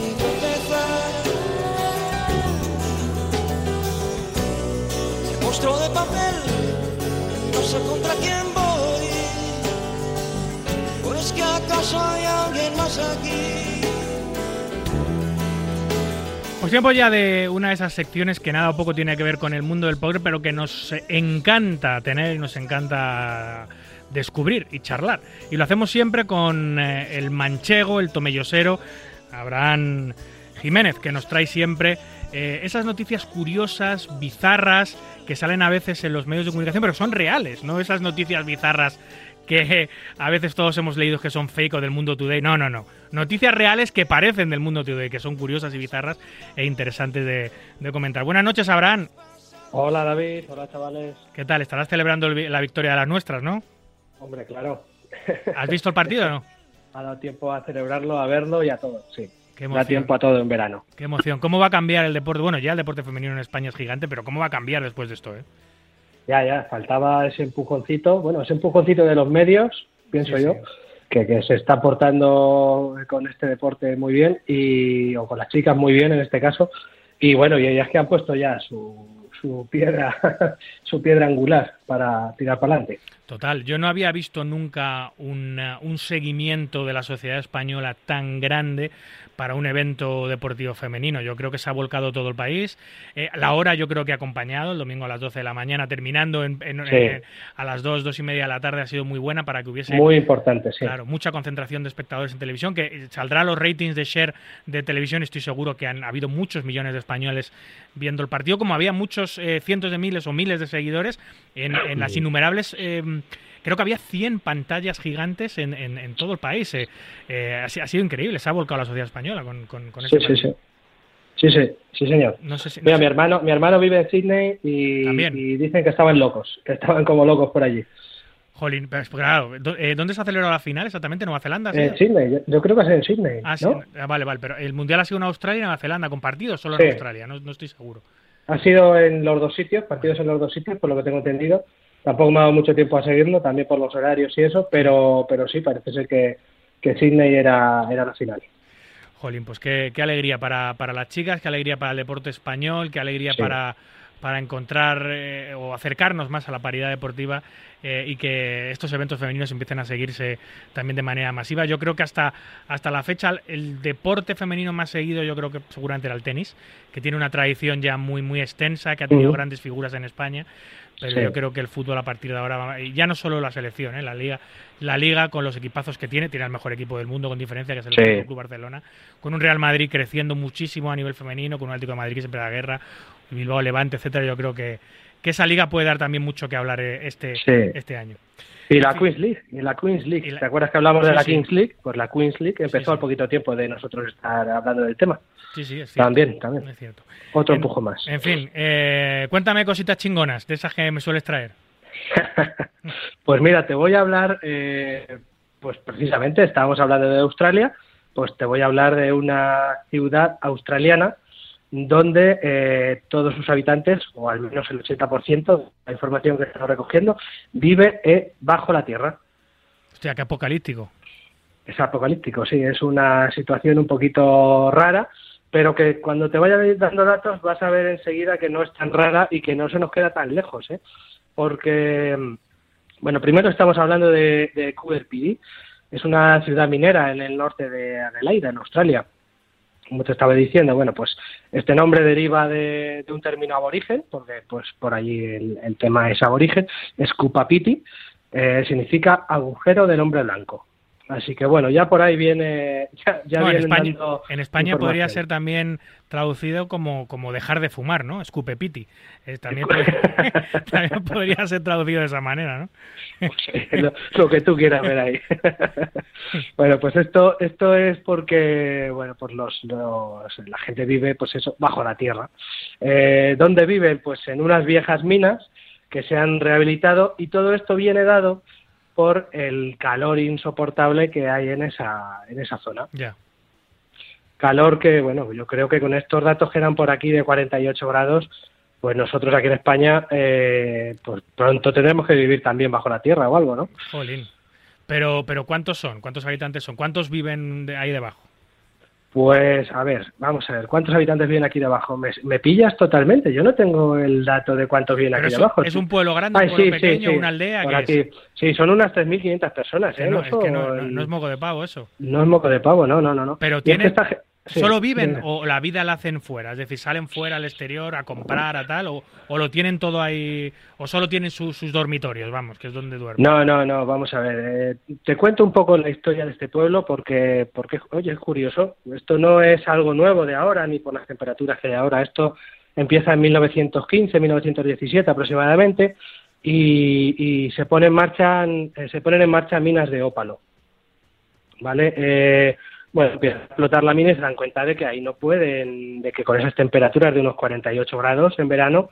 de papel, no sé contra quién voy. ¿O es que acaso hay alguien más aquí? Pues tiempo ya de una de esas secciones que nada o poco tiene que ver con el mundo del póker, pero que nos encanta tener y nos encanta descubrir y charlar. Y lo hacemos siempre con eh, el manchego, el tomellosero, Abraham Jiménez, que nos trae siempre eh, esas noticias curiosas, bizarras, que salen a veces en los medios de comunicación, pero son reales, no esas noticias bizarras que a veces todos hemos leído que son fake o del mundo today. No, no, no. Noticias reales que parecen del mundo today, que son curiosas y bizarras e interesantes de, de comentar. Buenas noches, Abraham. Hola David, hola chavales. ¿Qué tal? Estarás celebrando el la victoria de las nuestras, ¿no? Hombre, claro. ¿Has visto el partido o no? Ha dado tiempo a celebrarlo, a verlo y a todo, sí. Da tiempo a todo en verano. Qué emoción. ¿Cómo va a cambiar el deporte? Bueno, ya el deporte femenino en España es gigante, pero ¿cómo va a cambiar después de esto, eh? Ya, ya, faltaba ese empujoncito, bueno, ese empujoncito de los medios, pienso Sí, yo, sí. Que, que se está portando con este deporte muy bien, y, o con las chicas muy bien en este caso, y bueno, y ellas que han puesto ya su, su piedra su piedra angular para tirar para adelante. Total, yo no había visto nunca un, eh, un seguimiento de la sociedad española tan grande para un evento deportivo femenino. Yo creo que se ha volcado todo el país. Eh, la hora yo creo que ha acompañado, el domingo a las 12 de la mañana, terminando en, en- Sí. en- a las 2, 2 y media de la tarde, ha sido muy buena para que hubiese Muy importante, sí. Claro, mucha concentración de espectadores en televisión, que eh, saldrá los ratings de share de televisión. Estoy seguro que han habido muchos millones de españoles viendo el partido, como había muchos eh, cientos de miles o miles de seguidores en, en las innumerables. eh, creo que había 100 pantallas gigantes en, en- en todo el país. eh. Eh, ha, si- ha sido increíble, se ha volcado la sociedad española con, con, con Sí, este sí, sí. Sí, sí, sí, señor. No sé si- no Mira, sé- mi hermano, mi hermano vive en Sydney y, dicen que estaban locos, que estaban como locos por allí. Jolín, pero es- claro, eh, ¿dónde se ha celebrado la final exactamente? ¿Nueva Zelanda? En? Sydney, yo, yo creo que es en Sydney, Ah, sí, ¿no? ah, vale, vale, pero el mundial ha sido en Australia y Nueva Zelanda, compartido solo Sí. en Australia, no, no estoy seguro. Ha sido en los dos sitios, partidos en los dos sitios, por lo que tengo entendido. Tampoco me ha dado mucho tiempo a seguirlo, también por los horarios y eso, pero, pero sí, parece ser que, que Sydney era, era la final. Jolín, pues qué, qué alegría para, para las chicas, qué alegría para el deporte español, qué alegría Sí. para, para encontrar eh, o acercarnos más a la paridad deportiva eh, y que estos eventos femeninos empiecen a seguirse también de manera masiva. Yo creo que hasta, hasta la fecha el deporte femenino más seguido yo creo que seguramente era el tenis, que tiene una tradición ya muy, muy extensa, que ha tenido grandes figuras en España. Pero Sí. yo creo que el fútbol a partir de ahora, ya no solo la selección, ¿eh? la liga, la liga con los equipazos que tiene, tiene el mejor equipo del mundo con diferencia, que es el Sí. Club Barcelona, con un Real Madrid creciendo muchísimo a nivel femenino, con un Atlético de Madrid que siempre da guerra, Bilbao Levante, etcétera. Yo creo que, que esa liga puede dar también mucho que hablar eh, este, Sí. este año. Y la. Queens League, y la Queens League. La- ¿Te acuerdas que hablamos de la sí. Kings League? Pues la Queens League empezó al poquito tiempo de nosotros estar hablando del tema. Sí, sí, es cierto. También, también. Es cierto. Otro En- empujo más. En fin, eh, cuéntame cositas chingonas de esas que me sueles traer. pues mira, te voy a hablar, eh, pues precisamente estábamos hablando de Australia, pues te voy a hablar de una ciudad australiana donde eh, todos sus habitantes, o al menos el 80% de la información que estamos recogiendo, vive eh, bajo la tierra. Hostia, qué apocalíptico. Es apocalíptico, sí, es una situación un poquito rara, pero que cuando te vaya dando datos vas a ver enseguida que no es tan rara y que no se nos queda tan lejos, ¿eh? Porque, bueno, primero estamos hablando de, de Cooper Pedy, es una ciudad minera en el norte de Adelaida, en Australia. Como te estaba diciendo, bueno, pues este nombre deriva de, un término aborigen, porque pues por allí el, tema es aborigen, es Kupapiti, eh, significa agujero del hombre blanco. Así que bueno, ya por ahí viene, ya, ya No, en España, dando en España podría ser también traducido como, como dejar de fumar, ¿no? Escupe piti. Eh, también, podría, también podría ser traducido de esa manera, ¿no? lo, lo que tú quieras ver ahí. bueno, pues esto esto es porque bueno, pues los, los- la gente vive pues eso bajo la tierra. Eh, ¿Dónde viven? Pues en unas viejas minas que se han rehabilitado y todo esto viene dado por el calor insoportable que hay en esa en esa zona. Ya. Calor que, bueno, yo creo que con estos datos que eran por aquí de 48 grados, pues nosotros aquí en España, eh, pues pronto tendremos que vivir también bajo la tierra o algo, ¿no? Jolín. Pero, pero ¿cuántos son? ¿Cuántos habitantes son? ¿Cuántos viven de ahí debajo? Pues a ver, vamos a ver, ¿cuántos habitantes viven aquí debajo? Me, me pillas totalmente, yo no tengo el dato de cuántos viven Pero aquí debajo. es un pueblo grande, Ay, un pueblo sí, sí, pequeño, sí. una aldea. Por ¿qué aquí. es? Sí, son unas 3.500 personas, ¿eh? no, No es que no, es moco de pavo eso. no es moco de pavo, no, no, no. no. Pero que esta sí, ¿Solo viven o la vida la hacen fuera? Es decir, salen fuera al exterior a comprar, a tal, o, o lo tienen todo ahí, o solo tienen su- sus dormitorios, vamos, que es donde duermen. No, no, no, vamos a ver. eh, te cuento un poco la historia de este pueblo porque, porque, oye, es curioso. Esto no es algo nuevo de ahora ni por las temperaturas que hay ahora. Esto empieza en 1915, 1917 aproximadamente y, y se, pone en marcha, eh, se ponen en marcha minas de ópalo. ¿Vale? Eh, bueno, empiezan a explotar la mina y se dan cuenta de que ahí no pueden, de que con esas temperaturas de unos 48 grados en verano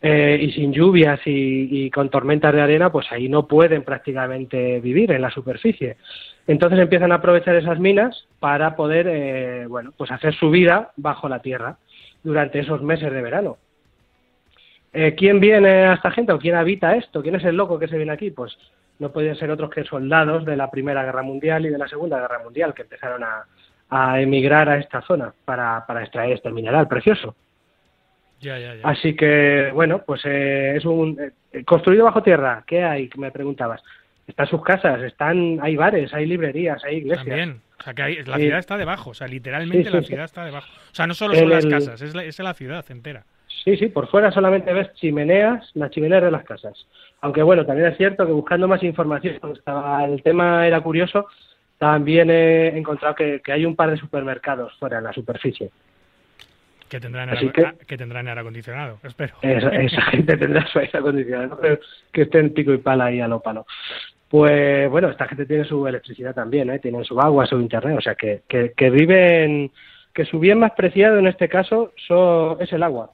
eh, y sin lluvias y, y con tormentas de arena, pues ahí no pueden prácticamente vivir en la superficie. Entonces empiezan a aprovechar esas minas para poder, eh, bueno, pues hacer su vida bajo la tierra durante esos meses de verano. Eh, ¿Quién viene a esta gente o quién habita esto? ¿Quién es el loco que se viene aquí? Pues no podían ser otros que soldados de la Primera Guerra Mundial y de la Segunda Guerra Mundial que empezaron a, a emigrar a esta zona para, para extraer este mineral precioso. Ya, ya, ya. Así que, bueno, pues eh, es un... eh, construido bajo tierra, ¿qué hay? Que me preguntabas. Están sus casas, están hay bares, hay librerías, hay iglesias. También. O sea, que hay- la Sí. ciudad está debajo. O sea, literalmente Sí, sí, la ciudad está debajo. O sea, no solo son las casas, es la, es la ciudad entera. Sí, sí, por fuera solamente ves chimeneas, las chimeneas de las casas. Aunque bueno, también es cierto que buscando más información, estaba, el tema era curioso, también he encontrado que, que hay un par de supermercados fuera en la superficie. Que tendrán, aire, que- que tendrán aire acondicionado, espero. Esa, esa gente tendrá su aire acondicionado, que esté en pico y pala ahí a lo palo. Pues bueno, esta gente tiene su electricidad también, ¿eh? tienen su agua, su internet, o sea que, que, que viven, que su bien más preciado en este caso so- es el agua.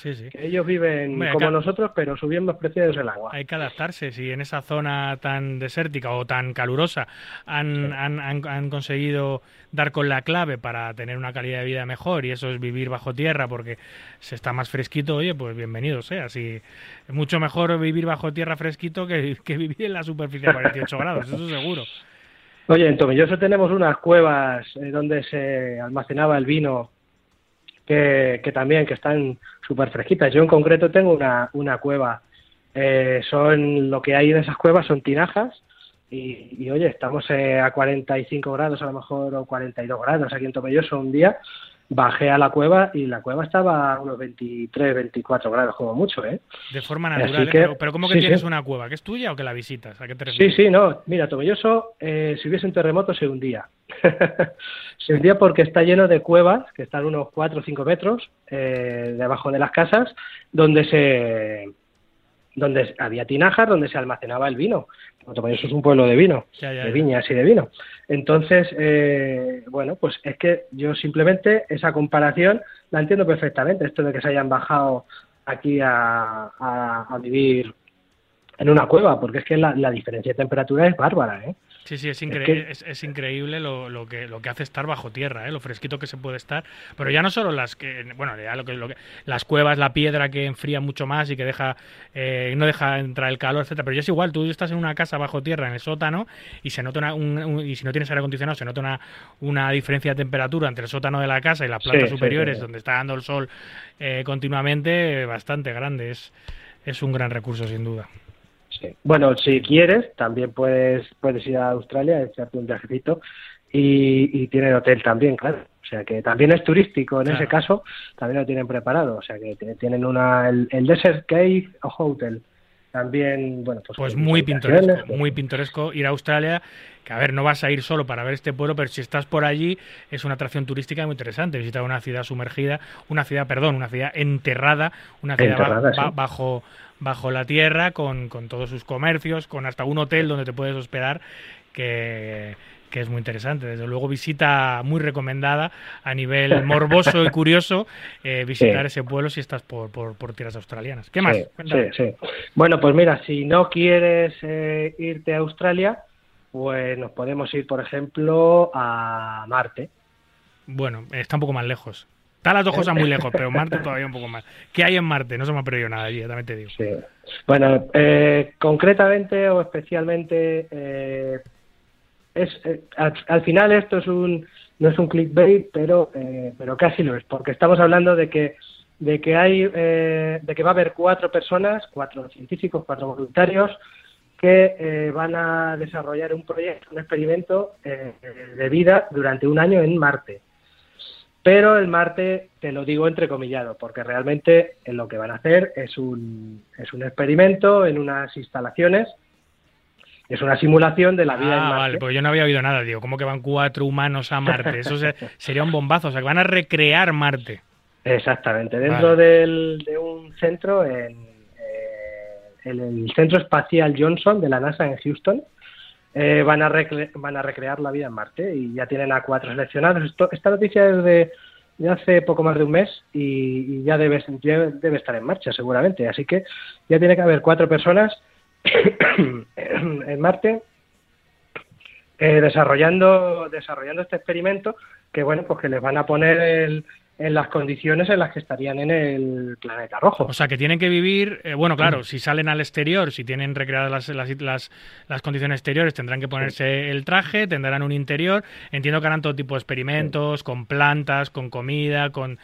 Sí, sí. Que ellos viven Hombre, como acá- nosotros, pero su bien más preciado es el agua. Hay que adaptarse. Si en esa zona tan desértica o tan calurosa han, han, han, han conseguido dar con la clave para tener una calidad de vida mejor y eso es vivir bajo tierra porque se está más fresquito, oye, pues bienvenido sea. Si es mucho mejor vivir bajo tierra fresquito que, que vivir en la superficie a 48 grados, eso seguro. Oye, en Tomelloso tenemos unas cuevas eh, donde se almacenaba el vino que, que también que están súper fresquitas. Yo en concreto tengo una, una cueva. Eh, son lo que hay en esas cuevas son tinajas y, y, oye, estamos eh, a 45 grados a lo mejor o 42 grados aquí en Tomelloso un día. Bajé a la cueva y la cueva estaba a unos 23, 24 grados como mucho, ¿eh? De forma natural. ¿eh? que- pero, pero ¿cómo que sí, tienes sí. una cueva? ¿Que es tuya o que la visitas? ¿A qué te Sí, refieres? sí, no. Mira, Tomelloso, eh, si hubiese un terremoto, se hundía. se hundía porque está lleno de cuevas, que están unos 4 o 5 metros eh, debajo de las casas, donde se donde había tinajas, donde se almacenaba el vino. Tomelloso es un pueblo de vino, Ya, ya, de ya. viñas y de vino. Entonces, eh, bueno, pues es que yo simplemente esa comparación la entiendo perfectamente. Esto de que se hayan bajado aquí a, a- a vivir en una cueva, porque es que la, la diferencia de temperatura es bárbara, ¿eh? Sí, sí, es, incre- que- es, es increíble lo, lo que lo que hace estar bajo tierra, ¿eh? lo fresquito que se puede estar. Pero ya no solo las que, bueno, ya lo que, lo que- las cuevas, la piedra que enfría mucho más y que deja eh, no deja entrar el calor, etcétera. Pero ya es igual, tú estás en una casa bajo tierra en el sótano y se nota una, un- un- y si no tienes aire acondicionado se nota una, una diferencia de temperatura entre el sótano de la casa y las plantas Sí, sí, superiores sí. donde está dando el sol eh, continuamente bastante grande. Es es un gran recurso sin duda. Sí. Bueno, si quieres, también puedes, puedes ir a Australia, echarte un viajecito y, y tienen hotel también, claro. O sea que también es turístico en Claro. ese caso, también lo tienen preparado. O sea que tienen una, el, el Desert Cave Hotel. También, bueno, pues, Pues muy pintoresco, pues, muy pintoresco ir a Australia, que a ver, no vas a ir solo para ver este pueblo, pero si estás por allí es una atracción turística muy interesante, visitar una ciudad sumergida, una ciudad, perdón, una ciudad enterrada, una ciudad ba- Enterrada, ba- sí. bajo bajo la tierra, con, con todos sus comercios, con hasta un hotel donde te puedes hospedar, que, que es muy interesante. Desde luego, visita muy recomendada a nivel morboso y curioso, eh, visitar Sí. ese pueblo si estás por, por, por tierras australianas. ¿Qué más? Sí, sí. Bueno, pues mira, si no quieres eh, irte a Australia, pues nos podemos ir, por ejemplo, a Marte. Bueno, está un poco más lejos. Están las dos cosas muy lejos, pero Marte todavía un poco más. ¿Qué hay en Marte? No se me ha perdido nada allí, también te digo. Sí. Bueno, eh, concretamente o especialmente, eh, es, eh, al, al final esto es un no es un clickbait, pero eh, pero casi lo es, porque estamos hablando de que de que hay eh, de que va a haber cuatro personas, cuatro científicos, cuatro voluntarios que van a desarrollar un proyecto, un experimento de vida durante un año en Marte. Pero el Marte, te lo digo entrecomillado, porque realmente lo que van a hacer es un, es un experimento en unas instalaciones, es una simulación de la vida en Ah, Marte. vale, porque yo no había oído nada, digo, ¿cómo que van cuatro humanos a Marte? Eso se- sería un bombazo, o sea, que van a recrear Marte. Exactamente, dentro Vale. del- de un centro, en, eh, en el Centro Espacial Johnson de la NASA en Houston, eh, van, a recre- van a recrear la vida en Marte y ya tienen a cuatro seleccionados. Esta noticia es de, hace poco más de un mes y, ya, debe, debe estar en marcha seguramente. Así que ya tiene que haber cuatro personas en en Marte eh, desarrollando desarrollando este experimento que bueno pues que les van a poner el- en las condiciones en las que estarían en el planeta rojo. O sea, que tienen que vivir, eh, bueno, claro, si salen al exterior, si tienen recreadas las, las, las, las condiciones exteriores, tendrán que ponerse el traje, tendrán un interior. Entiendo que harán todo tipo de experimentos, con plantas, con comida, con,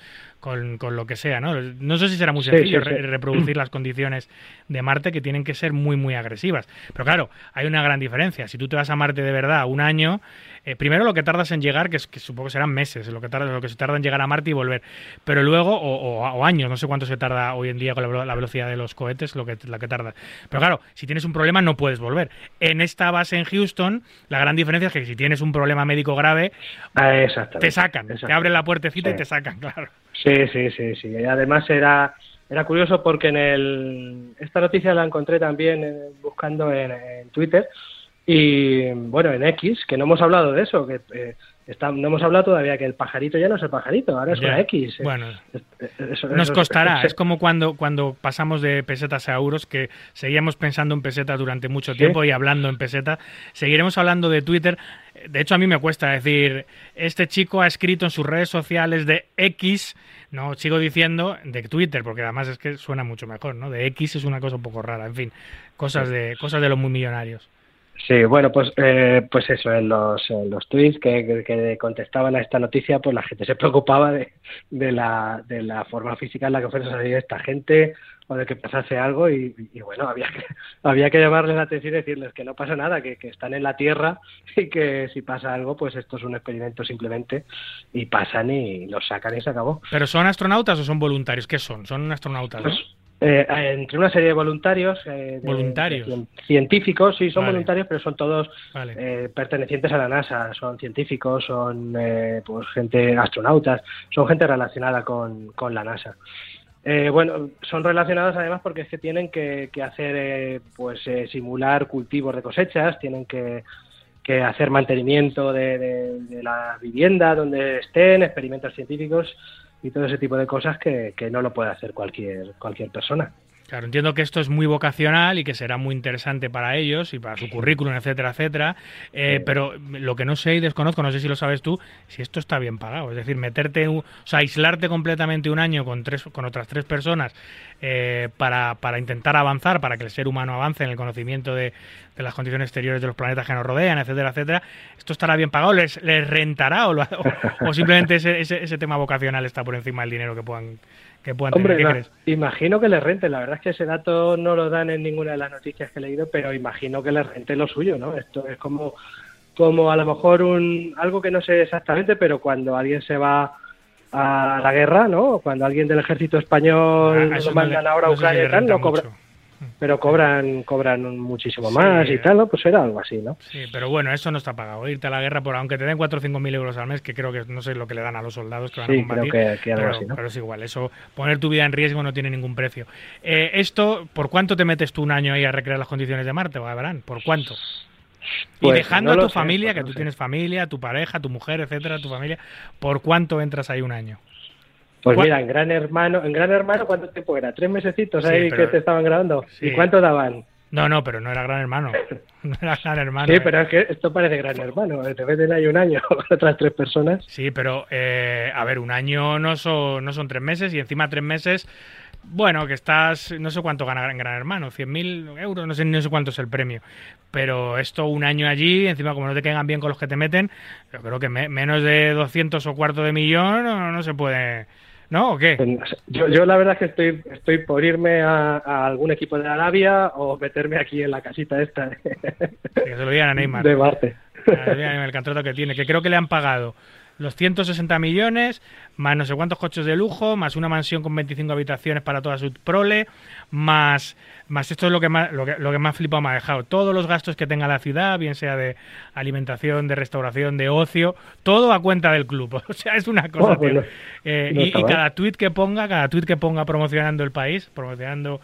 con, con lo que sea, ¿no? No sé si será muy sencillo sí, sí. re- reproducir las condiciones de Marte que tienen que ser muy, muy agresivas. Pero claro, hay una gran diferencia. Si tú te vas a Marte de verdad un año, eh, primero lo que tardas en llegar, que, es, que supongo que serán meses, lo que, tarda, lo que se tarda en llegar a Marte y volver. Pero luego, o, o- o años, no sé cuánto se tarda hoy en día con la, velo- la velocidad de los cohetes, lo que, la que tarda. Pero claro, si tienes un problema no puedes volver. En esta base en Houston, la gran diferencia es que si tienes un problema médico grave, Ah, te sacan, te abren la puertecita y te sacan, claro. Sí, sí, sí, sí. Además era, era curioso porque en el, esta noticia la encontré también buscando en, en Twitter y, bueno, en X, que no hemos hablado de eso, que eh, está, no hemos hablado todavía que el pajarito ya no es el pajarito, ahora es Ya. una X. Bueno, eso- Nos eso- costará, eso- es como cuando, cuando pasamos de pesetas a euros, que seguíamos pensando en pesetas durante mucho Sí. tiempo y hablando en pesetas. Seguiremos hablando de Twitter. De hecho, a mí me cuesta decir, este chico ha escrito en sus redes sociales de X, no sigo diciendo de Twitter, porque además es que suena mucho mejor, ¿no? De X es una cosa un poco rara, en fin, cosas de, cosas de los muy millonarios. Sí, bueno, pues eh, pues eso, en los, en los tweets que, que- contestaban a esta noticia, pues la gente se preocupaba de, de, la, de la forma física en la que fuese salir esta gente o de que pasase algo y, y bueno, había que, había que llamarles la atención y decirles que no pasa nada, que, que están en la Tierra y que si pasa algo, pues esto es un experimento simplemente y pasan y los sacan y se acabó. ¿Pero son astronautas o son voluntarios? ¿Qué son? Son astronautas, ¿no? Eh, entre una serie de voluntarios, eh, de- Voluntarios. de cien- científicos, sí, son Vale. voluntarios, pero son todos Vale. eh, pertenecientes a la NASA, son científicos, son eh, pues gente astronautas, son gente relacionada con, con la NASA. Eh, bueno, son relacionados además porque es que tienen que, que hacer, eh, pues eh, simular cultivos de cosechas, tienen que, que hacer mantenimiento de, de- de la vivienda donde estén, experimentos científicos y todo ese tipo de cosas que, que no lo puede hacer cualquier cualquier persona. Claro, entiendo que esto es muy vocacional y que será muy interesante para ellos y para su currículum, etcétera, etcétera. Eh, Sí. Pero lo que no sé y desconozco, no sé si lo sabes tú, si esto está bien pagado. Es decir, meterte, o sea, aislarte completamente un año con tres, con otras tres personas eh, para, para intentar avanzar, para que el ser humano avance en el conocimiento de, de las condiciones exteriores de los planetas que nos rodean, etcétera, etcétera. ¿Esto estará bien pagado? ¿Les, les rentará o, lo- o- o simplemente ese, ese, ese tema vocacional está por encima del dinero que puedan, que puedan tener? Imagino que les rente. La verdad es que ese dato no lo dan en ninguna de las noticias que he leído, pero imagino que les rente lo suyo, ¿no? Esto es como, como a lo mejor un algo que no sé exactamente, pero cuando alguien se va a la guerra, ¿no? Cuando alguien del ejército español Ah, lo no mandan le- ahora a no sé si Ucrania renta no cobra, mucho. Pero cobran cobran muchísimo Sí. más y tal, ¿no? Pues era algo así, ¿no? Sí, pero bueno, eso no está pagado. Irte a la guerra, por aunque te den 4 o 5 mil euros al mes, que creo que no sé lo que le dan a los soldados que van a combatir. creo que- que algo pero, así, ¿no? pero es igual, eso, poner tu vida en riesgo no tiene ningún precio. Eh, esto, ¿por cuánto te metes tú un año ahí a recrear las condiciones de Marte? Verán, ¿por cuánto? y Pues, dejando no a tu familia, que tú tienes familia, tu pareja, tu mujer, etcétera, tu familia, ¿por cuánto entras ahí un año? Pues ¿Cuál- mira, en Gran Hermano, en Gran Hermano, ¿cuánto tiempo era? ¿Tres mesecitos Sí, ahí pero- que te estaban grabando? Sí. ¿Y cuánto daban? No, no, pero no era gran hermano. No era gran hermano. Sí, eh. pero es que esto parece Gran Hermano. Te meten ahí un año con otras tres personas. Sí, pero eh, a ver, un año no son, no son tres meses y encima tres meses, bueno, que estás, no sé cuánto gana en Gran Hermano, 100.000 euros, no sé, no sé cuánto es el premio. Pero esto un año allí, encima como no te caigan bien con los que te meten, yo creo que me- menos de 200 o cuarto de millón no, no se puede... ¿No? ¿O qué? Yo, yo la verdad es que estoy, estoy por irme a, a algún equipo de Arabia o meterme aquí en la casita esta de, Que se lo digan a Neymar. de Marte. El contrato que tiene, que creo que le han pagado los 160 millones, más no sé cuántos coches de lujo, más una mansión con 25 habitaciones para toda su prole, más, más esto es lo que más, lo que, lo que más flipado me ha dejado. Todos los gastos que tenga la ciudad, bien sea de alimentación, de restauración, de ocio, todo a cuenta del club. O sea, es una cosa, Oh, pues tío. Eh, no y, y cada tweet que ponga, cada tweet que ponga promocionando el país, promocionando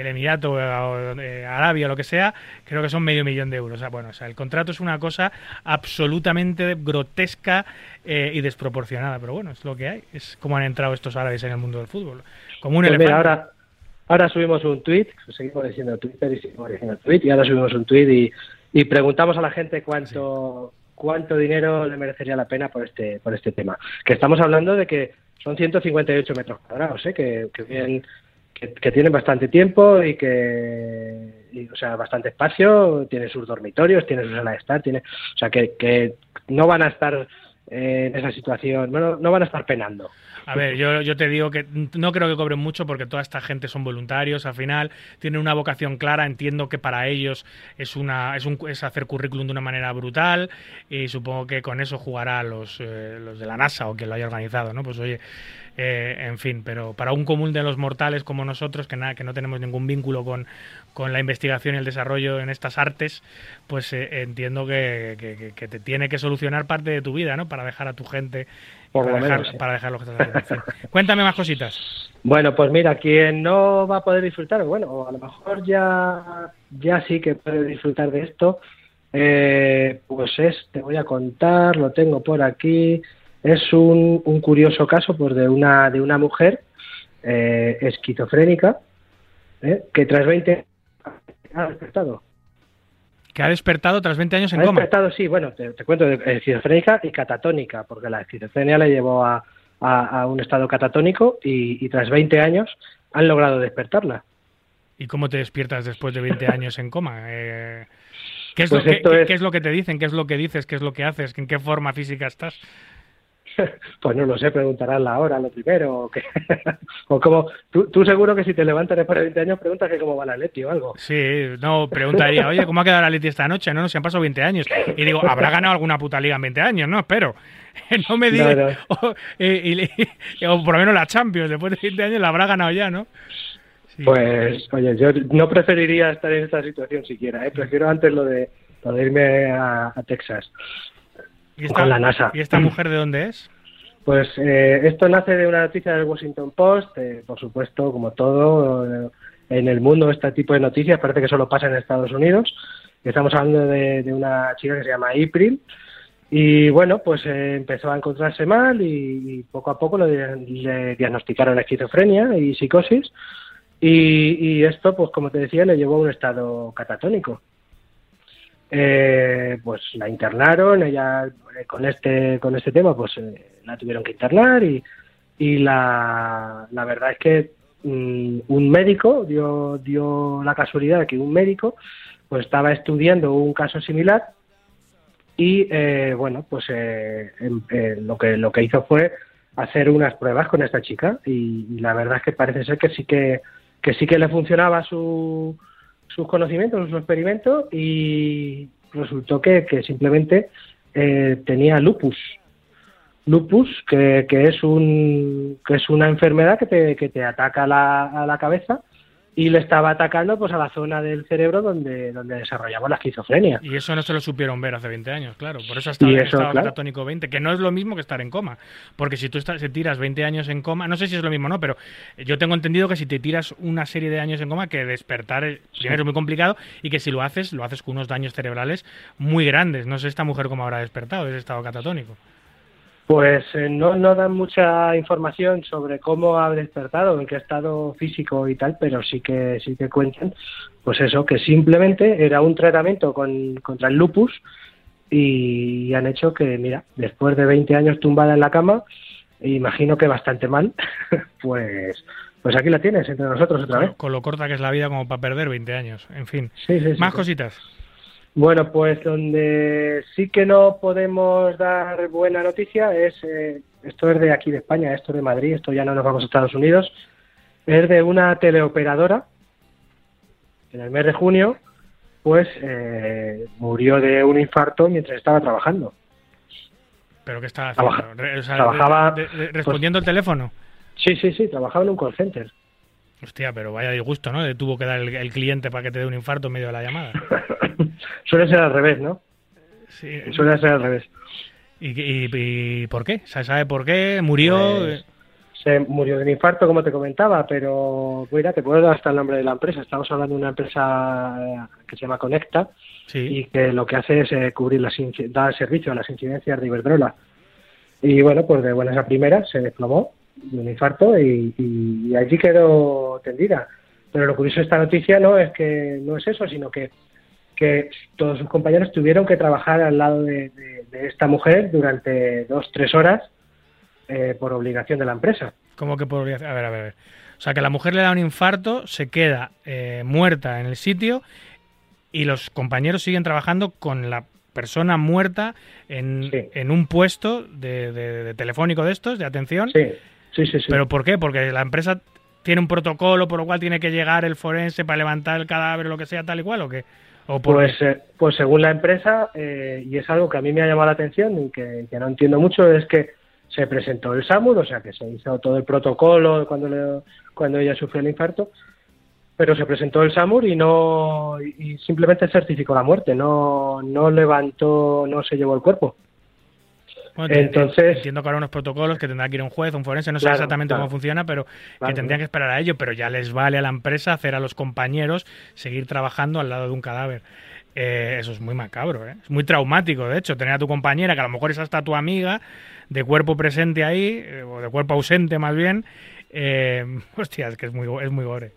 el Emirato o eh, Arabia o lo que sea, creo que son medio millón de euros. O sea, bueno, o sea, el contrato es una cosa absolutamente grotesca eh, y desproporcionada, pero bueno, es lo que hay. Es como han entrado estos árabes en el mundo del fútbol. Como un Pues mira, ahora, ahora subimos un tweet, seguimos diciendo Twitter y seguimos diciendo tweet, y ahora subimos un tweet y, y preguntamos a la gente cuánto cuánto dinero le merecería la pena por este por este tema. Que estamos hablando de que son 158 metros cuadrados, ¿eh? que, que, bien- que, tienen bastante tiempo y que, y, o sea, bastante espacio, tiene sus dormitorios, tiene su sala de estar, tiene, o sea, que, que no van a estar eh, en esa situación, bueno, no van a estar penando. A ver, yo, yo te digo que no creo que cobren mucho porque toda esta gente son voluntarios, al final tienen una vocación clara, entiendo que para ellos es una es, un, es hacer currículum de una manera brutal y supongo que con eso jugará los, eh, los de la NASA o quien lo haya organizado, ¿no? Pues oye, eh, en fin, pero para un común de los mortales como nosotros, que nada, que no tenemos ningún vínculo con, con la investigación y el desarrollo en estas artes, pues eh, entiendo que, que- que te tiene que solucionar parte de tu vida, ¿no? Para dejar a tu gente, Por para, lo dejar, menos, sí. para dejar lo que estás haciendo. En fin. Cuéntame más cositas. Bueno, pues mira, quien no va a poder disfrutar, bueno, a lo mejor ya, ya sí que puede disfrutar de esto, eh, pues es, te voy a contar, lo tengo por aquí, es un, un curioso caso pues de una, de una mujer eh, esquizofrénica eh, que tras 20 ha despertado. Que ha despertado tras 20 años en ha coma. despertado, sí, bueno, te, te cuento, de- esquizofrénica y catatónica, porque la esquizofrenia le llevó a, a- a un estado catatónico y, y tras 20 años han logrado despertarla. ¿Y cómo te despiertas después de 20 años en coma? Eh, ¿qué, es Pues lo que, esto qué- es- qué es lo que te dicen? ¿Qué es lo que dices? ¿Qué es lo que haces? ¿En qué forma física estás? Pues no lo sé, preguntarán la hora lo primero. O, qué. o como, tú, tú seguro que si te levantas después de 20 años preguntas que cómo va la Leti o algo. Sí, no, preguntaría, oye, ¿cómo ha quedado la Leti esta noche? No, no, se han pasado 20 años. Y digo, ¿habrá ganado alguna puta liga en 20 años? No, espero. No me digas. No, no. O, eh, por lo menos la Champions, después de 20 años la habrá ganado ya, ¿no? Sí. Pues, oye, yo no preferiría estar en esta situación siquiera, ¿eh? prefiero antes lo de, lo de irme a, a Texas. ¿Y con la NASA. ¿Y esta mujer de dónde es? Pues eh, esto nace de una noticia del Washington Post, eh, por supuesto, como todo eh, en el mundo, este tipo de noticias parece que solo pasa en Estados Unidos. Estamos hablando de, de una chica que se llama April y bueno, pues eh, empezó a encontrarse mal y, y poco a poco le, le diagnosticaron esquizofrenia y psicosis y, y esto, pues como te decía, le llevó a un estado catatónico. Eh, pues la internaron, ella eh, con este con este tema pues eh, la tuvieron que internar y, y la, la verdad es que mm, un médico dio dio la casualidad de que un médico pues estaba estudiando un caso similar y eh, bueno pues eh, em- eh, lo que lo que hizo fue hacer unas pruebas con esta chica y, y la verdad es que parece ser que sí que que sí que le funcionaba su sus conocimientos, sus experimentos y resultó que, que simplemente eh, tenía lupus. Lupus, que, que es un que es una enfermedad que te, que te ataca la, a la cabeza y le estaba atacando pues a la zona del cerebro donde, donde desarrollamos la esquizofrenia. Y eso no se lo supieron ver hace 20 años, claro. Por eso ha estado Y en estado claro. catatónico 20, que no es lo mismo que estar en coma. Porque si tú estás, si tiras 20 años en coma, no sé si es lo mismo o no, pero yo tengo entendido que si te tiras una serie de años en coma, que despertar eh, primero es muy complicado y que si lo haces, lo haces con unos daños cerebrales muy grandes. No sé esta mujer cómo habrá despertado de ese estado catatónico. Pues eh, no, no dan mucha información sobre cómo ha despertado, en qué estado físico y tal, pero sí que sí que cuentan, pues eso, que simplemente era un tratamiento con, contra el lupus y han hecho que, mira, después de 20 años tumbada en la cama, imagino que bastante mal, pues pues aquí la tienes entre nosotros otra vez. Con, lo corta que es la vida como para perder 20 años. En fin. Sí, sí, sí, Más cositas. Bueno, pues donde sí que no podemos dar buena noticia es, eh, esto es de aquí de España, esto es de Madrid, esto ya no nos vamos a Estados Unidos, es de una teleoperadora en el mes de junio pues eh, murió de un infarto mientras estaba trabajando. Pero que estaba haciendo? Re- o sea, trabajaba, de- de- de- respondiendo el teléfono. Sí, sí, sí, trabajaba en un call center. Hostia, pero vaya disgusto, ¿no? Le tuvo que dar el, el cliente para que te dé un infarto en medio de la llamada. Suele ser al revés, ¿no? Sí. Suele ser al revés. ¿Y, y- y por qué? ¿Se sabe por qué? ¿Murió? Pues, se murió de un infarto, como te comentaba, pero mira, te puedo dar hasta el nombre de la empresa. Estamos hablando de una empresa eh, que se llama Conecta sí. y que lo que hace es eh, cubrir las dar servicio a las incidencias de Iberdrola. Y bueno, pues de buenas a primeras se desplomó de un infarto y, allí quedó tendida. Pero lo curioso de esta noticia no es que no es eso, sino que, que todos sus compañeros tuvieron que trabajar al lado de, de- de esta mujer durante dos, tres horas eh, por obligación de la empresa. ¿Cómo que podría A ver, a ver, a ver. O sea, que la mujer le da un infarto, se queda eh, muerta en el sitio y los compañeros siguen trabajando con la persona muerta en, Sí. en un puesto de, de- de telefónico de estos, de atención. Sí, sí, sí. sí. ¿Pero por qué? Porque la empresa tiene un protocolo por lo cual tiene que llegar el forense para levantar el cadáver o lo que sea, tal y cual, ¿o qué? ¿O por Pues, qué? eh, pues según la empresa, eh, y es algo que a mí me ha llamado la atención y que, que no entiendo mucho, es que se presentó el SAMUR, o sea que se hizo todo el protocolo cuando, le- cuando ella sufrió el infarto, pero se presentó el SAMUR y no y simplemente certificó la muerte, no, no levantó, no se llevó el cuerpo. Bueno, entonces- entiendo que habrá unos protocolos que tendrá que ir un juez, un forense, no sé Claro, exactamente claro. cómo funciona, pero que tendrían que esperar a ello, pero ya les vale a la empresa hacer a los compañeros seguir trabajando al lado de un cadáver. Eh, eso es muy macabro, ¿eh? es muy traumático, de hecho, tener a tu compañera, que a lo mejor es hasta tu amiga, de cuerpo presente ahí, eh, o de cuerpo ausente más bien, eh, hostia, es que es muy, es muy gore.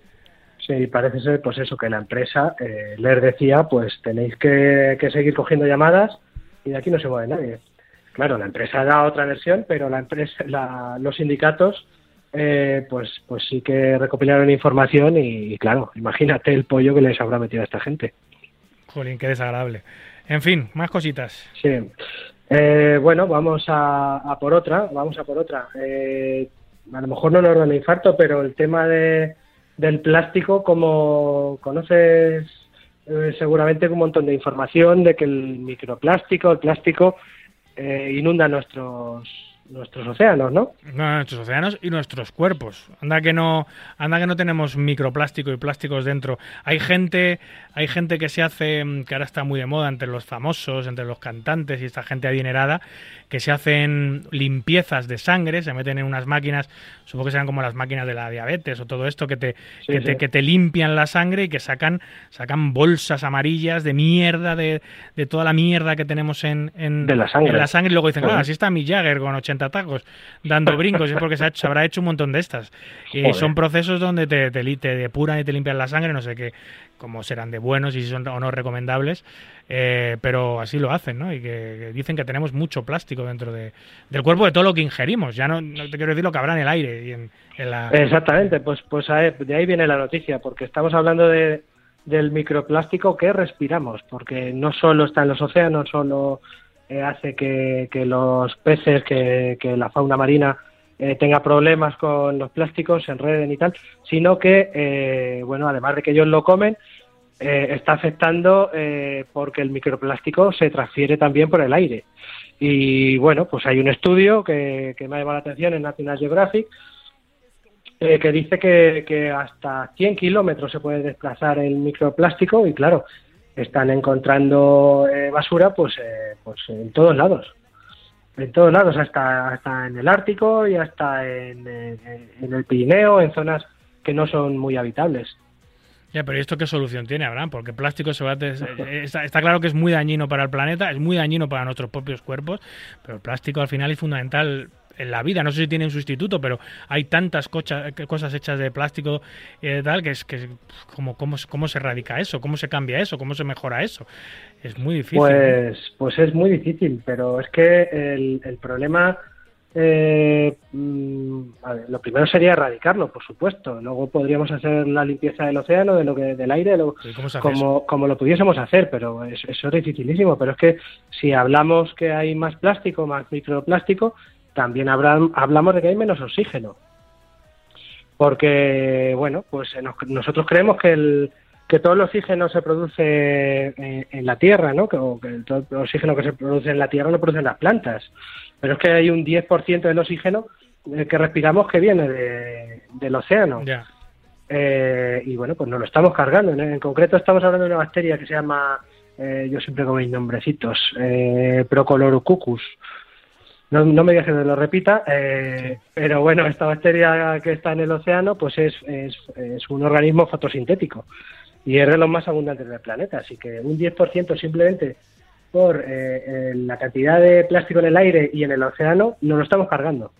Sí, parece ser pues eso, que la empresa eh, les decía, pues tenéis que, que seguir cogiendo llamadas y de aquí no se mueve nadie. Claro, la empresa da otra versión, pero la empresa, la- los sindicatos, eh, pues, pues sí que recopilaron información y, y claro, imagínate el pollo que les habrá metido a esta gente. Jolín, qué desagradable. En fin, más cositas. Sí. Eh, bueno, vamos a, a por otra, vamos a por otra. Eh, a lo mejor no nos dan infarto, pero el tema de, del plástico, como conoces eh, seguramente un montón de información de que el microplástico, el plástico, eh, inunda nuestros nuestros océanos, ¿no? No, nuestros océanos y nuestros cuerpos. Anda que no, anda que no tenemos microplástico y plásticos dentro. Hay gente, hay gente que se hace, mm, que ahora está muy de moda entre los famosos, entre los cantantes y esta gente adinerada, que se hacen limpiezas de sangre, se meten en unas máquinas, supongo que serán como las máquinas de la diabetes o todo esto, que te, Sí, que, te que te limpian la sangre y que sacan, sacan bolsas amarillas de mierda, de, de toda la mierda que tenemos en, en, De la sangre. en la sangre y luego dicen, claro, así está Mick Jagger con 80 tacos dando brincos, es porque se, ha hecho- se habrá hecho un montón de estas. Y son procesos donde te, te, te depuran y te limpian la sangre, no sé qué, cómo serán de buenos y si son o no recomendables, eh, pero así lo hacen, ¿no? Y que, que dicen que tenemos mucho plástico dentro de, del cuerpo de todo lo que ingerimos, ya no, no te quiero decir lo que habrá en el aire y en, en la... Exactamente, pues, pues a- de ahí viene la noticia, porque estamos hablando de, del microplástico que respiramos, porque no solo está en los océanos, solo eh, hace que, que los peces, que, que la fauna marina eh, tenga problemas con los plásticos, se enreden y tal, sino que, eh, bueno, además de que ellos lo comen, eh, está afectando eh, porque el microplástico se transfiere también por el aire. Y bueno, pues hay un estudio que, que me ha llamado la atención en National Geographic eh, que dice que, que hasta 100 kilómetros se puede desplazar el microplástico y claro, están encontrando eh, basura pues, eh, pues en todos lados. En todos lados, hasta, hasta en el Ártico y hasta en, en- en el Pirineo, en zonas que no son muy habitables. Ya, pero ¿y esto qué solución tiene, Abraham? Porque plástico se va a eh, está, está claro que es muy dañino para el planeta, es muy dañino para nuestros propios cuerpos, pero el plástico al final es fundamental en la vida. No sé si tiene un sustituto, pero hay tantas cocha- cosas hechas de plástico y tal que es que como cómo, cómo se erradica eso, cómo se cambia eso, cómo se mejora eso. Es muy difícil. ¿no? Pues, pues es muy difícil, pero es que el, el problema, eh, mm, a ver, lo primero sería erradicarlo, por supuesto. Luego podríamos hacer la limpieza del océano, de lo que, del aire, lo- ¿Y cómo se hace eso? como, como lo pudiésemos hacer, pero es- eso es dificilísimo. Pero es que si hablamos que hay más plástico, más microplástico, también habrá, hablamos de que hay menos oxígeno. Porque, bueno, pues eh, nos- nosotros creemos que el, que todo el oxígeno se produce en, en la tierra, ¿no? Que, o que todo el oxígeno que se produce en la tierra lo producen las plantas. Pero es que hay un 10% del oxígeno eh, que respiramos que viene de- del océano. Eh, y bueno, pues nos lo estamos cargando. En, en concreto estamos hablando de una bacteria que se llama, eh, yo siempre con mis nombrecitos, eh. No, no me digas que lo repita, eh, pero bueno, esta bacteria que está en el océano, pues es, es, es un organismo fotosintético y es de los más abundantes del planeta. Así que un 10% simplemente por eh, eh, la cantidad de plástico en el aire y en el océano, nos lo estamos cargando.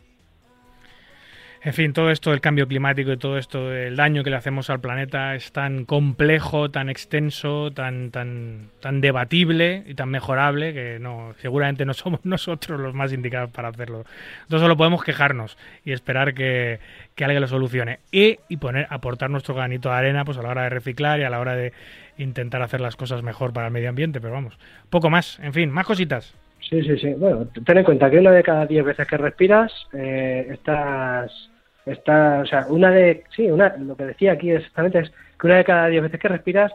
En fin, todo esto del cambio climático y todo esto del daño que le hacemos al planeta es tan complejo, tan extenso, tan, tan, tan debatible y tan mejorable que no, seguramente no somos nosotros los más indicados para hacerlo. Entonces solo podemos quejarnos y esperar que, que alguien lo solucione. Y, y poner, aportar nuestro granito de arena pues a la hora de reciclar y a la hora de intentar hacer las cosas mejor para el medio ambiente, pero vamos, poco más, en fin, más cositas. Sí, sí, sí. Bueno, ten en cuenta que una de cada diez veces que respiras, eh, estás, estás, o sea, una de, sí, una, lo que decía aquí exactamente es que una de cada diez veces que respiras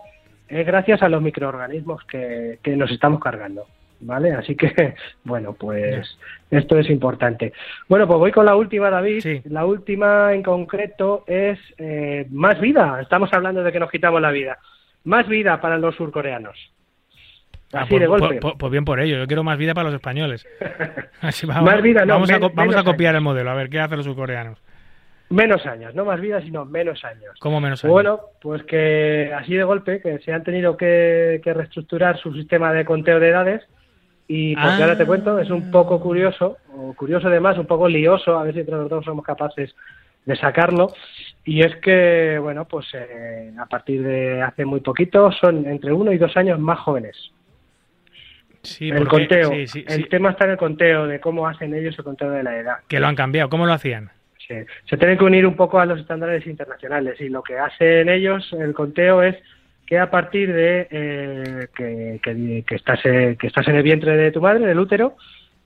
es gracias a los microorganismos que, que nos estamos cargando. ¿Vale? Así que, bueno, pues esto es importante. Bueno, pues voy con la última, David. Sí. La última en concreto es eh, más vida. Estamos hablando de que nos quitamos la vida. Más vida para los surcoreanos. Ah, Así pues, de golpe. pues- pues- pues bien por ello, yo quiero más vida para los españoles. Así vamos, Más vida, no, vamos, a, men- vamos a menos copiar el modelo, a ver qué hacen los surcoreanos. Menos años, no más vida, sino menos años. ¿Cómo menos años? Bueno, pues que así de golpe, que se han tenido que, que reestructurar su sistema de conteo de edades y porque Ah. ahora te cuento, es un poco curioso, o curioso además, un poco lioso, a ver si entre los dos somos capaces de sacarlo, y es que, bueno, pues eh, a partir de hace muy poquito son entre uno y dos años más jóvenes. Sí, el porque- conteo, sí, sí, el tema está en el conteo, de cómo hacen ellos el conteo de la edad. que lo han cambiado. ¿Cómo lo hacían? Sí. Se tienen que unir un poco a los estándares internacionales y lo que hacen ellos, el conteo, es que a partir de eh, que, que- que estás, eh, que estás en el vientre de tu madre, del útero,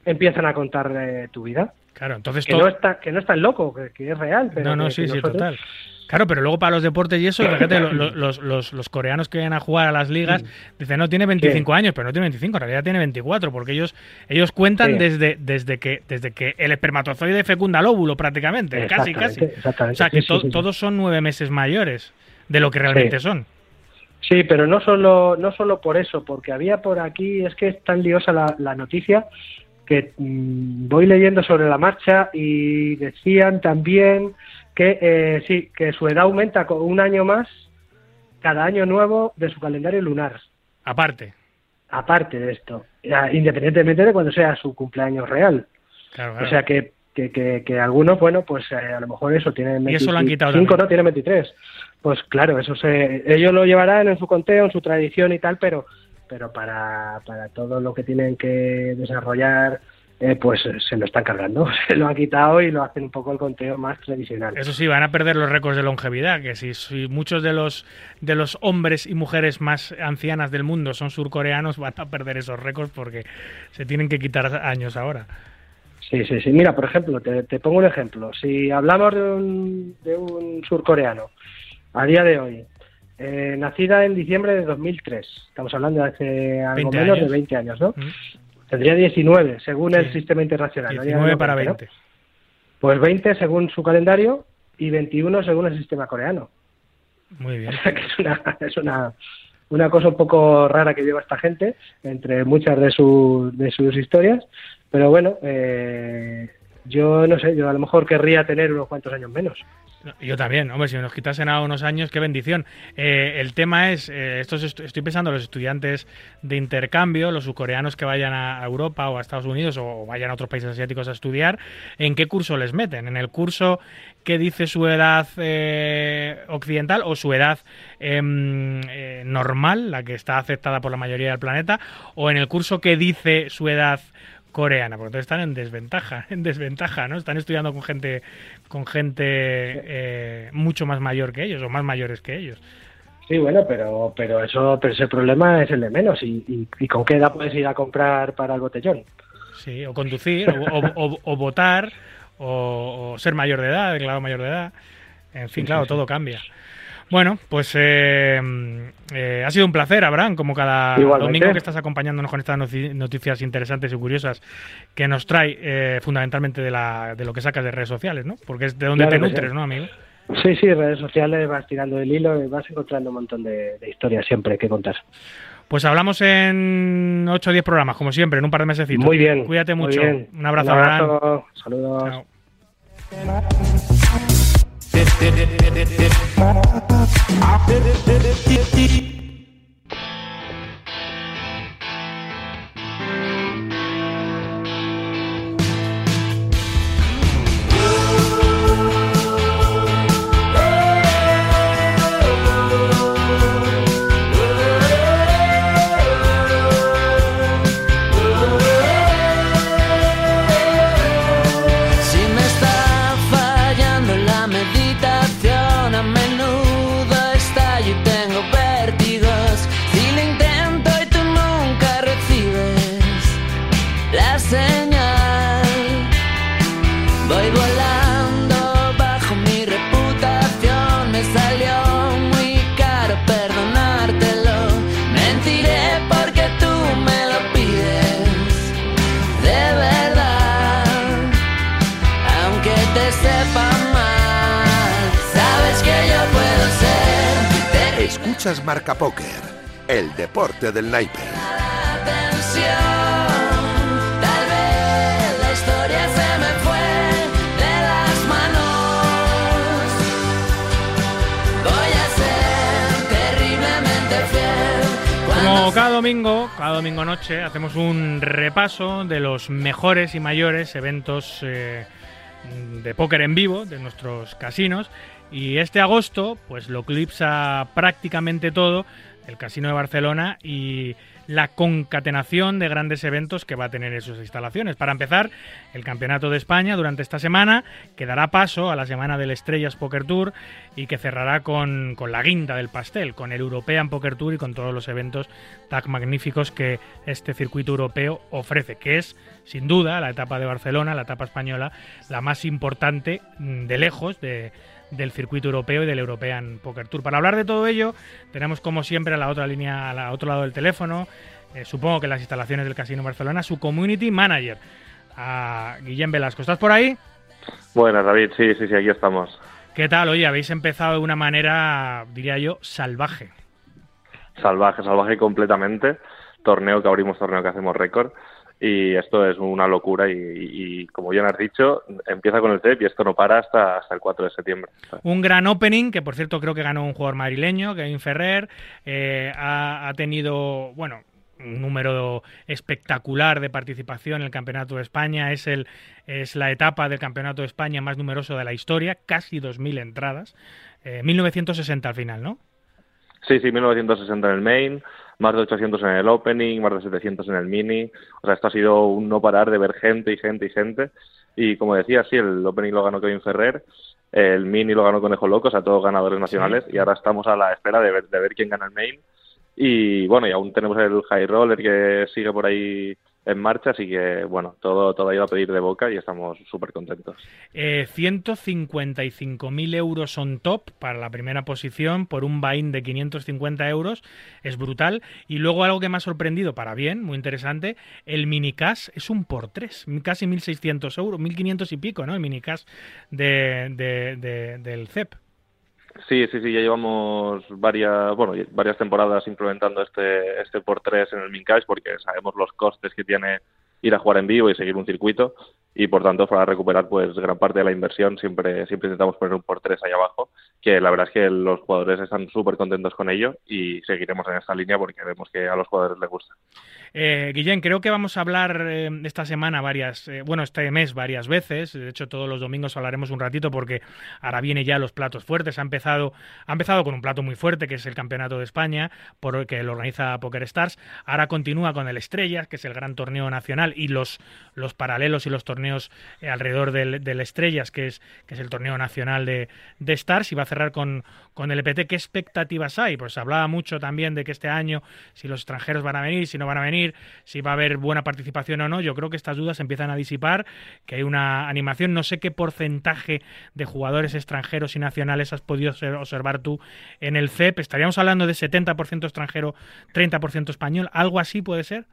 empiezan a contar eh, tu vida. Claro, entonces Que todo... no, está, que no es tan loco, que, que es real. Pero no, no, sí, sí, nosotros- total. Claro, pero luego para los deportes y eso, fíjate, lo- lo- los, los, los coreanos que vienen a jugar a las ligas dicen, no, tiene 25 años, pero no tiene 25, en realidad tiene 24, porque ellos ellos cuentan Sí. desde, desde, que, desde que el espermatozoide fecunda el óvulo prácticamente, casi, casi. Exactamente. O sea, que Sí, sí, to- sí, sí. todos son nueve meses mayores de lo que realmente son. Sí, pero no solo, no solo por eso, porque había por aquí, es que es tan liosa la, la noticia que mm, voy leyendo sobre la marcha y decían también que eh, sí, que su edad aumenta con un año más cada año nuevo de su calendario lunar, Aparte. aparte de esto, independientemente de cuando sea su cumpleaños real. Claro, claro. O sea que, que, que, que algunos, bueno, pues eh, a lo mejor eso quitado 25, también. no tienen 23. Pues claro, eso se, ellos lo llevarán en su conteo, en su tradición y tal, pero pero para, para todo lo que tienen que desarrollar, eh, pues eh, se lo están cargando, se lo han quitado y lo hacen un poco el conteo más tradicional. Eso sí, van a perder los récords de longevidad, que si, si muchos de los de los hombres y mujeres más ancianas del mundo son surcoreanos, van a perder esos récords porque se tienen que quitar años ahora. Sí, sí, sí. Mira, por ejemplo, te, te pongo un ejemplo. Si hablamos de un, de un surcoreano a día de hoy, eh, nacida en diciembre de 2003, estamos hablando de hace algo 20 menos años. de 20 años, ¿no? ¿Mm? Tendría 19, según el sistema internacional. ¿no? Ya 19 no para cuenta, ¿no? 20. Pues 20 según su calendario y 21 según el sistema coreano. Muy bien. O sea que es una, es una, una cosa un poco rara que lleva esta gente, entre muchas de, su- de sus historias. Pero bueno, eh, yo no sé, yo a lo mejor querría tener unos cuantos años menos. Yo también, hombre, si nos quitasen a unos años, qué bendición. Eh, el tema es, eh, estos est- estoy pensando los estudiantes de intercambio, los subcoreanos que vayan a Europa o a Estados Unidos o vayan a otros países asiáticos a estudiar, ¿en qué curso les meten? ¿En el curso que dice su edad eh, occidental o su edad em, normal, la que está aceptada por la mayoría del planeta, o en el curso que dice su edad coreana, porque entonces están en desventaja, en desventaja, ¿no? Están estudiando con gente, con gente eh, mucho más mayor que ellos o más mayores que ellos. Sí, bueno, pero pero eso pero ese problema es el de menos. ¿Y, y, y con qué edad puedes ir a comprar para el botellón? Sí, o conducir, o, o- o- o votar, o, ser mayor de edad, declarado mayor de edad. En fin, Sí, claro, sí, sí. todo cambia. Bueno, pues eh, eh, ha sido un placer, Abraham, como cada Igualmente. domingo que estás acompañándonos con estas noticias interesantes y curiosas que nos trae eh, fundamentalmente de, la, de lo que sacas de redes sociales, ¿no? Porque es de donde Claro te sí. nutres, ¿no, amigo? Sí, sí, redes sociales, vas tirando del hilo y vas encontrando un montón de, de historias siempre que contar. Pues hablamos en 8 o 10 programas, como siempre, en un par de mesecitos. Muy bien. Cuídate muy mucho. bien. Un abrazo, Un Abraham. abrazo, Saludos. Chao. did it, did it, did it. I did it, did it, did it. Terriblemente fiel. Como cada domingo, cada domingo noche, hacemos un repaso de los mejores y mayores eventos eh, de póker en vivo de nuestros casinos. Y este agosto, pues lo eclipsa prácticamente todo el Casino de Barcelona y la concatenación de grandes eventos que va a tener en sus instalaciones. Para empezar, el Campeonato de España durante esta semana, que dará paso a la semana del Estrellas Poker Tour y que cerrará con, con la guinda del pastel, con el European Poker Tour y con todos los eventos tan magníficos que este circuito europeo ofrece, que es, sin duda, la etapa de Barcelona, la etapa española, la más importante mm, de lejos de, del circuito europeo y del European Poker Tour. Para hablar de todo ello, tenemos como siempre a la otra línea, al otro lado del teléfono, eh, supongo que en las instalaciones del Casino Barcelona, su community manager, a Guillem Velasco. ¿Estás por ahí? Buenas, David. Sí, sí, sí, aquí estamos. ¿Qué tal? Oye, habéis empezado de una manera, diría yo, salvaje. Salvaje, salvaje completamente. Torneo que abrimos, torneo que hacemos récord. Y esto es una locura. Y, y- y como bien has dicho, empieza con el CEP y esto no para hasta, hasta el 4 de septiembre. Un gran opening, que por cierto creo que ganó un jugador madrileño, Kevin Ferrer. eh, ha, ha tenido, bueno, un número espectacular de participación en el Campeonato de España. Es, el, es la etapa del Campeonato de España más numeroso de la historia, casi 2.000 entradas. Eh, 1960 al final, ¿no? Sí, sí, 1960 en el main, más de 800 en el opening, más de 700 en el mini. O sea, esto ha sido un no parar de ver gente y gente y gente. Y como decía, sí, el opening lo ganó Kevin Ferrer, el mini lo ganó Conejo Loco, o sea, todos ganadores nacionales. Y ahora estamos a la espera de ver, de ver quién gana el main. Y bueno, y aún tenemos el high roller que sigue por ahí en marcha, así que bueno, todo, todo ha ido a pedir de boca y estamos súper contentos. Eh, 155.000 euros on top para la primera posición por un buy-in de 550 euros. Es brutal. Y luego algo que me ha sorprendido para bien, muy interesante, el minicash es un por tres, casi 1.600 euros, 1.500 y pico, ¿no? El minicash de- del CEP. Sí, sí, sí, ya llevamos varias, bueno, varias temporadas implementando este, este por tres en el Mincash porque sabemos los costes que tiene ir a jugar en vivo y seguir un circuito y por tanto para recuperar pues gran parte de la inversión siempre siempre intentamos poner un por tres ahí abajo que la verdad es que los jugadores están súper contentos con ello y seguiremos en esta línea porque vemos que a los jugadores les gusta. Eh, Guillén, creo que vamos a hablar eh, esta semana varias, eh, bueno, este mes varias veces. De hecho, todos los domingos hablaremos un ratito porque ahora viene ya los platos fuertes. Ha empezado, ha empezado con un plato muy fuerte que es el Campeonato de España, por el que lo organiza Poker Stars. Ahora continúa con el Estrellas, que es el gran torneo nacional, y los, los paralelos y los torneos eh, alrededor del, del Estrellas, que es, que es el torneo nacional de, de Stars, y va a cerrar con, con el EPT. ¿Qué expectativas hay? Pues hablaba mucho también de que este año, si los extranjeros van a venir, si no van a venir, si va a haber buena participación o no. Yo creo que estas dudas empiezan a disipar, que hay una animación. No sé qué porcentaje de jugadores extranjeros y nacionales has podido ser- observar tú en el CEP. ¿Estaríamos hablando de 70% extranjero, 30% español? ¿Algo así puede ser?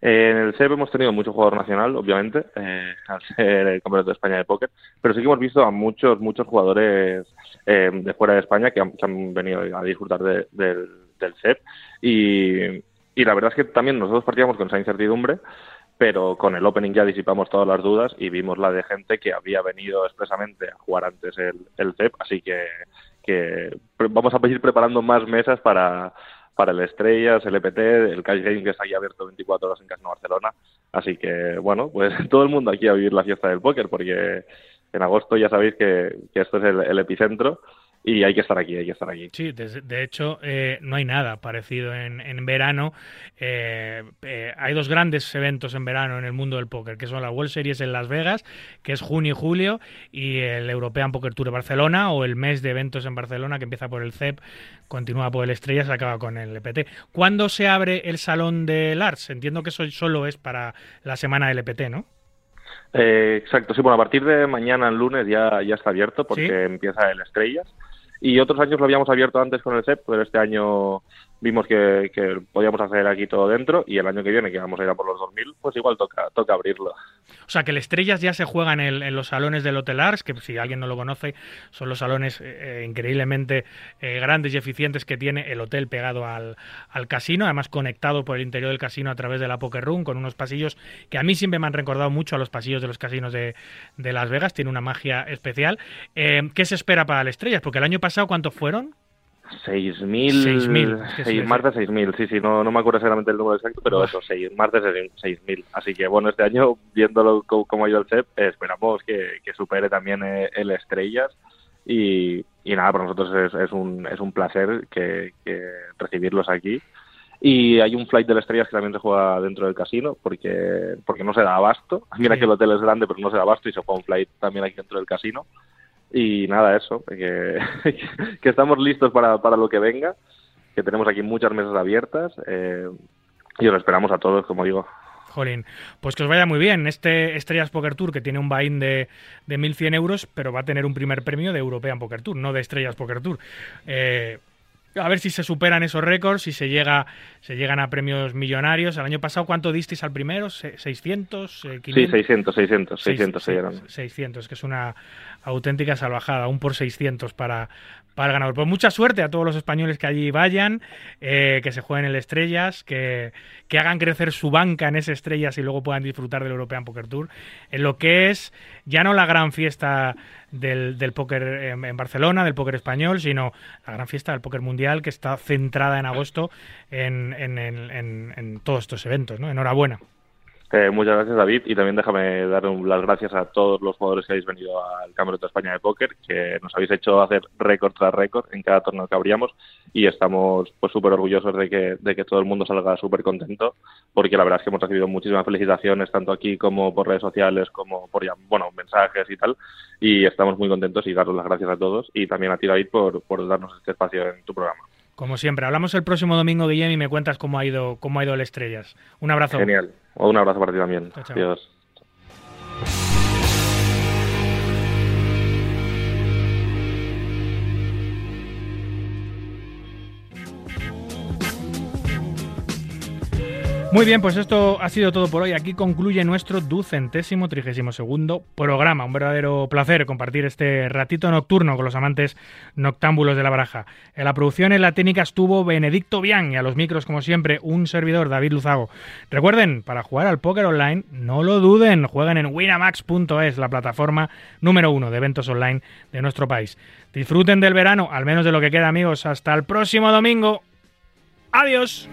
Eh, en el CEP hemos tenido mucho jugador nacional, obviamente, eh, al ser el Campeonato de España de Póker, pero sí que hemos visto a muchos, muchos jugadores eh, de fuera de España que han, venido a disfrutar de- del, CEP y, la verdad es que también nosotros partíamos con esa incertidumbre, pero con el opening ya disipamos todas las dudas y vimos la de gente que había venido expresamente a jugar antes el, CEP, así que, que vamos a ir preparando más mesas para, para el Estrellas, el EPT, el Cash Game que está aquí abierto 24 horas en Casino Barcelona. Así que, bueno, pues todo el mundo aquí a vivir la fiesta del póker, porque en agosto ya sabéis que, que esto es el, el epicentro y hay que estar aquí, hay que estar aquí. Sí, de, hecho, eh, no hay nada parecido en, en verano. Eh, eh, hay dos grandes eventos en verano en el mundo del póker, que son la World Series en Las Vegas, que es junio y julio, y el European Poker Tour de Barcelona, o el mes de eventos en Barcelona, que empieza por el CEP, continúa por el Estrellas, acaba con el EPT. ¿Cuándo se abre el Salón de Lars? Entiendo que eso solo es para la semana del EPT, ¿no? Eh, exacto, sí, bueno, a partir de mañana, el lunes, ya, ya está abierto porque Sí. empieza el Estrellas. Y otros años lo habíamos abierto antes con el CEP, pero este año vimos que, que podíamos hacer aquí todo dentro y el año que viene, que vamos a ir a por los 2000, pues igual toca, toca abrirlo. O sea, que el Estrellas ya se juega en, el- en los salones del Hotel Ars, que si alguien no lo conoce, son los salones eh, increíblemente eh, grandes y eficientes que tiene el hotel pegado al, al casino, además conectado por el interior del casino a través de la Poker Room, con unos pasillos que a mí siempre me han recordado mucho a los pasillos de los casinos de, de Las Vegas, tiene una magia especial. Eh, ¿Qué se espera para el Estrellas? Porque el año pasado, ¿cuántos fueron? 6.000, 6.000, es que sí, seis- sí. más de 6.000, sí, sí, no, no me acuerdo exactamente el número exacto, pero eso, seis, más de 6.000. Así que bueno, este año, viéndolo co- cómo ha ido el CEP, esperamos que, que supere también eh, el Estrellas y, y nada, para nosotros es, es, un, es un placer que, que recibirlos aquí. Y hay un flight del Estrellas que también se juega dentro del casino porque porque no se da abasto. Mira Sí. que el hotel es grande, pero no se da abasto y se juega un flight también aquí dentro del casino. Y nada, eso, que, que estamos listos para, para lo que venga, que tenemos aquí muchas mesas abiertas eh, y os esperamos a todos, como digo. Jolín, pues que os vaya muy bien. Este Estrellas Poker Tour que tiene un buy-in de, de 1.100 euros, pero va a tener un primer premio de European Poker Tour, no de Estrellas Poker Tour. Eh, a ver si se superan esos récords, si se llega se llegan a premios millonarios. El año pasado, ¿cuánto dististeis al primero? ¿Se- ¿600? eh, 500? Sí, 600, 600, Seis- 600 se sí, llegan. 600, que es una auténtica salvajada, un por 600 para, para el ganador. Pues mucha suerte a todos los españoles que allí vayan, eh, que se jueguen el Estrellas, que, que hagan crecer su banca en ese Estrellas y luego puedan disfrutar del European Poker Tour, en lo que es ya no la gran fiesta del, del póker en, en Barcelona, del póker español, sino la gran fiesta del póker mundial que está centrada en agosto en, en- en- todos estos eventos. ¿no? Enhorabuena. Eh, muchas gracias, David, y también déjame dar las gracias a todos los jugadores que habéis venido al Campeonato de España de Póker, que nos habéis hecho hacer récord tras récord en cada torneo que abríamos y estamos pues súper orgullosos de que, de que todo el mundo salga súper contento, porque la verdad es que hemos recibido muchísimas felicitaciones, tanto aquí como por redes sociales, como por ya, bueno, mensajes y tal, y estamos muy contentos y daros las gracias a todos y también a ti, David, por, por darnos este espacio en tu programa. Como siempre, hablamos el próximo domingo, Guillem, y me cuentas cómo ha ido, cómo ha ido el Estrellas. Un abrazo. Genial. Un abrazo para ti también. Chao, chao. Adiós. Muy bien, pues esto ha sido todo por hoy. Aquí concluye nuestro ducentésimo trigésimo segundo programa. Un verdadero placer compartir este ratito nocturno con los amantes noctámbulos de la baraja. En la producción en la técnica estuvo Benedicto Bian y a los micros, como siempre, un servidor, David Luzago. Recuerden, para jugar al póker online, no lo duden, jueguen en winamax.es, la plataforma número uno de eventos online de nuestro país. Disfruten del verano, al menos de lo que queda, amigos. Hasta el próximo domingo. Adiós.